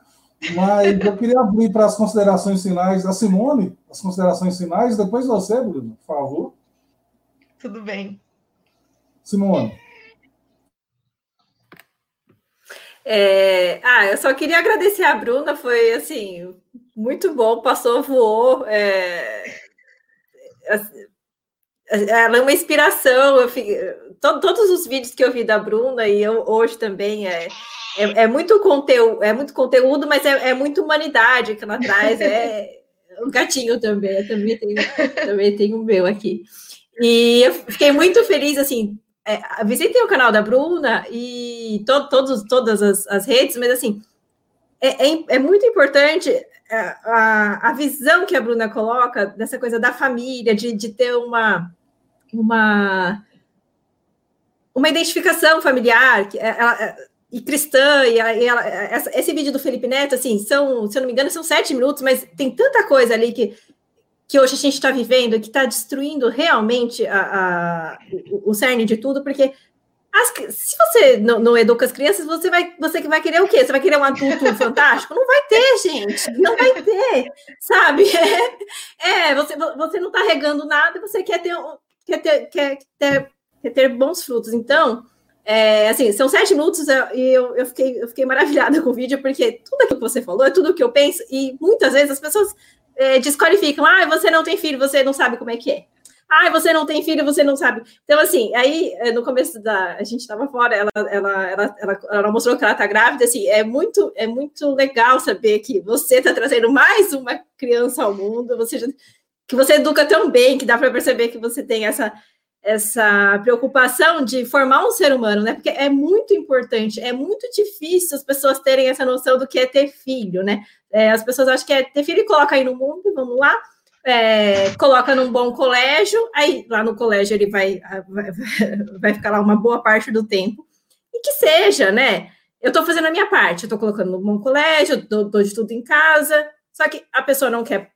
mas eu queria abrir para as considerações finais da Simone, as considerações finais, depois você, Bruno, por favor. Tudo bem. Simone. É, ah, eu só queria agradecer a Bruna, foi assim, muito bom, passou, voou. É, ela é uma inspiração. To, todos os vídeos que eu vi da Bruna e eu hoje também é, é, é muito conteúdo, é muito conteúdo, mas é, é muita humanidade que ela traz. É o gatinho também, também tenho, também tenho o meu aqui. E eu fiquei muito feliz, assim, é, visitei o canal da Bruna e to, todos, todas as, as, redes, mas assim, é, é, é muito importante é, a, a, visão que a Bruna coloca dessa coisa da família, de, de ter uma, uma, uma identificação familiar é, ela, é, e cristã, e ela, essa, esse vídeo do Felipe Neto, assim, são, se eu não me engano, são sete minutos, mas tem tanta coisa ali que, que hoje a gente está vivendo, que está destruindo realmente a, a, o, cerne de tudo, porque as, se você não, não, educa as crianças, você vai, você vai querer o quê? Você vai querer um adulto fantástico? Não vai ter, gente. Não vai ter, sabe? É, é você, você não está regando nada e você quer ter, quer ter, quer ter, quer ter bons frutos. Então, É, assim, são sete minutos e eu, eu, fiquei, eu fiquei maravilhada com o vídeo, porque tudo aquilo que você falou é tudo o que eu penso, e muitas vezes as pessoas é, desqualificam. Ah, você não tem filho, você não sabe como é que é. Ah, você não tem filho, você não sabe. Então, assim, aí é, no começo da. A gente estava fora, ela, ela, ela, ela, mostrou que ela está grávida, assim, é muito, é muito legal saber que você está trazendo mais uma criança ao mundo, você que você educa tão bem, que dá para perceber que você tem essa essa preocupação de formar um ser humano, né? Porque é muito importante, é muito difícil as pessoas terem essa noção do que é ter filho, né? É, as pessoas acham que é ter filho e coloca aí no mundo, vamos lá, é, coloca num bom colégio, aí lá no colégio ele vai, vai, vai ficar lá uma boa parte do tempo, e que seja, né? Eu estou fazendo a minha parte, eu estou colocando no bom colégio, dou, dou de tudo em casa, só que a pessoa não quer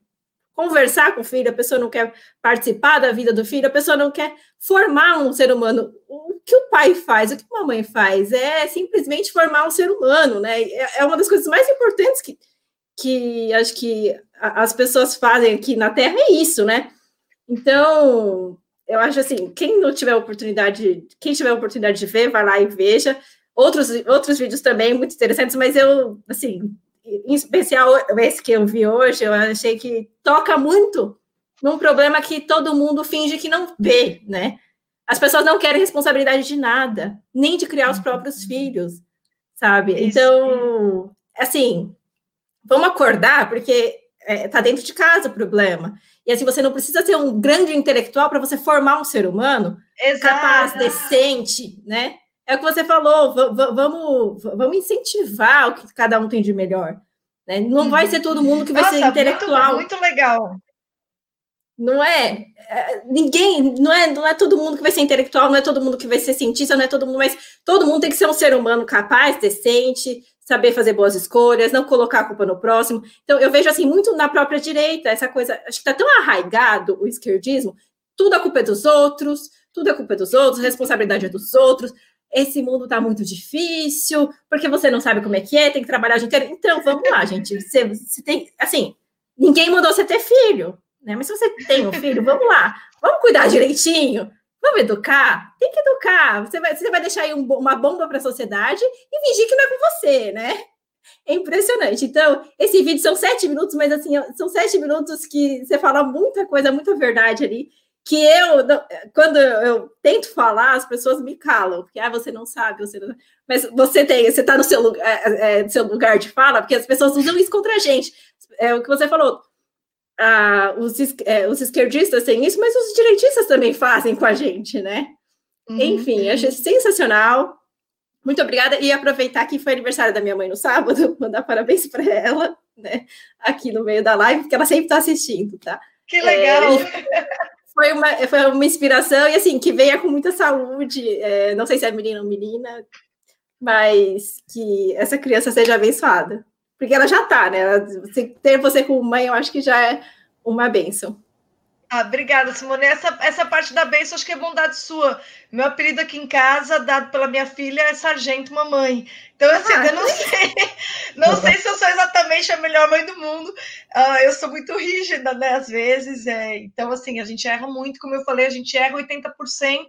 conversar com o filho, a pessoa não quer participar da vida do filho, a pessoa não quer formar um ser humano. O que o pai faz, o que a mãe faz é simplesmente formar um ser humano, né? É, é uma das coisas mais importantes que, que acho que as pessoas fazem aqui na Terra é isso, né? Então, eu acho assim, quem não tiver oportunidade, quem tiver oportunidade de ver, vai lá e veja. Outros, outros vídeos também muito interessantes, mas eu, assim, em especial esse que eu vi hoje, eu achei que toca muito num problema que todo mundo finge que não vê, né? As pessoas não querem responsabilidade de nada, nem de criar os próprios filhos, sabe? Então, assim, vamos acordar, porque é, tá dentro de casa o problema. E assim, você não precisa ser um grande intelectual para você formar um ser humano Exato. capaz, decente, né? é o que você falou, vamos, vamos incentivar o que cada um tem de melhor. Né? Não vai ser todo mundo que vai Nossa, ser intelectual. Muito, muito legal. Não é, é, ninguém, não é, não é todo mundo que vai ser intelectual, não é todo mundo que vai ser cientista, não é todo mundo, mas todo mundo tem que ser um ser humano capaz, decente, saber fazer boas escolhas, não colocar a culpa no próximo. Então, eu vejo assim muito na própria direita, essa coisa, acho que está tão arraigado o esquerdismo, tudo a culpa é dos outros, tudo é culpa dos outros, responsabilidade é dos outros esse mundo está muito difícil, porque você não sabe como é que é, tem que trabalhar o dia inteiro. Então, vamos lá, gente. Você, você tem, assim, ninguém mandou você ter filho, né? Mas se você tem um filho, vamos lá, vamos cuidar direitinho, vamos educar, tem que educar. Você vai, você vai deixar aí um, uma bomba para a sociedade e fingir que não é com você, né? É impressionante. Então, esse vídeo são sete minutos, mas assim, são sete minutos que você fala muita coisa, muita verdade ali que eu, quando eu tento falar, as pessoas me calam, porque ah, você não sabe, você não... mas você tem, você está no seu lugar, é, é, seu lugar de fala, porque as pessoas usam isso contra a gente. É o que você falou. Ah, os, é, os esquerdistas têm isso, mas os direitistas também fazem com a gente, né? Uhum. Enfim, achei sensacional. Muito obrigada. E aproveitar que foi aniversário da minha mãe no sábado, mandar parabéns para ela, né? Aqui no meio da live, porque ela sempre está assistindo, tá? Que legal! É, foi uma, foi uma inspiração, e assim, que venha com muita saúde, é, não sei se é menino ou menina, mas que essa criança seja abençoada. Porque ela já está, né? ter você como mãe, eu acho que já é uma benção. Ah, obrigada, Simone. Essa, essa parte da bênção acho que é bondade sua. Meu apelido aqui em casa, dado pela minha filha, é Sargento Mamãe. Então, assim, ah, eu não sei, não sei se eu sou exatamente a melhor mãe do mundo. Uh, eu sou muito rígida, né, às vezes. É, então, assim, a gente erra muito, como eu falei, a gente erra 80%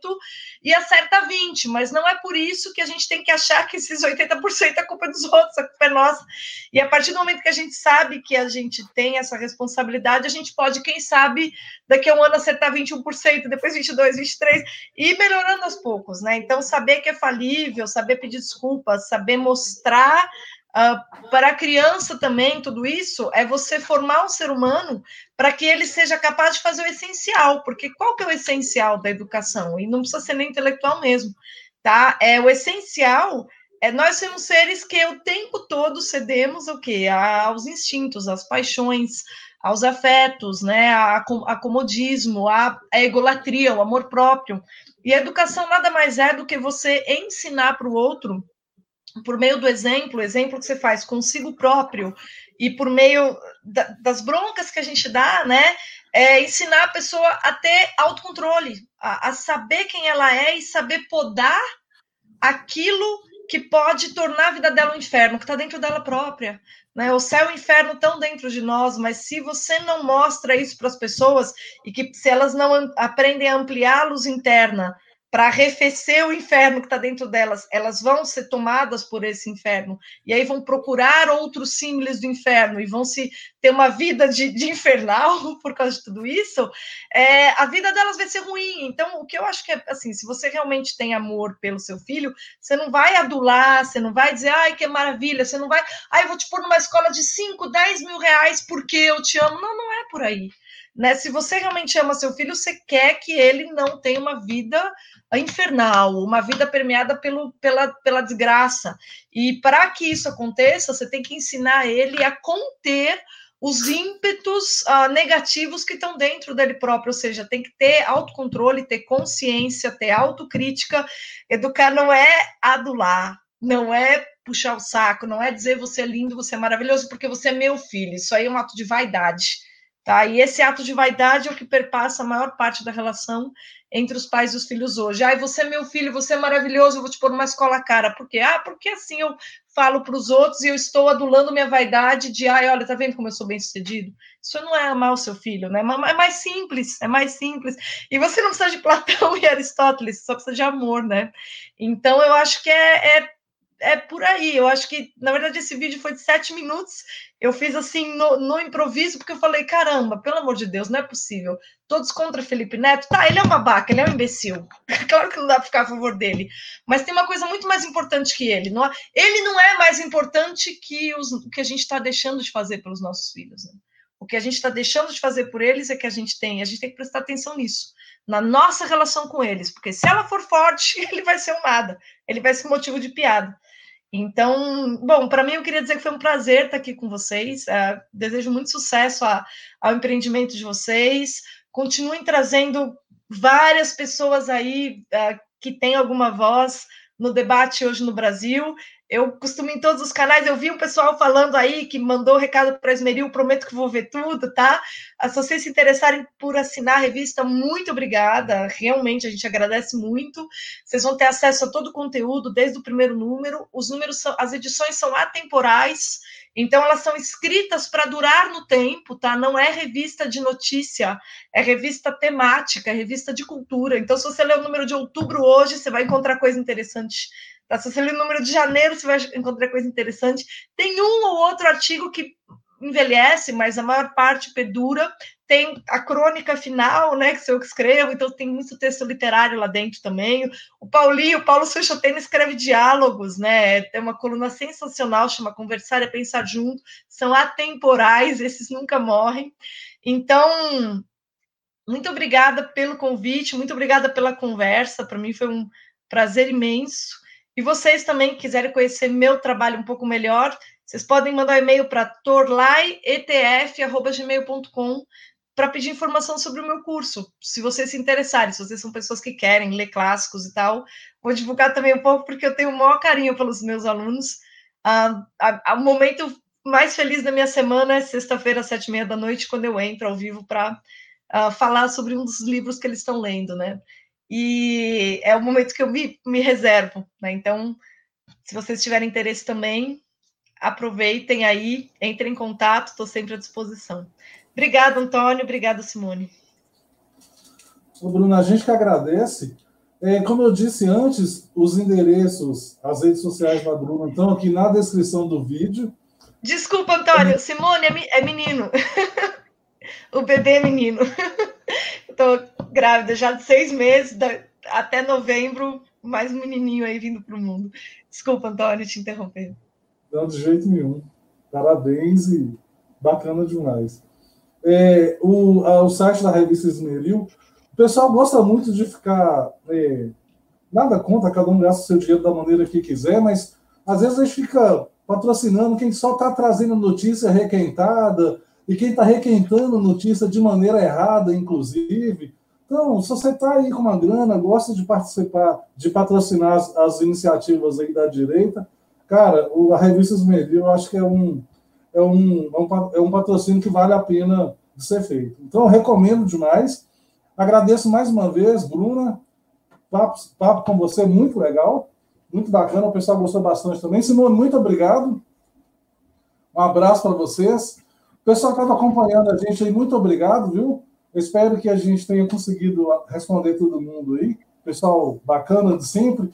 e acerta 20%, mas não é por isso que a gente tem que achar que esses 80% é culpa dos outros, a culpa é nossa. E a partir do momento que a gente sabe que a gente tem essa responsabilidade, a gente pode, quem sabe, daqui a um ano acertar 21%, depois 22%, 23%, e melhorando aos poucos, né? Então, saber que é falível, saber pedir desculpas, saber mostrar uh, para a criança também tudo isso é você formar um ser humano para que ele seja capaz de fazer o essencial, porque qual que é o essencial da educação? E não precisa ser nem intelectual mesmo, tá? É o essencial é nós somos seres que o tempo todo cedemos o quê? aos instintos, às paixões, aos afetos, né? A, a comodismo, a, a egolatria, o amor próprio. E a educação nada mais é do que você ensinar para o outro por meio do exemplo, exemplo que você faz consigo próprio e por meio da, das broncas que a gente dá, né? É ensinar a pessoa a ter autocontrole, a, a saber quem ela é e saber podar aquilo que pode tornar a vida dela um inferno, que está dentro dela própria. Né? O céu e o inferno estão dentro de nós, mas se você não mostra isso para as pessoas e que se elas não aprendem a ampliá-los interna, para arrefecer o inferno que está dentro delas, elas vão ser tomadas por esse inferno, e aí vão procurar outros símbolos do inferno, e vão se ter uma vida de, de infernal por causa de tudo isso, é, a vida delas vai ser ruim. Então, o que eu acho que é assim, se você realmente tem amor pelo seu filho, você não vai adular, você não vai dizer, ai, que maravilha, você não vai, ai, eu vou te pôr numa escola de 5, 10 mil reais porque eu te amo. Não, não é por aí. Né? Se você realmente ama seu filho, você quer que ele não tenha uma vida infernal, uma vida permeada pelo, pela, pela desgraça. E para que isso aconteça, você tem que ensinar ele a conter os ímpetos uh, negativos que estão dentro dele próprio, ou seja, tem que ter autocontrole, ter consciência, ter autocrítica. Educar não é adular, não é puxar o saco, não é dizer você é lindo, você é maravilhoso, porque você é meu filho. Isso aí é um ato de vaidade. Tá? E esse ato de vaidade é o que perpassa a maior parte da relação entre os pais e os filhos hoje. Ai, você é meu filho, você é maravilhoso, eu vou te pôr numa escola cara. Por quê? Ah, porque assim eu falo para os outros e eu estou adulando minha vaidade de, ai, olha, tá vendo como eu sou bem sucedido? Isso não é amar o seu filho, né? É mais simples, é mais simples. E você não precisa de Platão e Aristóteles, só precisa de amor, né? Então eu acho que é, é é por aí. Eu acho que, na verdade, esse vídeo foi de sete minutos. Eu fiz assim no, no, improviso, porque eu falei: caramba, pelo amor de Deus, não é possível. Todos contra Felipe Neto. Tá, ele é um babaca, ele é um imbecil. claro que não dá para ficar a favor dele. Mas tem uma coisa muito mais importante que ele. Não, ele não é mais importante que o que a gente está deixando de fazer pelos nossos filhos. Né? O que a gente está deixando de fazer por eles é que a gente tem. A gente tem que prestar atenção nisso na nossa relação com eles, porque se ela for forte, ele vai ser um nada, ele vai ser motivo de piada. Então, bom, para mim eu queria dizer que foi um prazer estar aqui com vocês. É, desejo muito sucesso a, ao empreendimento de vocês. Continuem trazendo várias pessoas aí é, que têm alguma voz no debate hoje no Brasil. Eu costumo em todos os canais, eu vi um pessoal falando aí que mandou recado para Esmeril, prometo que vou ver tudo, tá? Ah, se vocês se interessarem por assinar a revista, muito obrigada. Realmente a gente agradece muito. Vocês vão ter acesso a todo o conteúdo desde o primeiro número. Os números são, as edições são atemporais, então elas são escritas para durar no tempo, tá? Não é revista de notícia, é revista temática, é revista de cultura. Então, se você ler o número de outubro hoje, você vai encontrar coisa interessante Tá? Se você ler o número de janeiro, você vai encontrar coisa interessante. Tem um ou outro artigo que envelhece, mas a maior parte perdura. Tem a crônica final, né, que sou eu que escrevo, então tem muito texto literário lá dentro também. O Paulinho, o Paulo Suchoteno escreve diálogos, né? Tem uma coluna sensacional, chama Conversar é Pensar Junto. São atemporais, esses nunca morrem. Então, muito obrigada pelo convite, muito obrigada pela conversa. Para mim foi um prazer imenso. E vocês também quiserem conhecer meu trabalho um pouco melhor, vocês podem mandar e-mail para torlaietf.gmail.com para pedir informação sobre o meu curso, se vocês se interessarem, se vocês são pessoas que querem ler clássicos e tal. Vou divulgar também um pouco, porque eu tenho o maior carinho pelos meus alunos. Ah, o momento mais feliz da minha semana é sexta-feira, às sete e meia da noite, quando eu entro ao vivo para ah, falar sobre um dos livros que eles estão lendo, né? e é o momento que eu me, me reservo, né? Então, se vocês tiverem interesse também, aproveitem aí, entrem em contato, estou sempre à disposição. Obrigada, Antônio, obrigada, Simone. Ô, Bruna, a gente que agradece. É, como eu disse antes, os endereços, as redes sociais da Bruna estão aqui na descrição do vídeo. Desculpa, Antônio, Simone é, é menino. o bebê é menino. Estou grávida já de seis meses, até novembro, mais um menininho aí vindo para o mundo. Desculpa, Antônio, te interromper. Não, de jeito nenhum. Parabéns e bacana demais. É, o, a, o site da revista Esmeril, o pessoal gosta muito de ficar. É, nada contra, cada um gasta o seu dinheiro da maneira que quiser, mas às vezes a gente fica patrocinando quem só está trazendo notícia requentada e quem está requentando notícia de maneira errada, inclusive. Então, se você está aí com uma grana, gosta de participar, de patrocinar as, as iniciativas aí da direita, cara, o, a revista Esmeril, eu acho que é um, é, um, é, um, é um patrocínio que vale a pena de ser feito. Então, eu recomendo demais. Agradeço mais uma vez, Bruna. Papo, papo com você muito legal, muito bacana. O pessoal gostou bastante também. Simone, muito obrigado. Um abraço para vocês. O pessoal que estava acompanhando a gente aí, muito obrigado, viu? Espero que a gente tenha conseguido responder todo mundo aí. pessoal bacana de sempre.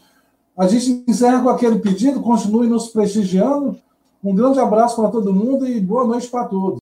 A gente encerra com aquele pedido, continue nos prestigiando. Um grande abraço para todo mundo e boa noite para todos.